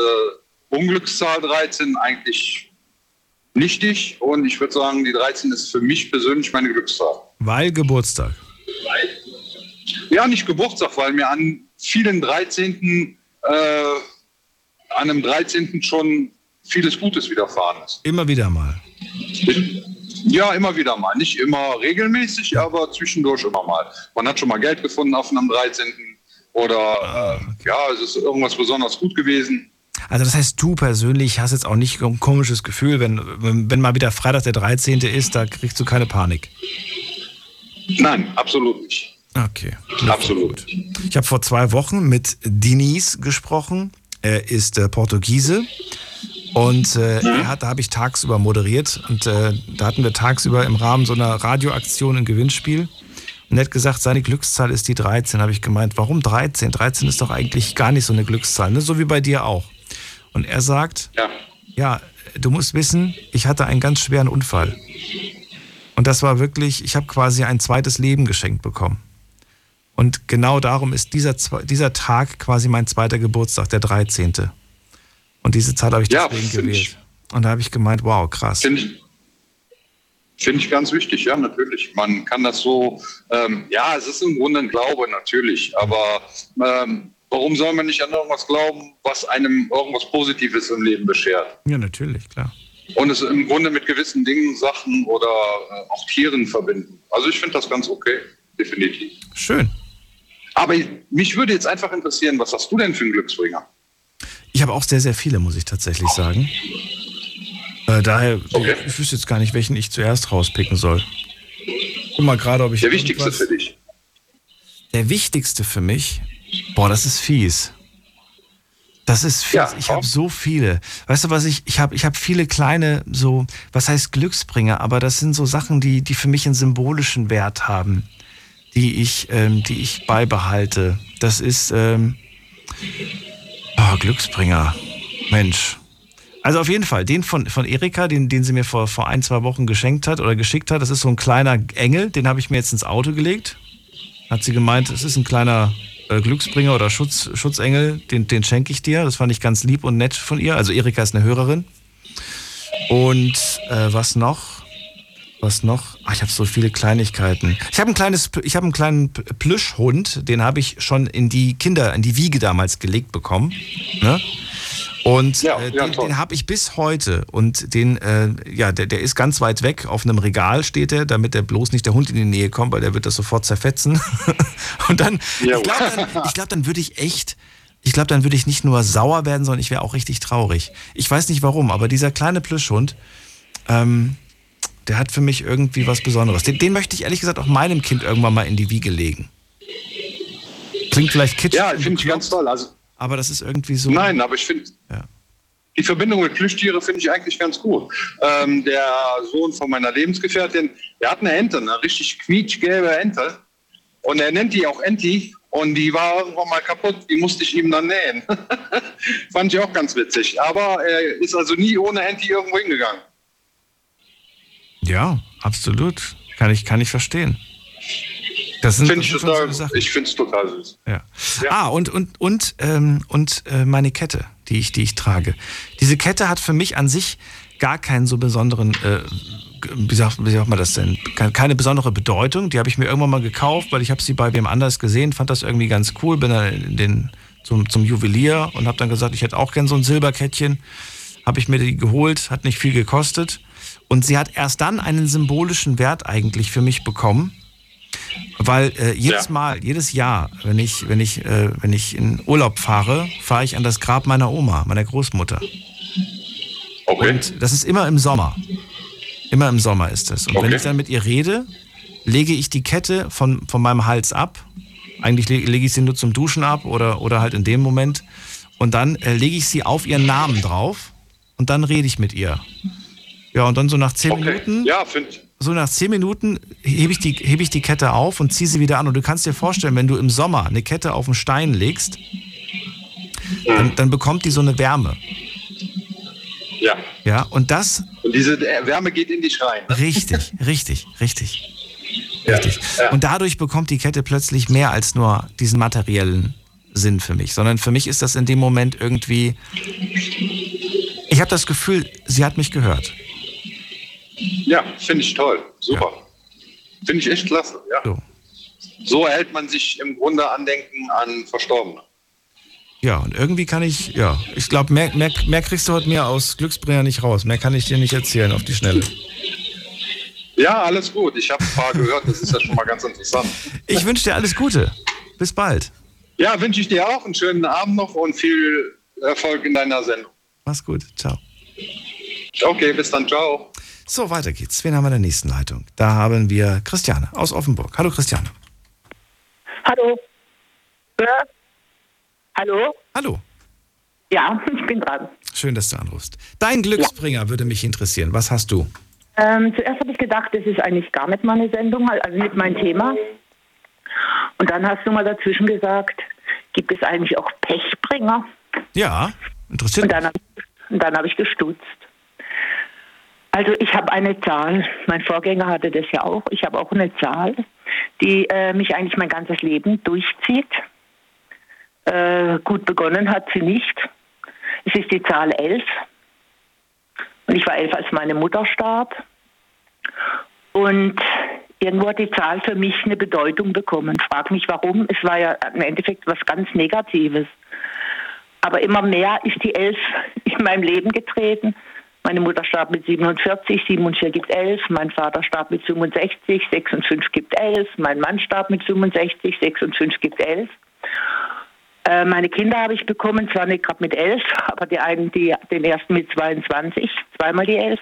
Unglückszahl 13 eigentlich nichtig. Und ich würde sagen, die 13 ist für mich persönlich meine Glückszahl. Weil Geburtstag. Ja, nicht Geburtstag, weil mir an vielen 13. Äh, an einem 13. schon vieles Gutes widerfahren ist. Immer wieder mal. Ja, immer wieder mal. Nicht immer regelmäßig, aber zwischendurch immer mal. Man hat schon mal Geld gefunden auf einem 13. Oder äh, ja, es ist irgendwas besonders gut gewesen. Also das heißt, du persönlich hast jetzt auch nicht ein komisches Gefühl, wenn, wenn, mal wieder Freitag der 13. ist, da kriegst du keine Panik. Nein, absolut nicht. Okay. Absolut. Ich habe vor zwei Wochen mit Diniz gesprochen. Er ist äh, Portugiese und äh, er hat, da habe ich tagsüber moderiert und äh, da hatten wir tagsüber im Rahmen so einer Radioaktion ein Gewinnspiel. Und er hat gesagt, seine Glückszahl ist die 13. Habe ich gemeint, warum 13? 13 ist doch eigentlich gar nicht so eine Glückszahl, ne? so wie bei dir auch. Und er sagt, ja. ja, du musst wissen, ich hatte einen ganz schweren Unfall. Und das war wirklich, ich habe quasi ein zweites Leben geschenkt bekommen. Und genau darum ist dieser, dieser Tag quasi mein zweiter Geburtstag, der 13. Und diese Zahl habe ich Ja, deswegen find gewählt. ich- Und da habe ich gemeint, wow, krass. Finde ich, finde ich ganz wichtig, ja, natürlich. Man kann das so, ähm, ja, es ist im Grunde ein Glaube, natürlich. Aber ähm, warum soll man nicht an irgendwas glauben, was einem irgendwas Positives im Leben beschert? Ja, natürlich, klar. Und es im Grunde mit gewissen Dingen, Sachen oder äh, auch Tieren verbinden. Also ich finde das ganz okay, definitiv. Schön. Aber ich, mich würde jetzt einfach interessieren, was hast du denn für einen Glücksbringer? Ich habe auch sehr, sehr viele, muss ich tatsächlich sagen. Äh, daher, ich, ich wüsste jetzt gar nicht, welchen ich zuerst rauspicken soll. Guck mal gerade, ob ich. Der wichtigste für dich. Der wichtigste für mich? Boah, das ist fies. Das ist fies. ich habe so viele. Weißt du, was ich, ich habe ich hab viele kleine, so, was heißt Glücksbringer, aber das sind so Sachen, die, die für mich einen symbolischen Wert haben, die ich, ähm, die ich beibehalte. Das ist, ähm, oh, Glücksbringer. Mensch. Also auf jeden Fall, den von, von Erika, den, den sie mir vor, vor ein, zwei Wochen geschenkt hat oder geschickt hat, das ist so ein kleiner Engel, den habe ich mir jetzt ins Auto gelegt. Hat sie gemeint, es ist ein kleiner äh, Glücksbringer oder Schutz, Schutzengel, den, den schenke ich dir. Das fand ich ganz lieb und nett von ihr. Also Erika ist eine Hörerin. Und äh, was noch? Was noch? Ach, ich habe so viele Kleinigkeiten. Ich habe ein kleines, ich habe einen kleinen Plüschhund, den habe ich schon in die Kinder, in die Wiege damals gelegt bekommen. Ne? Und äh, den, den habe ich bis heute. Und den, äh, ja, der, der ist ganz weit weg. Auf einem Regal steht er, damit der bloß nicht der Hund in die Nähe kommt, weil der wird das sofort zerfetzen. Und dann, ich glaube, dann, ich glaub, dann würde ich echt, ich glaube, dann würde ich nicht nur sauer werden, sondern ich wäre auch richtig traurig. Ich weiß nicht warum, aber dieser kleine Plüschhund, ähm, der hat für mich irgendwie was Besonderes. Den, den möchte ich ehrlich gesagt auch meinem Kind irgendwann mal in die Wiege legen. Klingt vielleicht kitschig. Ja, finde ich ganz toll. Also, aber das ist irgendwie so. Nein, aber ich finde, die Verbindung mit Plüschtiere finde ich eigentlich ganz gut. Ähm, der Sohn von meiner Lebensgefährtin, der hat eine Ente, eine richtig quietschgelbe Ente. Und er nennt die auch Enti. Und die war irgendwann mal kaputt, die musste ich ihm dann nähen. Fand ich auch ganz witzig. Aber er ist also nie ohne Enti irgendwo hingegangen. Ja, absolut. Kann ich, kann ich verstehen. Das sind, Find das ich total- so Sachen. ich finde es total süß. Ja. Ah, und, und, und, ähm, und äh, meine Kette, die ich, die ich trage. Diese Kette hat für mich an sich gar keinen so besonderen, äh, wie, sagt, wie sagt man das denn? Keine, keine besondere Bedeutung. Die habe ich mir irgendwann mal gekauft, weil ich habe sie bei wem anders gesehen, fand das irgendwie ganz cool, bin dann in den, zum, zum Juwelier und habe dann gesagt, ich hätte auch gern so ein Silberkettchen. Habe ich mir die geholt, hat nicht viel gekostet. Und sie hat erst dann einen symbolischen Wert eigentlich für mich bekommen, weil äh, jedes Mal, jedes Jahr, wenn ich, wenn ich, äh, wenn ich in Urlaub fahre, fahre ich an das Grab meiner Oma, meiner Großmutter. Okay. Und das ist immer im Sommer. Immer im Sommer ist es. Und wenn Okay. ich dann mit ihr rede, lege ich die Kette von, von meinem Hals ab. Eigentlich le- lege ich sie nur zum Duschen ab oder, oder halt in dem Moment. Und dann äh, lege ich sie auf ihren Namen drauf und dann rede ich mit ihr. Ja, und dann so nach zehn Minuten. Ja, finde ich. So nach zehn Minuten hebe ich, die, hebe ich die Kette auf und ziehe sie wieder an. Und du kannst dir vorstellen, wenn du im Sommer eine Kette auf den Stein legst, dann, dann bekommt die so eine Wärme. Ja. Ja, und das. Und diese äh, Wärme geht in dich rein. Ne? Richtig, richtig, richtig. Richtig. Und dadurch bekommt die Kette plötzlich mehr als nur diesen materiellen Sinn für mich, sondern für mich ist das in dem Moment irgendwie. Ich habe das Gefühl, sie hat mich gehört. Ja, finde ich toll. Super. Finde ich echt klasse. Ja. So. erhält man sich im Grunde Andenken an Verstorbene. Ja, und irgendwie kann ich, ja, ich glaube, mehr, mehr, mehr kriegst du heute mir aus Glücksbringer nicht raus. Mehr kann ich dir nicht erzählen auf die Schnelle. Ja, alles gut. Ich habe ein paar gehört, das ist ja schon mal ganz interessant. Ich wünsche dir alles Gute. Bis bald. Ja, wünsche ich dir auch einen schönen Abend noch und viel Erfolg in deiner Sendung. Mach's gut. Ciao. Okay, bis dann. Ciao. So, weiter geht's. Wen haben wir in der nächsten Leitung? Da haben wir Christiane aus Offenburg. Hallo Christiane. Hallo. Ja. Hallo? Hallo. Ja, ich bin dran. Schön, dass du anrufst. Dein Glücksbringer würde mich interessieren. Was hast du? Ähm, zuerst habe ich gedacht, das ist eigentlich gar nicht meine Sendung, also nicht mein Thema. Und dann hast du mal dazwischen gesagt, gibt es eigentlich auch Pechbringer? Ja, interessiert Und dann, hab- und dann habe ich gestutzt. Also ich habe eine Zahl, mein Vorgänger hatte das ja auch, ich habe auch eine Zahl, die äh, mich eigentlich mein ganzes Leben durchzieht. Äh, gut begonnen hat sie nicht. Es ist die Zahl 11. Und ich war elf, als meine Mutter starb. Und irgendwo hat die Zahl für mich eine Bedeutung bekommen. Frag mich warum. Es war ja im Endeffekt was ganz Negatives. Aber immer mehr ist die Elf in meinem Leben getreten. Meine Mutter starb mit 47, 7 und 4 gibt 11. Mein Vater starb mit 65, 6 und 5 gibt 11. Mein Mann starb mit 65, 6 und 5 gibt 11. Äh, meine Kinder habe ich bekommen, zwar nicht gerade mit 11, aber die einen, die, den ersten mit 22, zweimal die 11.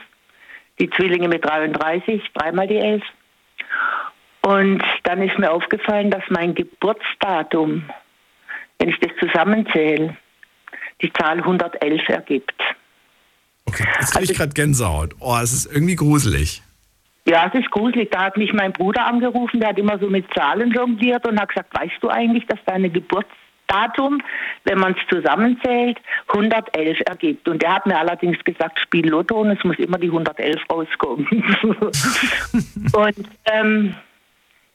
Die Zwillinge mit 33, dreimal die 11. Und dann ist mir aufgefallen, dass mein Geburtsdatum, wenn ich das zusammenzähle, die Zahl 111 ergibt. Jetzt kriege ich gerade Gänsehaut. Oh, es ist irgendwie gruselig. Ja, es ist gruselig. Da hat mich mein Bruder angerufen, der hat immer so mit Zahlen jongliert und hat gesagt, weißt du eigentlich, dass deine Geburtsdatum, wenn man es zusammenzählt, 111 ergibt. Und der hat mir allerdings gesagt, spiel Lotto und es muss immer die 111 rauskommen. und ähm,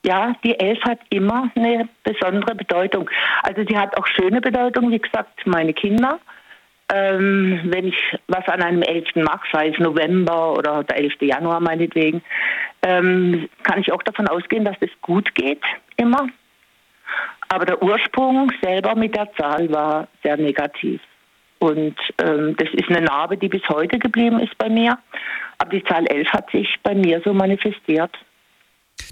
ja, die 11 hat immer eine besondere Bedeutung. Also sie hat auch schöne Bedeutung, wie gesagt, meine Kinder. Ähm, wenn ich was an einem 11. mache, sei es November oder der 11. Januar meinetwegen, ähm, kann ich auch davon ausgehen, dass es gut geht, immer. Aber der Ursprung selber mit der Zahl war sehr negativ. Und ähm, das ist eine Narbe, die bis heute geblieben ist bei mir. Aber die Zahl 11 hat sich bei mir so manifestiert.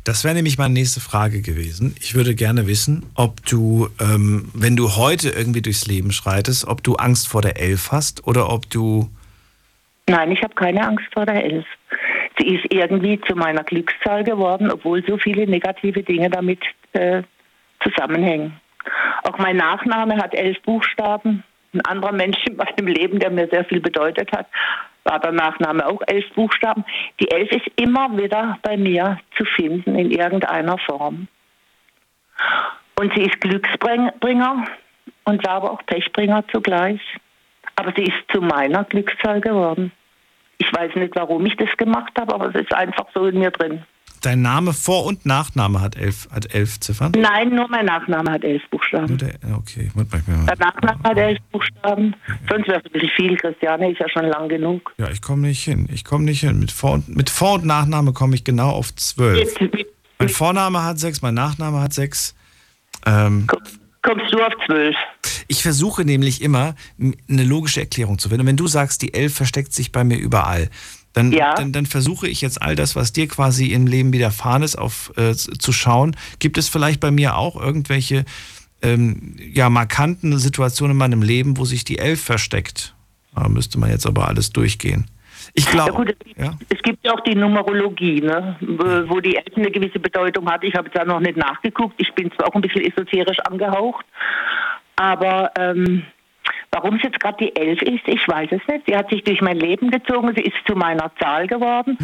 Das wäre nämlich meine nächste Frage gewesen. Ich würde gerne wissen, ob du, ähm, wenn du heute irgendwie durchs Leben schreitest, ob du Angst vor der Elf hast oder ob du. Nein, ich habe keine Angst vor der 11. Sie ist irgendwie zu meiner Glückszahl geworden, obwohl so viele negative Dinge damit äh, zusammenhängen. Auch mein Nachname hat elf Buchstaben. Ein anderer Mensch in meinem Leben, der mir sehr viel bedeutet hat, war der Nachname auch elf Buchstaben. Die elf ist immer wieder bei mir zu finden in irgendeiner Form. Und sie ist Glücksbringer und war aber auch Pechbringer zugleich. Aber sie ist zu meiner Glückszahl geworden. Ich weiß nicht, warum ich das gemacht habe, aber es ist einfach so in mir drin. Dein Name, Vor- und Nachname hat elf, hat elf Ziffern? Nein, nur mein Nachname hat elf Buchstaben. Der, okay, warte mal. Der Nachname hat elf Buchstaben. Sonst wäre es ein bisschen viel. Christiane ist ja schon lang genug. Ja, ich komme nicht hin. Ich komme nicht hin. Mit Vor- und, mit Vor und Nachname komme ich genau auf zwölf. Mein Vorname hat sechs, mein Nachname hat sechs. Ähm, Kommst du auf zwölf? Ich versuche nämlich immer, eine logische Erklärung zu finden. Und wenn du sagst, die elf versteckt sich bei mir überall, dann, Ja. dann, dann versuche ich jetzt all das, was dir quasi im Leben widerfahren ist, auf, äh, zu schauen. Gibt es vielleicht bei mir auch irgendwelche ähm, ja, markanten Situationen in meinem Leben, wo sich die elf versteckt? Da müsste man jetzt aber alles durchgehen. Ich Ja, glaube. gut, es, gibt, es gibt ja auch die Numerologie, ne? wo die Elf eine gewisse Bedeutung hat. Ich habe da noch nicht nachgeguckt. Ich bin zwar auch ein bisschen esoterisch angehaucht, aber ähm, warum es jetzt gerade die Elf ist, ich weiß es nicht. Sie hat sich durch mein Leben gezogen, sie ist zu meiner Zahl geworden.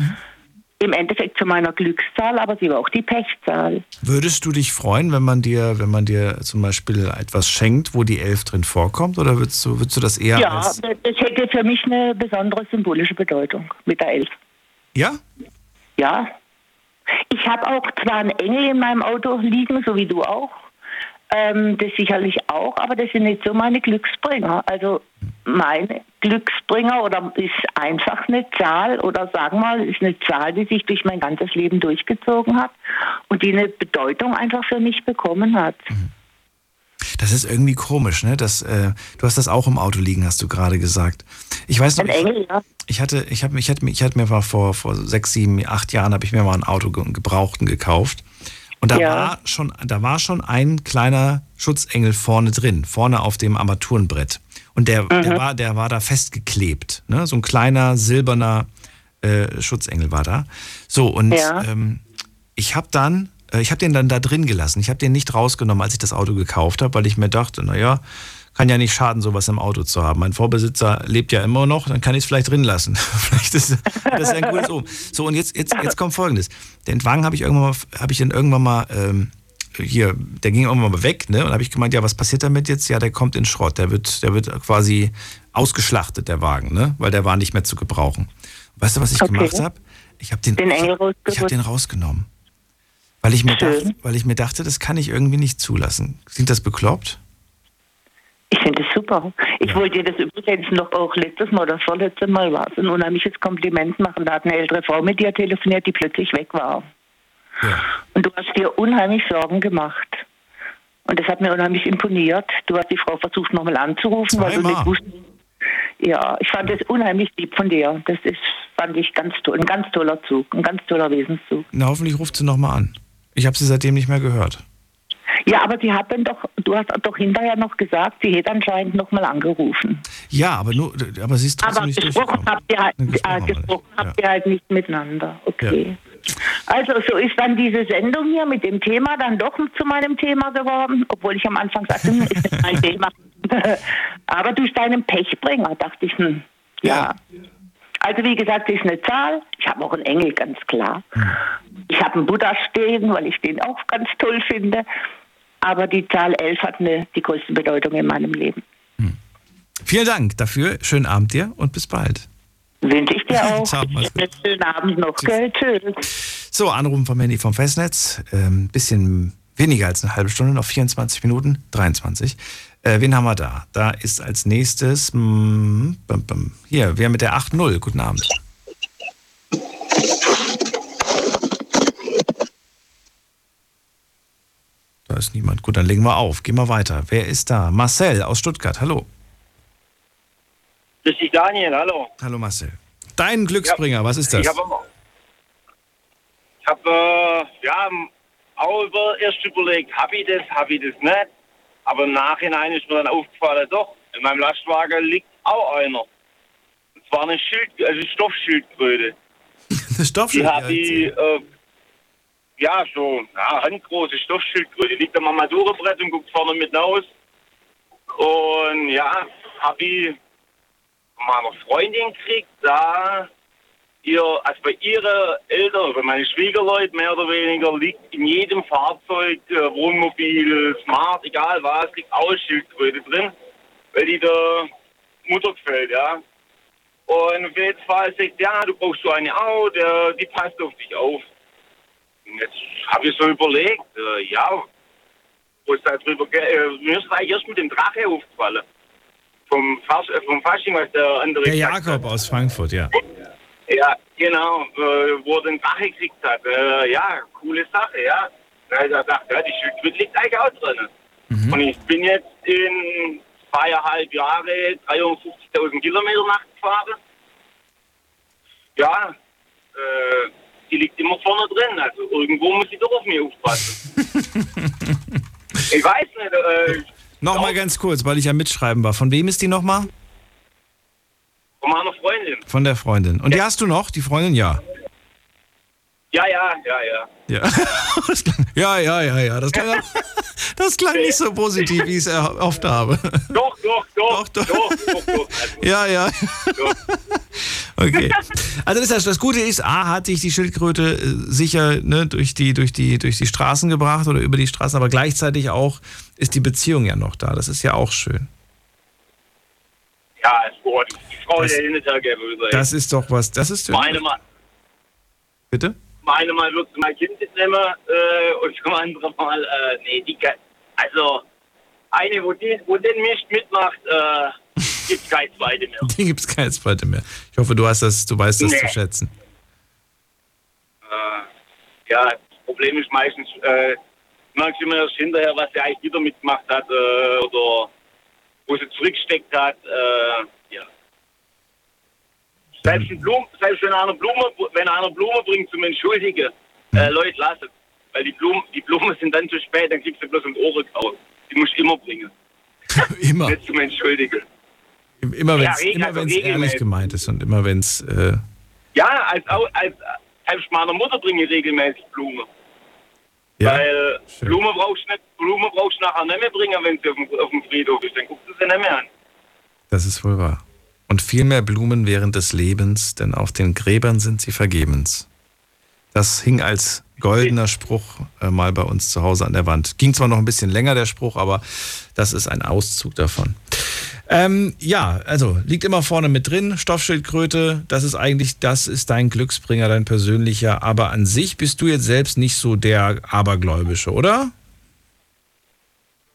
Im Endeffekt zu meiner Glückszahl, aber sie war auch die Pechzahl. Würdest du dich freuen, wenn man dir, wenn man dir zum Beispiel etwas schenkt, wo die elf drin vorkommt, oder würdest du, würdest du das eher Ja, als das hätte für mich eine besondere symbolische Bedeutung mit der Elf. Ja? Ja. Ich habe auch zwar einen Engel in meinem Auto liegen, so wie du auch. Ähm, das sicherlich auch, aber das sind nicht so meine Glücksbringer. Also meine Glücksbringer oder ist einfach eine Zahl oder sagen wir mal, ist eine Zahl, die sich durch mein ganzes Leben durchgezogen hat und die eine Bedeutung einfach für mich bekommen hat. Das ist irgendwie komisch, ne? Das, äh, du hast das auch im Auto liegen, hast du gerade gesagt. Ich weiß noch, Engel, ja. ich hatte, ich habe, ich hatte, ich hatte mir mal vor, vor sechs, sieben, acht Jahren habe ich mir mal ein Auto gebrauchten gekauft. Und da Ja. war schon, da war schon ein kleiner Schutzengel vorne drin, vorne auf dem Armaturenbrett. Und der, der Mhm. war, der war da festgeklebt, ne? So ein kleiner silberner äh, Schutzengel war da. So und Ja. ähm, ich habe dann, äh, ich habe den dann da drin gelassen. Ich habe den nicht rausgenommen, als ich das Auto gekauft habe, weil ich mir dachte, naja, kann ja nicht schaden, sowas im Auto zu haben. Mein Vorbesitzer lebt ja immer noch, dann kann ich es vielleicht drin lassen. vielleicht ist das ist ein gutes Um. So, und jetzt, jetzt, jetzt kommt folgendes. Den Wagen habe ich irgendwann mal, habe ich dann irgendwann mal, ähm, hier, der ging irgendwann mal weg, ne? Und habe ich gemeint, ja, was passiert damit jetzt? Ja, der kommt in Schrott. Der wird, der wird quasi ausgeschlachtet, der Wagen, ne? Weil der war nicht mehr zu gebrauchen. Weißt du, was ich Okay. gemacht habe? Ich habe den, Den Engel ich hab rausgeholt. den rausgenommen. Weil ich, mir Schön. dachte, weil ich mir dachte, das kann ich irgendwie nicht zulassen. Klingt das bekloppt? Ich finde es super. Ich wollte dir das übrigens noch auch letztes Mal oder vorletztes Mal war es ein unheimliches Kompliment machen. Da hat eine ältere Frau mit dir telefoniert, die plötzlich weg war. Und du hast dir unheimlich Sorgen gemacht. Und das hat mir unheimlich imponiert. Du hast die Frau versucht nochmal anzurufen, weil du Zweimal. nicht wusstest. Ja, ich fand das unheimlich lieb von dir. Das ist, fand ich ganz toll. Ein ganz toller Zug, ein ganz toller Wesenszug. Na, hoffentlich ruft sie nochmal an. Ich habe sie seitdem nicht mehr gehört. Ja, aber sie hat dann doch, du hast doch hinterher noch gesagt, sie hätte anscheinend nochmal angerufen. Ja, aber nur, aber sie ist trotzdem Aber nicht gesprochen habt ihr halt, gesprochen äh, wir gesprochen habt ihr halt nicht miteinander. Okay. Also so ist dann diese Sendung hier mit dem Thema dann doch zu meinem Thema geworden, obwohl ich am Anfang sagte, hm, ist nicht mein Thema. Aber durch deinen Pechbringer dachte ich, hm, ja. Also wie gesagt, ist eine Zahl. Ich habe auch einen Engel, ganz klar. Ich habe einen Buddha stehen, weil ich den auch ganz toll finde. Aber die Zahl 11 hat eine, die größte Bedeutung in meinem Leben. Vielen Dank dafür. Schönen Abend dir und bis bald. Wünsche ich dir auch. Ciao, schönen Abend noch. Tschüss. So, Anrufen vom Handy vom Festnetz. Ähm, bisschen weniger als eine halbe Stunde, noch 24 Minuten, 23. Äh, wen haben wir da? Da ist als nächstes, mm, bum, bum, hier, wer mit der 8.0. Guten Abend. Da ist niemand. Gut, dann legen wir auf. Gehen wir weiter. Wer ist da? Marcel aus Stuttgart. Hallo. Grüß dich, Daniel, hallo. Hallo Marcel. Dein Glücksbringer, was ist das? Ich habe ich hab, äh, ja, auch über, erst überlegt, habe ich das, habe ich das nicht. Aber im Nachhinein ist mir dann aufgefallen, doch, in meinem Lastwagen liegt auch einer. Und zwar eine Schild, also eine Stoffschildkröte. Eine Die habe ich, äh, ja, so, ja, handgroße Stoffschildkröte. Liegt am Armaturenbrett und guckt vorne mit raus. Und ja, habe ich von meiner Freundin gekriegt, da ihr, also bei ihre Eltern, bei meinen Schwiegerleuten mehr oder weniger, liegt in jedem Fahrzeug, äh, Wohnmobil, Smart, egal was, liegt auch Schildkröte drin, weil die der Mutter gefällt, ja. Und auf jeden Fall sagt, ja, du brauchst so eine auch, der, die passt auf dich auf. Und jetzt habe ich so überlegt, äh, ja, wo ist da drüber, äh, mir ist eigentlich erst mit dem Drache aufgefallen. Vom, Fasch, äh, vom Fasching, was der andere Der Jakob aus Frankfurt, ja. Ja, genau, äh, wo er den Drache gekriegt hat. Äh, ja, coole Sache, ja. Da hat er gedacht, ja, die Schildkröte liegt eigentlich auch drin. Und ich bin jetzt in zweieinhalb Jahre 53.000 Kilometer nachgefahren. Ja, äh, die liegt immer vorne drin. Also irgendwo muss ich doch auf mich aufpassen. ich weiß nicht, äh, Nochmal ganz kurz, weil ich ja mitschreiben war. Von wem ist die nochmal? Von meiner Freundin. Von der Freundin. Und die hast du noch? Die Freundin? Ja. Ja, ja, ja, ja. Ja. Klang- ja, ja, ja, ja. Das klang, das klang nicht so positiv, wie ich es er- oft habe. Doch, doch, doch, doch, doch, doch, doch. Also, Ja, ja. Okay. Also das, heißt, das Gute ist, A, hat dich die Schildkröte äh, sicher ne, durch, die, durch, die, durch die Straßen gebracht oder über die Straßen, aber gleichzeitig auch ist die Beziehung ja noch da. Das ist ja auch schön. Ja, ist gut. Frau, Das- der hinterher würde. Das ist doch was, das ist Meine mal, Bitte? meine mal wird mein Kind nehmen äh, und zum anderen Mal, äh, nee, die, kann- also eine, wo, die, wo den Mist mitmacht, äh, gibt's kein zweite mehr. Die gibt es keine zweite mehr. Ich hoffe, du hast das, du weißt das Nee. zu schätzen. Äh, ja, das Problem ist meistens, äh, merkst du immer erst hinterher, was sie eigentlich wieder mitgemacht hat äh, oder wo sie zurücksteckt hat. Äh. Selbst, ein Blum, selbst wenn einer Blume, wenn einer Blume bringt zum Entschuldigen, äh, Leute, lass es. Weil die Blumen, die Blumen sind dann zu spät, dann kriegst du bloß ein Ohr raus. Die musst du immer bringen. immer. Nicht zum Entschuldigen. Immer wenn Ja, es immer also wenn's ehrlich gemeint ist und immer wenn es. Äh, Ja, als, als selbst meiner Mutter bringe ich regelmäßig Blumen. Ja, Weil Blume brauchst du nicht, Blume brauchst du nachher nicht mehr bringen, wenn sie auf dem, auf dem Friedhof ist. Dann guckst du sie nicht mehr an. das ist wohl wahr. Und viel mehr Blumen während des Lebens, denn auf den Gräbern sind sie vergebens. Das hing als goldener Spruch äh, mal bei uns zu Hause an der Wand. Ging zwar noch ein bisschen länger, der Spruch, aber das ist ein Auszug davon. Ähm, ja, also liegt immer vorne mit drin. Stoffschildkröte, das ist eigentlich, das ist dein Glücksbringer, dein persönlicher. Aber an sich bist du jetzt selbst nicht so der Abergläubische, oder?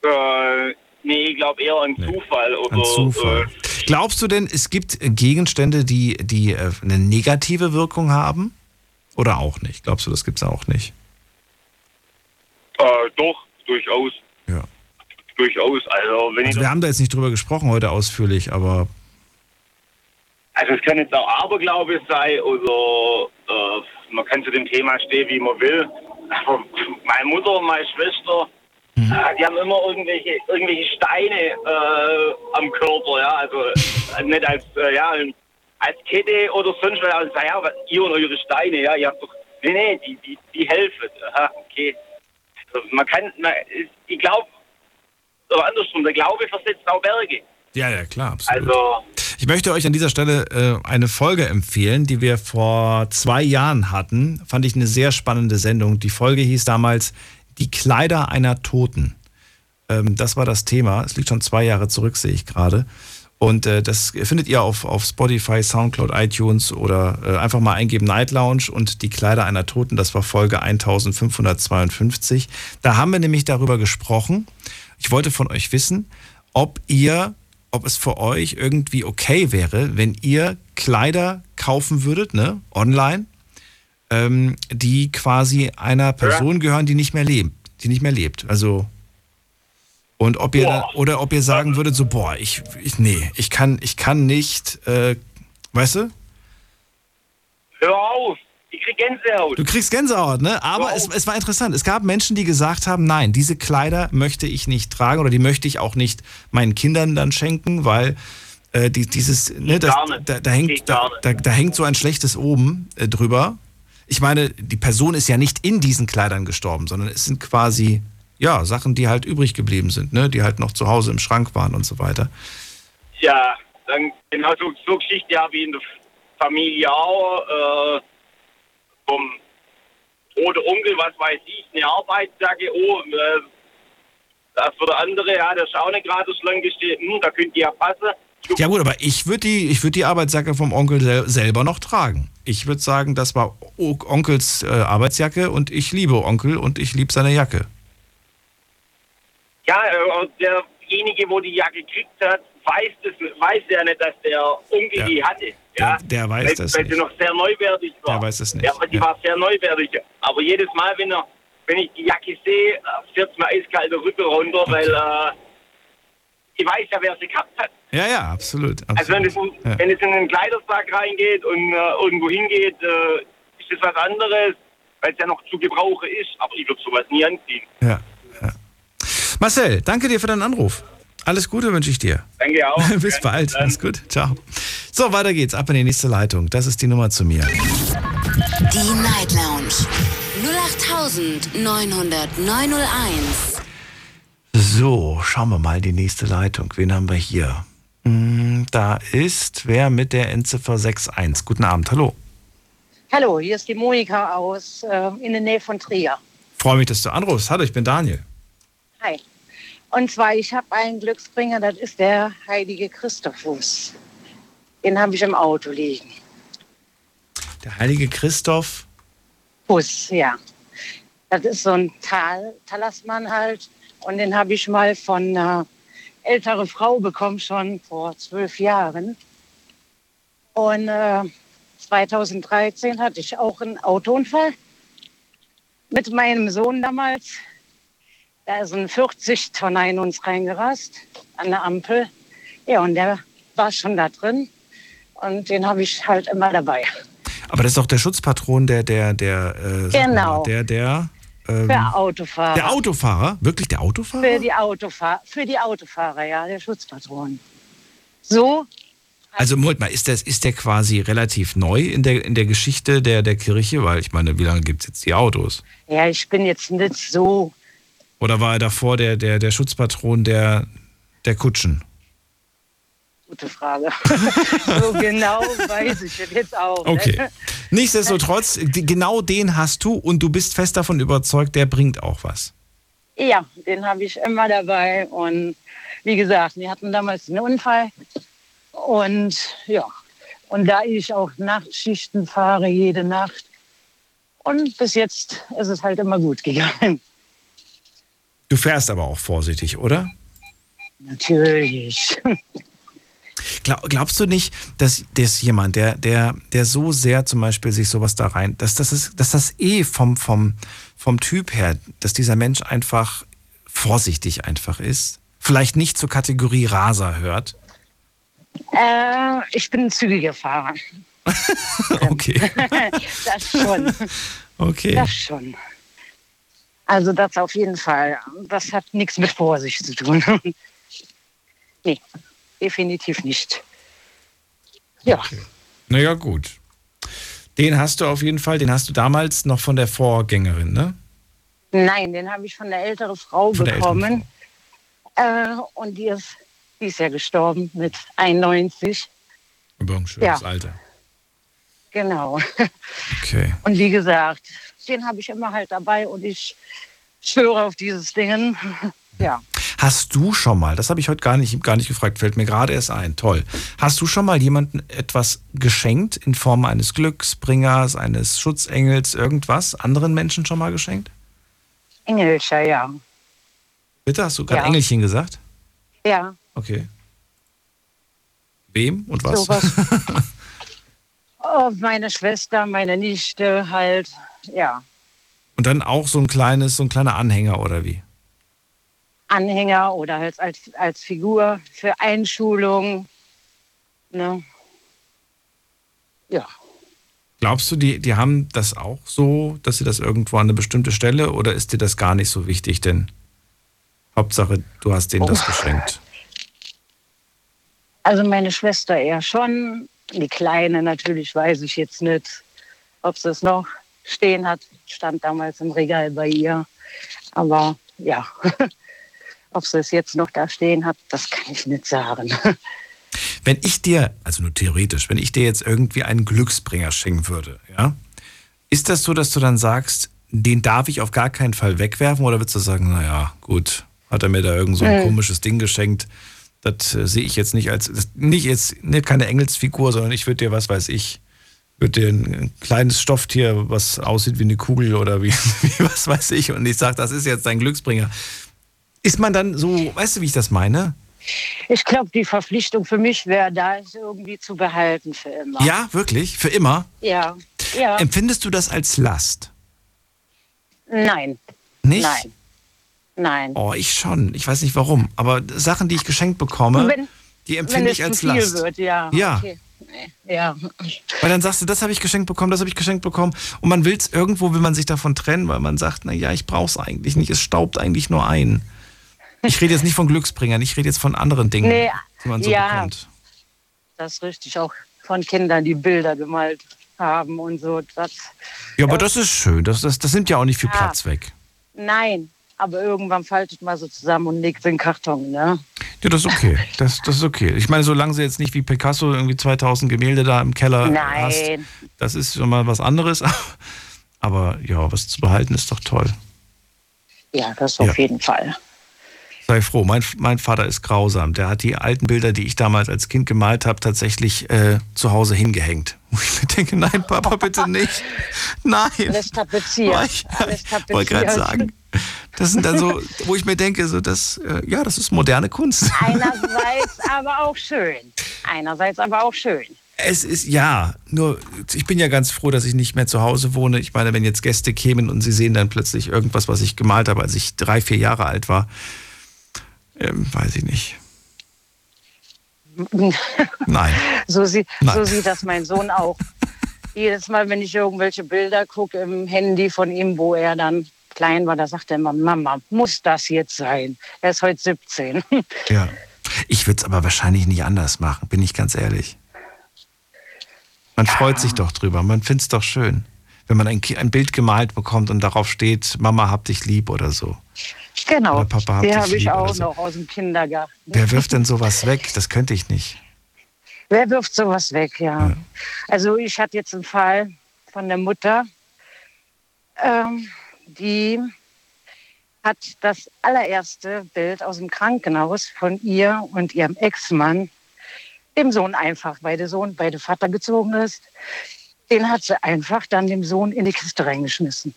Äh, nee, ich glaube eher an Zufall. Oder, An Zufall. Äh, Glaubst du denn, es gibt Gegenstände, die, die äh, eine negative Wirkung haben? Oder auch nicht? Glaubst du, das gibt es auch nicht? äh, doch, durchaus. Ja. Durchaus. Also, wenn Also wir haben da jetzt nicht drüber gesprochen heute ausführlich, aber Also es kann jetzt auch Aberglaube sein oder äh, man kann zu dem Thema stehen, wie man will. Aber meine Mutter und meine Schwester, äh, die haben immer irgendwelche, irgendwelche Steine äh, am Körper, ja, also äh, nicht als, äh, ja, als Kette oder sonst was. Also, ja, was, ihr und eure Steine, ja, ihr habt doch, nee, nee, die, die, die helfen. Aha, okay. Also man kann, man, ich glaube, oder andersrum, der Glaube versetzt auch Berge. ja, ja, klar, absolut. Also, Ich möchte euch an dieser Stelle äh, eine Folge empfehlen, die wir vor zwei Jahren hatten. Fand ich eine sehr spannende Sendung. Die Folge hieß damals Die Kleider einer Toten. Ähm, das war das Thema. Es liegt schon zwei Jahre zurück, sehe ich gerade. Und äh, das findet ihr auf, auf Spotify, Soundcloud, iTunes oder äh, einfach mal eingeben Night Lounge und die Kleider einer Toten. Das war Folge 1552. Da haben wir nämlich darüber gesprochen. Ich wollte von euch wissen, ob ihr, ob es für euch irgendwie okay wäre, wenn ihr Kleider kaufen würdet, ne, online, ähm, die quasi einer Person gehören, die nicht mehr lebt, die nicht mehr lebt. Also und ob ihr dann, oder ob ihr sagen würdet so boah, ich, ich nee, ich kann ich kann nicht, äh, weißt du? hör auf, ich krieg Gänsehaut. Du kriegst Gänsehaut, ne? Aber es, es war interessant. Es gab Menschen, die gesagt haben, nein, diese Kleider möchte ich nicht tragen oder die möchte ich auch nicht meinen Kindern dann schenken, weil äh, die, dieses, ne, das, da, da, hängt, da, da, da hängt so ein schlechtes Oben äh, drüber. Ich meine, die Person ist ja nicht in diesen Kleidern gestorben, sondern es sind quasi, ja, Sachen, die halt übrig geblieben sind, ne? Die halt noch zu Hause im Schrank waren und so weiter. Ja, dann genau so, so Geschichte habe ich in der Familie auch. Äh, vom toten Onkel, was weiß ich, eine Arbeitsjacke, oh, äh, das für der andere, ja, der ist auch nicht gerade so lang gesteht, hm, da könnte ja passen. Ja gut, aber ich würde die, ich würd die Arbeitsjacke vom Onkel sel selber noch tragen. Ich würde sagen, das war Onkels äh, Arbeitsjacke und ich liebe Onkel und ich liebe seine Jacke. Ja, äh, und derjenige, wo die Jacke gekriegt hat, weiß, das, weiß ja nicht, dass der Onkel Ja. die hatte. Ja? Der- der weiß weil, das Weil nicht. sie noch sehr neuwertig war. Der weiß es nicht. Ja, aber die Ja. war sehr neuwertig. Aber jedes Mal, wenn, er, wenn ich die Jacke sehe, äh, fährt mir eiskalt der Rücken runter, weil äh, ich weiß ja, wer sie gehabt hat. Ja, ja, absolut. Also wenn absolut. es, Ja. wenn es in einen Kleidersack reingeht und äh, irgendwo hingeht, äh, ist das was anderes, weil es ja noch zu gebrauchen ist. Aber ich würde sowas nie anziehen. Ja, ja. Marcel, danke dir für deinen Anruf. Alles Gute wünsche ich dir. Danke auch. Bis bald. dann. Alles gut. Ciao. So, weiter geht's. Ab in die nächste Leitung. Das ist die Nummer zu mir. Die Night Lounge 0890901. So, schauen wir mal die nächste Leitung. Wen haben wir hier? Hm, Da ist wer mit der Endziffer 61. Guten Abend. Hallo. Hallo, hier ist die Monika aus äh, in der Nähe von Trier. Freue mich, dass du anrufst. Hallo, ich bin Daniel. Hi. Und zwar, ich habe einen Glücksbringer, das ist der heilige Christophus. Den habe ich im Auto liegen. Der heilige Christoph. Fuß, ja. Das ist so ein Tal, Talisman halt. Und den habe ich mal von einer älteren Frau bekommen, schon vor zwölf Jahren. Und äh, 2013 hatte ich auch einen Autounfall mit meinem Sohn damals. Da ist ein 40 Tonner in uns reingerast an der Ampel. Ja, und der war schon da drin. Und den habe ich halt immer dabei. Aber das ist doch der Schutzpatron, der, der, der, äh, Genau. mal, der, der, ähm, Für Autofahrer. der Autofahrer? Wirklich der Autofahrer? Für die, Autofahr für die Autofahrer, ja, der Schutzpatron. So, Also Moment mal, ist, das, ist der quasi relativ neu in der, in der Geschichte der, der Kirche? Weil ich meine, wie lange gibt es jetzt die Autos? ja, ich bin jetzt nicht so, Oder war er davor der, der, der Schutzpatron der, der Kutschen? Gute Frage. so genau weiß ich jetzt auch. Okay. Ne? Nichtsdestotrotz, die- genau den hast du und du bist fest davon überzeugt, der bringt auch was. Ja, den habe ich immer dabei. Und wie gesagt, wir hatten damals einen Unfall. Und ja, und da ich auch Nachtschichten fahre, jede Nacht. Und bis jetzt ist es halt immer gut gegangen. Du fährst aber auch vorsichtig, oder? Natürlich. Glaub, glaubst du nicht, dass, dass jemand, der, der, der so sehr zum Beispiel sich sowas da rein, dass, das ist, dass das eh vom, vom, vom Typ her, dass dieser Mensch einfach vorsichtig einfach ist, vielleicht nicht zur Kategorie Raser hört? Äh, ich bin ein zügiger Fahrer. Okay. das schon. Okay. Das schon. Also das auf jeden Fall. Das hat nichts mit Vorsicht zu tun. nee, definitiv nicht. Ja. Naja, gut. Den hast du auf jeden Fall, den hast du damals noch von der Vorgängerin, ne? Nein, den habe ich von der älteren Frau Von älteren bekommen. Äh, und die ist, die ist ja gestorben mit 91. Aber ein schönes Ja. Alter. Genau. Okay. Und wie gesagt, den habe ich immer halt dabei und ich schwöre auf dieses Ding. Ja. Hast du schon mal, das habe ich heute gar nicht, gar nicht gefragt, fällt mir gerade erst ein, toll. Hast du schon mal jemandem etwas geschenkt in Form eines Glücksbringers, eines Schutzengels, irgendwas anderen Menschen schon mal geschenkt? Engelscher, ja. Bitte, hast du gerade Ja. Engelchen gesagt? Ja. Okay. Wem und was? Sowas. Oh, meine Schwester, meine Nichte halt, ja. und dann auch so ein kleines, so ein kleiner Anhänger oder wie? Anhänger oder halt als, als Figur für Einschulung. Ne? Ja. Glaubst du, die, die haben das auch so, dass sie das irgendwo an eine bestimmte Stelle oder ist dir das gar nicht so wichtig? Denn Hauptsache, du hast denen das Oh. geschenkt. Also meine Schwester eher schon. Die Kleine natürlich weiß ich jetzt nicht, ob sie es noch stehen hat. Stand damals im Regal bei ihr. Aber ja, ob sie es jetzt noch da stehen hat, das kann ich nicht sagen. Wenn ich dir, also nur theoretisch, wenn ich dir jetzt irgendwie einen Glücksbringer schenken würde, ja, ist das so, dass du dann sagst, den darf ich auf gar keinen Fall wegwerfen oder würdest du sagen, naja, gut, hat er mir da irgend so ein Mhm. komisches Ding geschenkt, das äh, sehe ich jetzt nicht als, das, nicht jetzt, nicht keine Engelsfigur, sondern ich würde dir, was weiß ich, würde dir ein, ein kleines Stofftier, was aussieht wie eine Kugel oder wie, wie was weiß ich, und ich sage, das ist jetzt dein Glücksbringer. Ist man dann so, weißt du, wie ich das meine? Ich glaube, die Verpflichtung für mich wäre da, es irgendwie zu behalten für immer. Ja, wirklich? Für immer? Ja. Ja. Empfindest du das als Last? Nein. Nicht? Nein. Nein. Oh, ich schon. Ich weiß nicht warum. Aber Sachen, die ich geschenkt bekomme, Wenn- die empfinde ich als Last. wird, ja. Ja. Okay. Ja. Weil dann sagst du, das habe ich geschenkt bekommen, das habe ich geschenkt bekommen. Und man will es irgendwo, will man sich davon trennen, weil man sagt, na ja, ich brauche es eigentlich nicht. Es staubt eigentlich nur ein. Ich rede jetzt nicht von Glücksbringern, ich rede jetzt von anderen Dingen, Nee, die man so ja, bekommt. das ist richtig. Auch von Kindern, die Bilder gemalt haben und so. Das, Ja, aber das ist schön. Das, das, das nimmt ja auch nicht viel Ja. Platz weg. nein, aber irgendwann faltet man so zusammen und legt den Karton, ne? Ja, das ist okay. Das, das ist okay. Ich meine, solange sie jetzt nicht wie Picasso irgendwie 2000 Gemälde da im Keller hast, Nein. das ist schon mal was anderes. Aber ja, was zu behalten ist doch toll. Ja, das auf Ja. jeden Fall. Sei froh, mein, mein Vater ist grausam. Der hat die alten Bilder, die ich damals als Kind gemalt habe, tatsächlich äh, zu Hause hingehängt. Wo ich mir denke, nein, Papa, bitte nicht. Nein. Alles tapeziert. Ich Alles wollte gerade sagen. Das sind dann so, wo ich mir denke, so das, äh, ja, das ist moderne Kunst. Einerseits aber auch schön. Einerseits aber auch schön. Es ist ja, nur ich bin ja ganz froh, dass ich nicht mehr zu Hause wohne. Ich meine, wenn jetzt Gäste kämen und sie sehen dann plötzlich irgendwas, was ich gemalt habe, als ich drei, vier Jahre alt war, ähm, weiß ich nicht. Nein. So, sie, Nein. so sieht das mein Sohn auch. Jedes Mal, wenn ich irgendwelche Bilder gucke im Handy von ihm, wo er dann klein war, da sagt er immer, Mama, muss das jetzt sein? Er ist heute 17. Ja. Ich würde es aber wahrscheinlich nicht anders machen, bin ich ganz ehrlich. Man freut sich doch drüber, man findet es doch schön, wenn man ein, ein Bild gemalt bekommt und darauf steht, Mama hab dich lieb oder so. Genau, Papa dich habe ich auch so. noch aus dem Kindergarten. Wer wirft denn sowas weg? Das könnte ich nicht. Wer wirft sowas weg, ja. Also ich hatte jetzt einen Fall von der Mutter, ähm, die hat das allererste Bild aus dem Krankenhaus von ihr und ihrem Ex-Mann, dem Sohn einfach, weil der Sohn bei der Vater gezogen ist, den hat sie einfach dann dem Sohn in die Kiste reingeschmissen.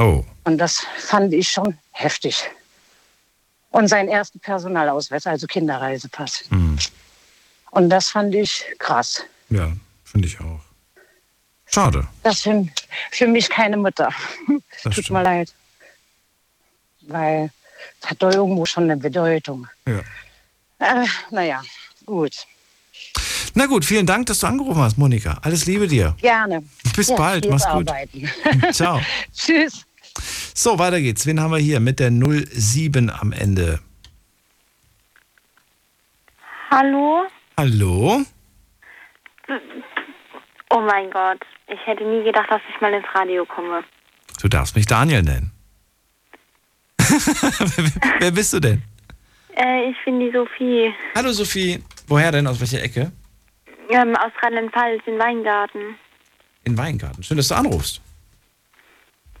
Oh. Und das fand ich schon heftig. Und seinen ersten Personalausweis, also Kinderreisepass. Und das fand ich krass. Ja, finde ich auch. Schade. Das für, für mich keine Mutter. Tut mir leid. Weil das hat doch irgendwo schon eine Bedeutung. Ja. Äh, naja, gut. Na gut, vielen Dank, dass du angerufen hast, Monika. Alles Liebe dir. Gerne. Bis Ja, bald, mach's gut. Ciao. Tschüss. So, weiter geht's. Wen haben wir hier mit der 07 am Ende? Hallo? Hallo? Oh mein Gott, ich hätte nie gedacht, dass ich mal ins Radio komme. Du darfst mich Daniel nennen. wer, wer bist du denn? Äh, ich bin die Sophie Hallo Sophie. Woher denn? Aus welcher Ecke? ähm, aus Rheinland-Pfalz in Weingarten. In Weingarten. Schön, dass du anrufst.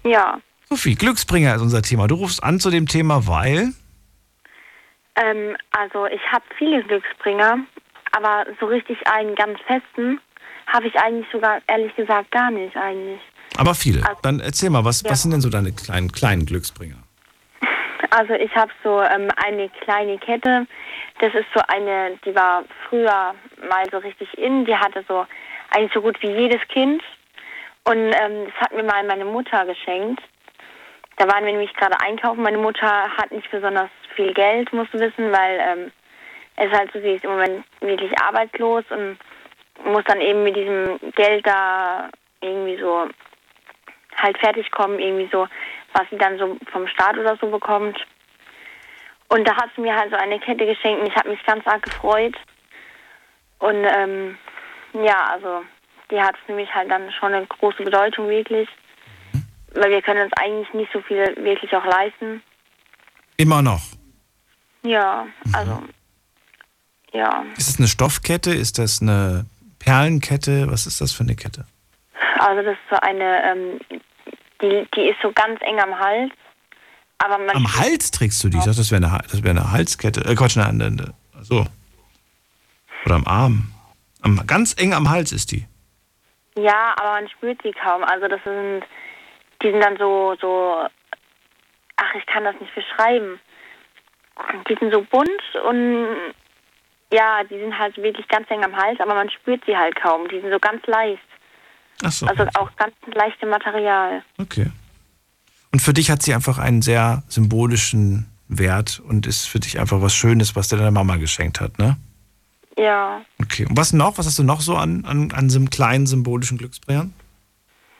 Ja, Sophie, Glücksbringer ist unser Thema. Du rufst an zu dem Thema, weil. ähm, also ich habe viele Glücksbringer, aber so richtig einen ganz festen habe ich eigentlich sogar ehrlich gesagt gar nicht eigentlich. Aber viele. Also- Dann erzähl mal, was, Ja. was sind denn so deine kleinen, kleinen Glücksbringer? Also ich habe so ähm, eine kleine Kette. Das ist so eine, die war früher mal so richtig in. Die hatte so eigentlich so gut wie jedes Kind. Und ähm, das hat mir mal meine Mutter geschenkt. Da waren wir nämlich gerade einkaufen. Meine Mutter hat nicht besonders viel Geld, musst du wissen, weil ähm, es halt so, sie ist im Moment wirklich arbeitslos und muss dann eben mit diesem Geld da irgendwie so halt fertig kommen, irgendwie so, was sie dann so vom Staat oder so bekommt. Und da hat sie mir halt so eine Kette geschenkt und ich habe mich ganz arg gefreut. Und ähm, ja, also die hat für mich halt dann schon eine große Bedeutung wirklich. Weil wir können uns eigentlich nicht so viel wirklich auch leisten. Immer noch. Ja, also ja. Ist das eine Stoffkette? Ist das eine Perlenkette? Was ist das für eine Kette? Also das ist so eine, ähm, die, die ist so ganz eng am Hals. Aber man Am Hals trägst du die? Ich dachte, das wäre eine, das wäre eine Halskette. Äh, Quatsch, eine, eine, so. Oder am Arm. Am, ganz eng am Hals ist die. Ja, aber man spürt sie kaum. Also das sind, die sind dann so, so, ach, ich kann das nicht beschreiben. Die sind so bunt und ja, die sind halt wirklich ganz eng am Hals, aber man spürt sie halt kaum. Die sind so ganz leicht. Ach so. Also auch ganz leichte Material. Okay. Und für dich hat sie einfach einen sehr symbolischen Wert und ist für dich einfach was Schönes, was dir deine Mama geschenkt hat, ne? Ja. Okay. Und was noch? Was hast du noch so an, an, an so einem kleinen symbolischen Glücksbringern?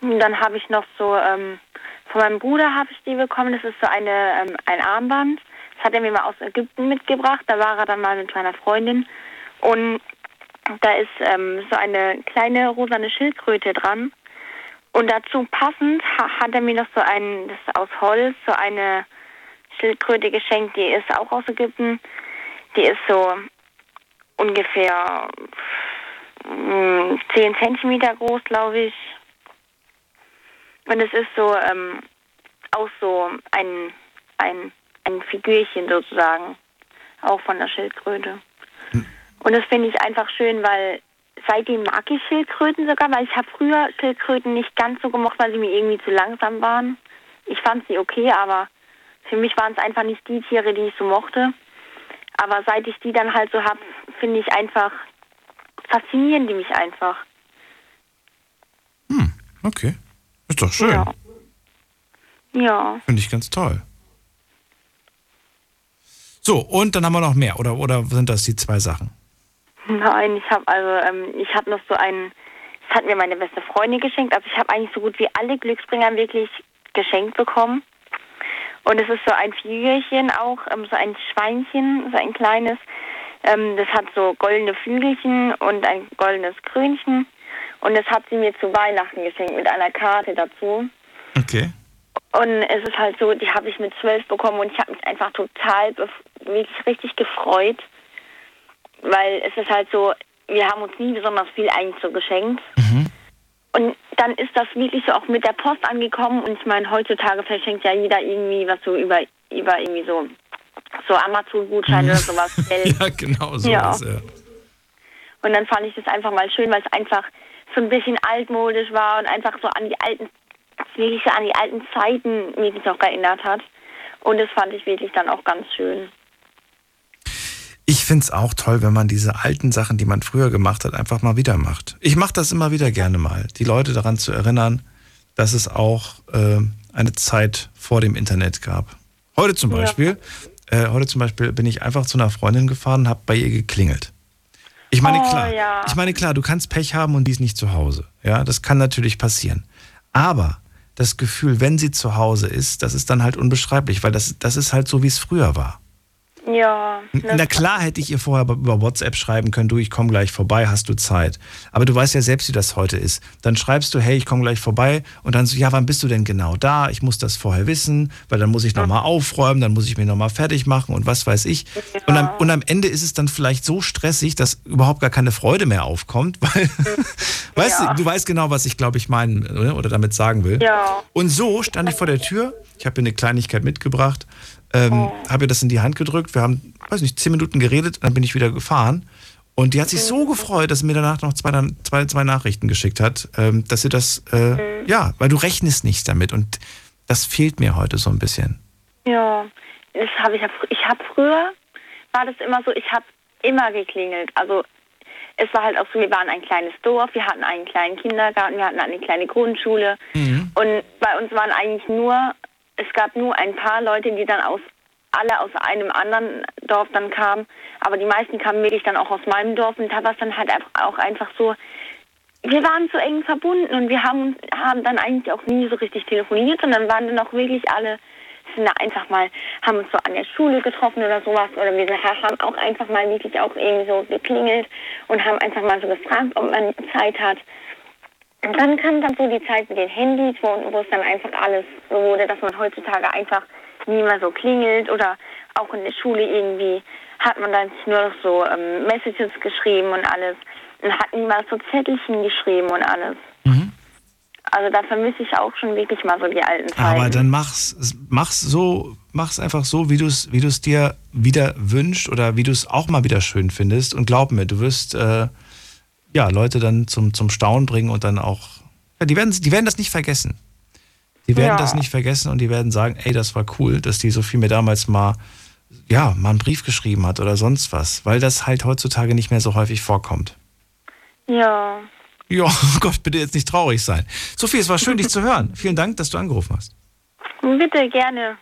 Dann habe ich noch so, ähm, von meinem Bruder habe ich die bekommen. Das ist so eine, ähm, ein Armband. Das hat er mir mal aus Ägypten mitgebracht. Da war er dann mal mit meiner Freundin. Und da ist ähm, so eine kleine rosane Schildkröte dran. Und dazu passend ha hat er mir noch so ein, das ist aus Holz, so eine Schildkröte geschenkt. Die ist auch aus Ägypten. Die ist so ungefähr mm, 10 Zentimeter groß, glaube ich. Und es ist so ähm, auch so ein, ein, ein Figürchen sozusagen, auch von der Schildkröte. Und das finde ich einfach schön, weil seitdem mag ich Schildkröten sogar, weil ich habe früher Schildkröten nicht ganz so gemocht, weil sie mir irgendwie zu langsam waren. Ich fand sie okay, aber für mich waren es einfach nicht die Tiere, die ich so mochte. Aber seit ich die dann halt so habe, finde ich einfach faszinieren die mich einfach. Okay. Ist doch schön. Ja. Ja. Finde ich ganz toll. So, und dann haben wir noch mehr, oder, oder sind das die zwei Sachen? Nein, ich habe also, ähm, ich habe noch so einen, das hat mir meine beste Freundin geschenkt. Also ich habe eigentlich so gut wie alle Glücksbringer wirklich geschenkt bekommen. Und es ist so ein Flügelchen auch, ähm, so ein Schweinchen, so ein kleines. Ähm, das hat so goldene Flügelchen und ein goldenes Krönchen. Und das hat sie mir zu Weihnachten geschenkt mit einer Karte dazu. Okay. Und es ist halt so, die habe ich mit zwölf bekommen und ich habe mich einfach total wirklich richtig gefreut. Weil es ist halt so, wir haben uns nie besonders viel eigentlich so geschenkt. Und dann ist das wirklich so auch mit der Post angekommen und ich meine, heutzutage verschenkt ja jeder irgendwie was so über, über irgendwie so, so Amazon-Gutscheine oder sowas. Ja, genau so. Ja. Ja. Und dann fand ich das einfach mal schön, weil es einfach so ein bisschen altmodisch war und einfach so an die alten, wirklich so an die alten Zeiten mich auch erinnert hat. Und das fand ich wirklich dann auch ganz schön. Ich finde es auch toll, wenn man diese alten Sachen, die man früher gemacht hat, einfach mal wieder macht. Ich mache das immer wieder gerne mal, die Leute daran zu erinnern, dass es auch äh, eine Zeit vor dem Internet gab. Heute zum Ja. Beispiel, äh, heute zum Beispiel bin ich einfach zu einer Freundin gefahren, habe bei ihr geklingelt. Ich meine Oh, klar, ja. ich meine klar, du kannst Pech haben und die ist nicht zu Hause. Ja, das kann natürlich passieren. Aber das Gefühl, wenn sie zu Hause ist, das ist dann halt unbeschreiblich, weil das, das ist halt so, wie es früher war. Ja. Na klar hätte ich ihr vorher über WhatsApp schreiben können, du, ich komme gleich vorbei, hast du Zeit. Aber du weißt ja selbst, wie das heute ist. Dann schreibst du, hey, ich komme gleich vorbei und dann so, ja, wann bist du denn genau da? Ich muss das vorher wissen, weil dann muss ich nochmal aufräumen, dann muss ich mich nochmal fertig machen und was weiß ich. Und, am, und am Ende ist es dann vielleicht so stressig, dass überhaupt gar keine Freude mehr aufkommt, weil, weißt du, du weißt genau, was ich glaube ich meinen oder, oder damit sagen will. Ja. Und so stand ich vor der Tür, ich habe ihr eine Kleinigkeit mitgebracht, ähm, habe ihr das in die Hand gedrückt, wir haben, weiß nicht, zehn Minuten geredet, dann bin ich wieder gefahren. Und die hat sich so gefreut, dass sie mir danach noch zwei, zwei, zwei Nachrichten geschickt hat, ähm, dass sie das, äh, ja, weil du rechnest nicht damit und das fehlt mir heute so ein bisschen. Ja, das habe ich Ich habe früher war das immer so. Ich habe immer geklingelt. Also es war halt auch so. Wir waren ein kleines Dorf. Wir hatten einen kleinen Kindergarten. Wir hatten eine kleine Grundschule. Und bei uns waren eigentlich nur. Es gab nur ein paar Leute, die dann aus alle aus einem anderen Dorf dann kamen. Aber die meisten kamen wirklich dann auch aus meinem Dorf. Und da war es dann halt auch einfach so. Wir waren so eng verbunden und wir haben, haben dann eigentlich auch nie so richtig telefoniert, sondern waren dann auch wirklich alle sind da einfach mal, haben uns so an der Schule getroffen oder sowas. Oder wir haben auch einfach mal wirklich auch irgendwie so geklingelt und haben einfach mal so gefragt, ob man Zeit hat. Und dann kam dann so die Zeit mit den Handys, wo, wo es dann einfach alles so wurde, dass man heutzutage einfach nie mehr so klingelt oder auch in der Schule irgendwie hat man dann nur noch so ähm, Messages geschrieben und alles und hat niemals so Zettelchen geschrieben und alles. Also da vermisse ich auch schon wirklich mal so die alten Zeiten. Aber dann mach's, mach's so, mach's einfach so, wie du es wie du's dir wieder wünschst oder wie du es auch mal wieder schön findest. Und glaub mir, du wirst äh, ja, Leute dann zum, zum Staunen bringen und dann auch, ja, die, werden, die werden das nicht vergessen. Die werden Ja. das nicht vergessen und die werden sagen, ey, das war cool, dass die Sophie mir damals mal, ja, mal einen Brief geschrieben hat oder sonst was, weil das halt heutzutage nicht mehr so häufig vorkommt. Ja. Ja, oh Gott, bitte jetzt nicht traurig sein. Sophie, es war schön, dich zu hören. Vielen Dank, dass du angerufen hast. Bitte, gerne.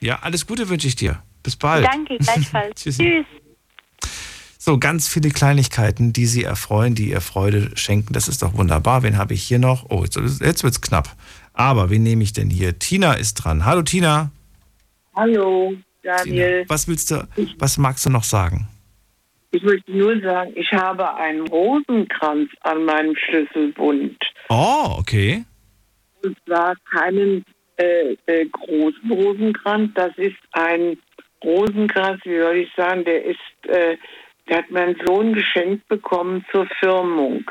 Ja, alles Gute wünsche ich dir. Bis bald. Danke, gleichfalls. Tschüss. Tschüss. So, ganz viele Kleinigkeiten, die sie erfreuen, die ihr Freude schenken. Das ist doch wunderbar. Wen habe ich hier noch? Oh, jetzt, jetzt wird's knapp. Aber wen nehme ich denn hier? Tina ist dran. Hallo Tina. Hallo, Daniel. Was willst du, was magst du noch sagen? Ich möchte nur sagen, ich habe einen Rosenkranz an meinem Schlüsselbund. Oh, okay. Und zwar keinen äh, äh, großen Rosenkranz. Das ist ein Rosenkranz, wie soll ich sagen, der ist, äh, der hat mein Sohn geschenkt bekommen zur Firmung.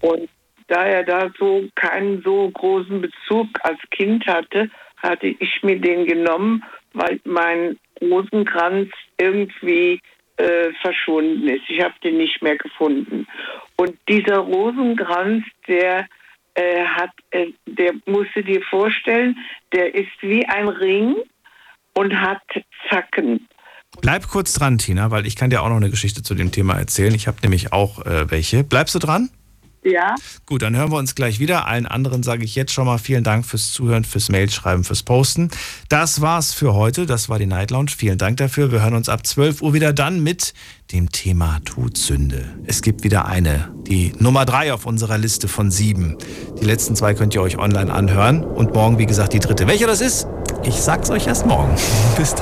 Und da er da so keinen so großen Bezug als Kind hatte, hatte ich mir den genommen, weil mein Rosenkranz irgendwie äh, verschwunden ist. Ich habe den nicht mehr gefunden. Und dieser Rosenkranz, der äh, hat, äh, der musst du dir vorstellen, der ist wie ein Ring und hat Zacken. Bleib kurz dran, Tina, weil ich kann dir auch noch eine Geschichte zu dem Thema erzählen. Ich habe nämlich auch äh, welche. Bleibst du dran? Ja. Gut, dann hören wir uns gleich wieder. Allen anderen sage ich jetzt schon mal vielen Dank fürs Zuhören, fürs Mailschreiben, fürs Posten. Das war's für heute. Das war die Night Lounge. Vielen Dank dafür. Wir hören uns ab 12 Uhr wieder dann mit dem Thema Todsünde. Es gibt wieder eine, die Nummer drei auf unserer Liste von sieben. Die letzten zwei könnt ihr euch online anhören. Und morgen, wie gesagt, die dritte. Welche das ist? Ich sag's euch erst morgen. Bis dann.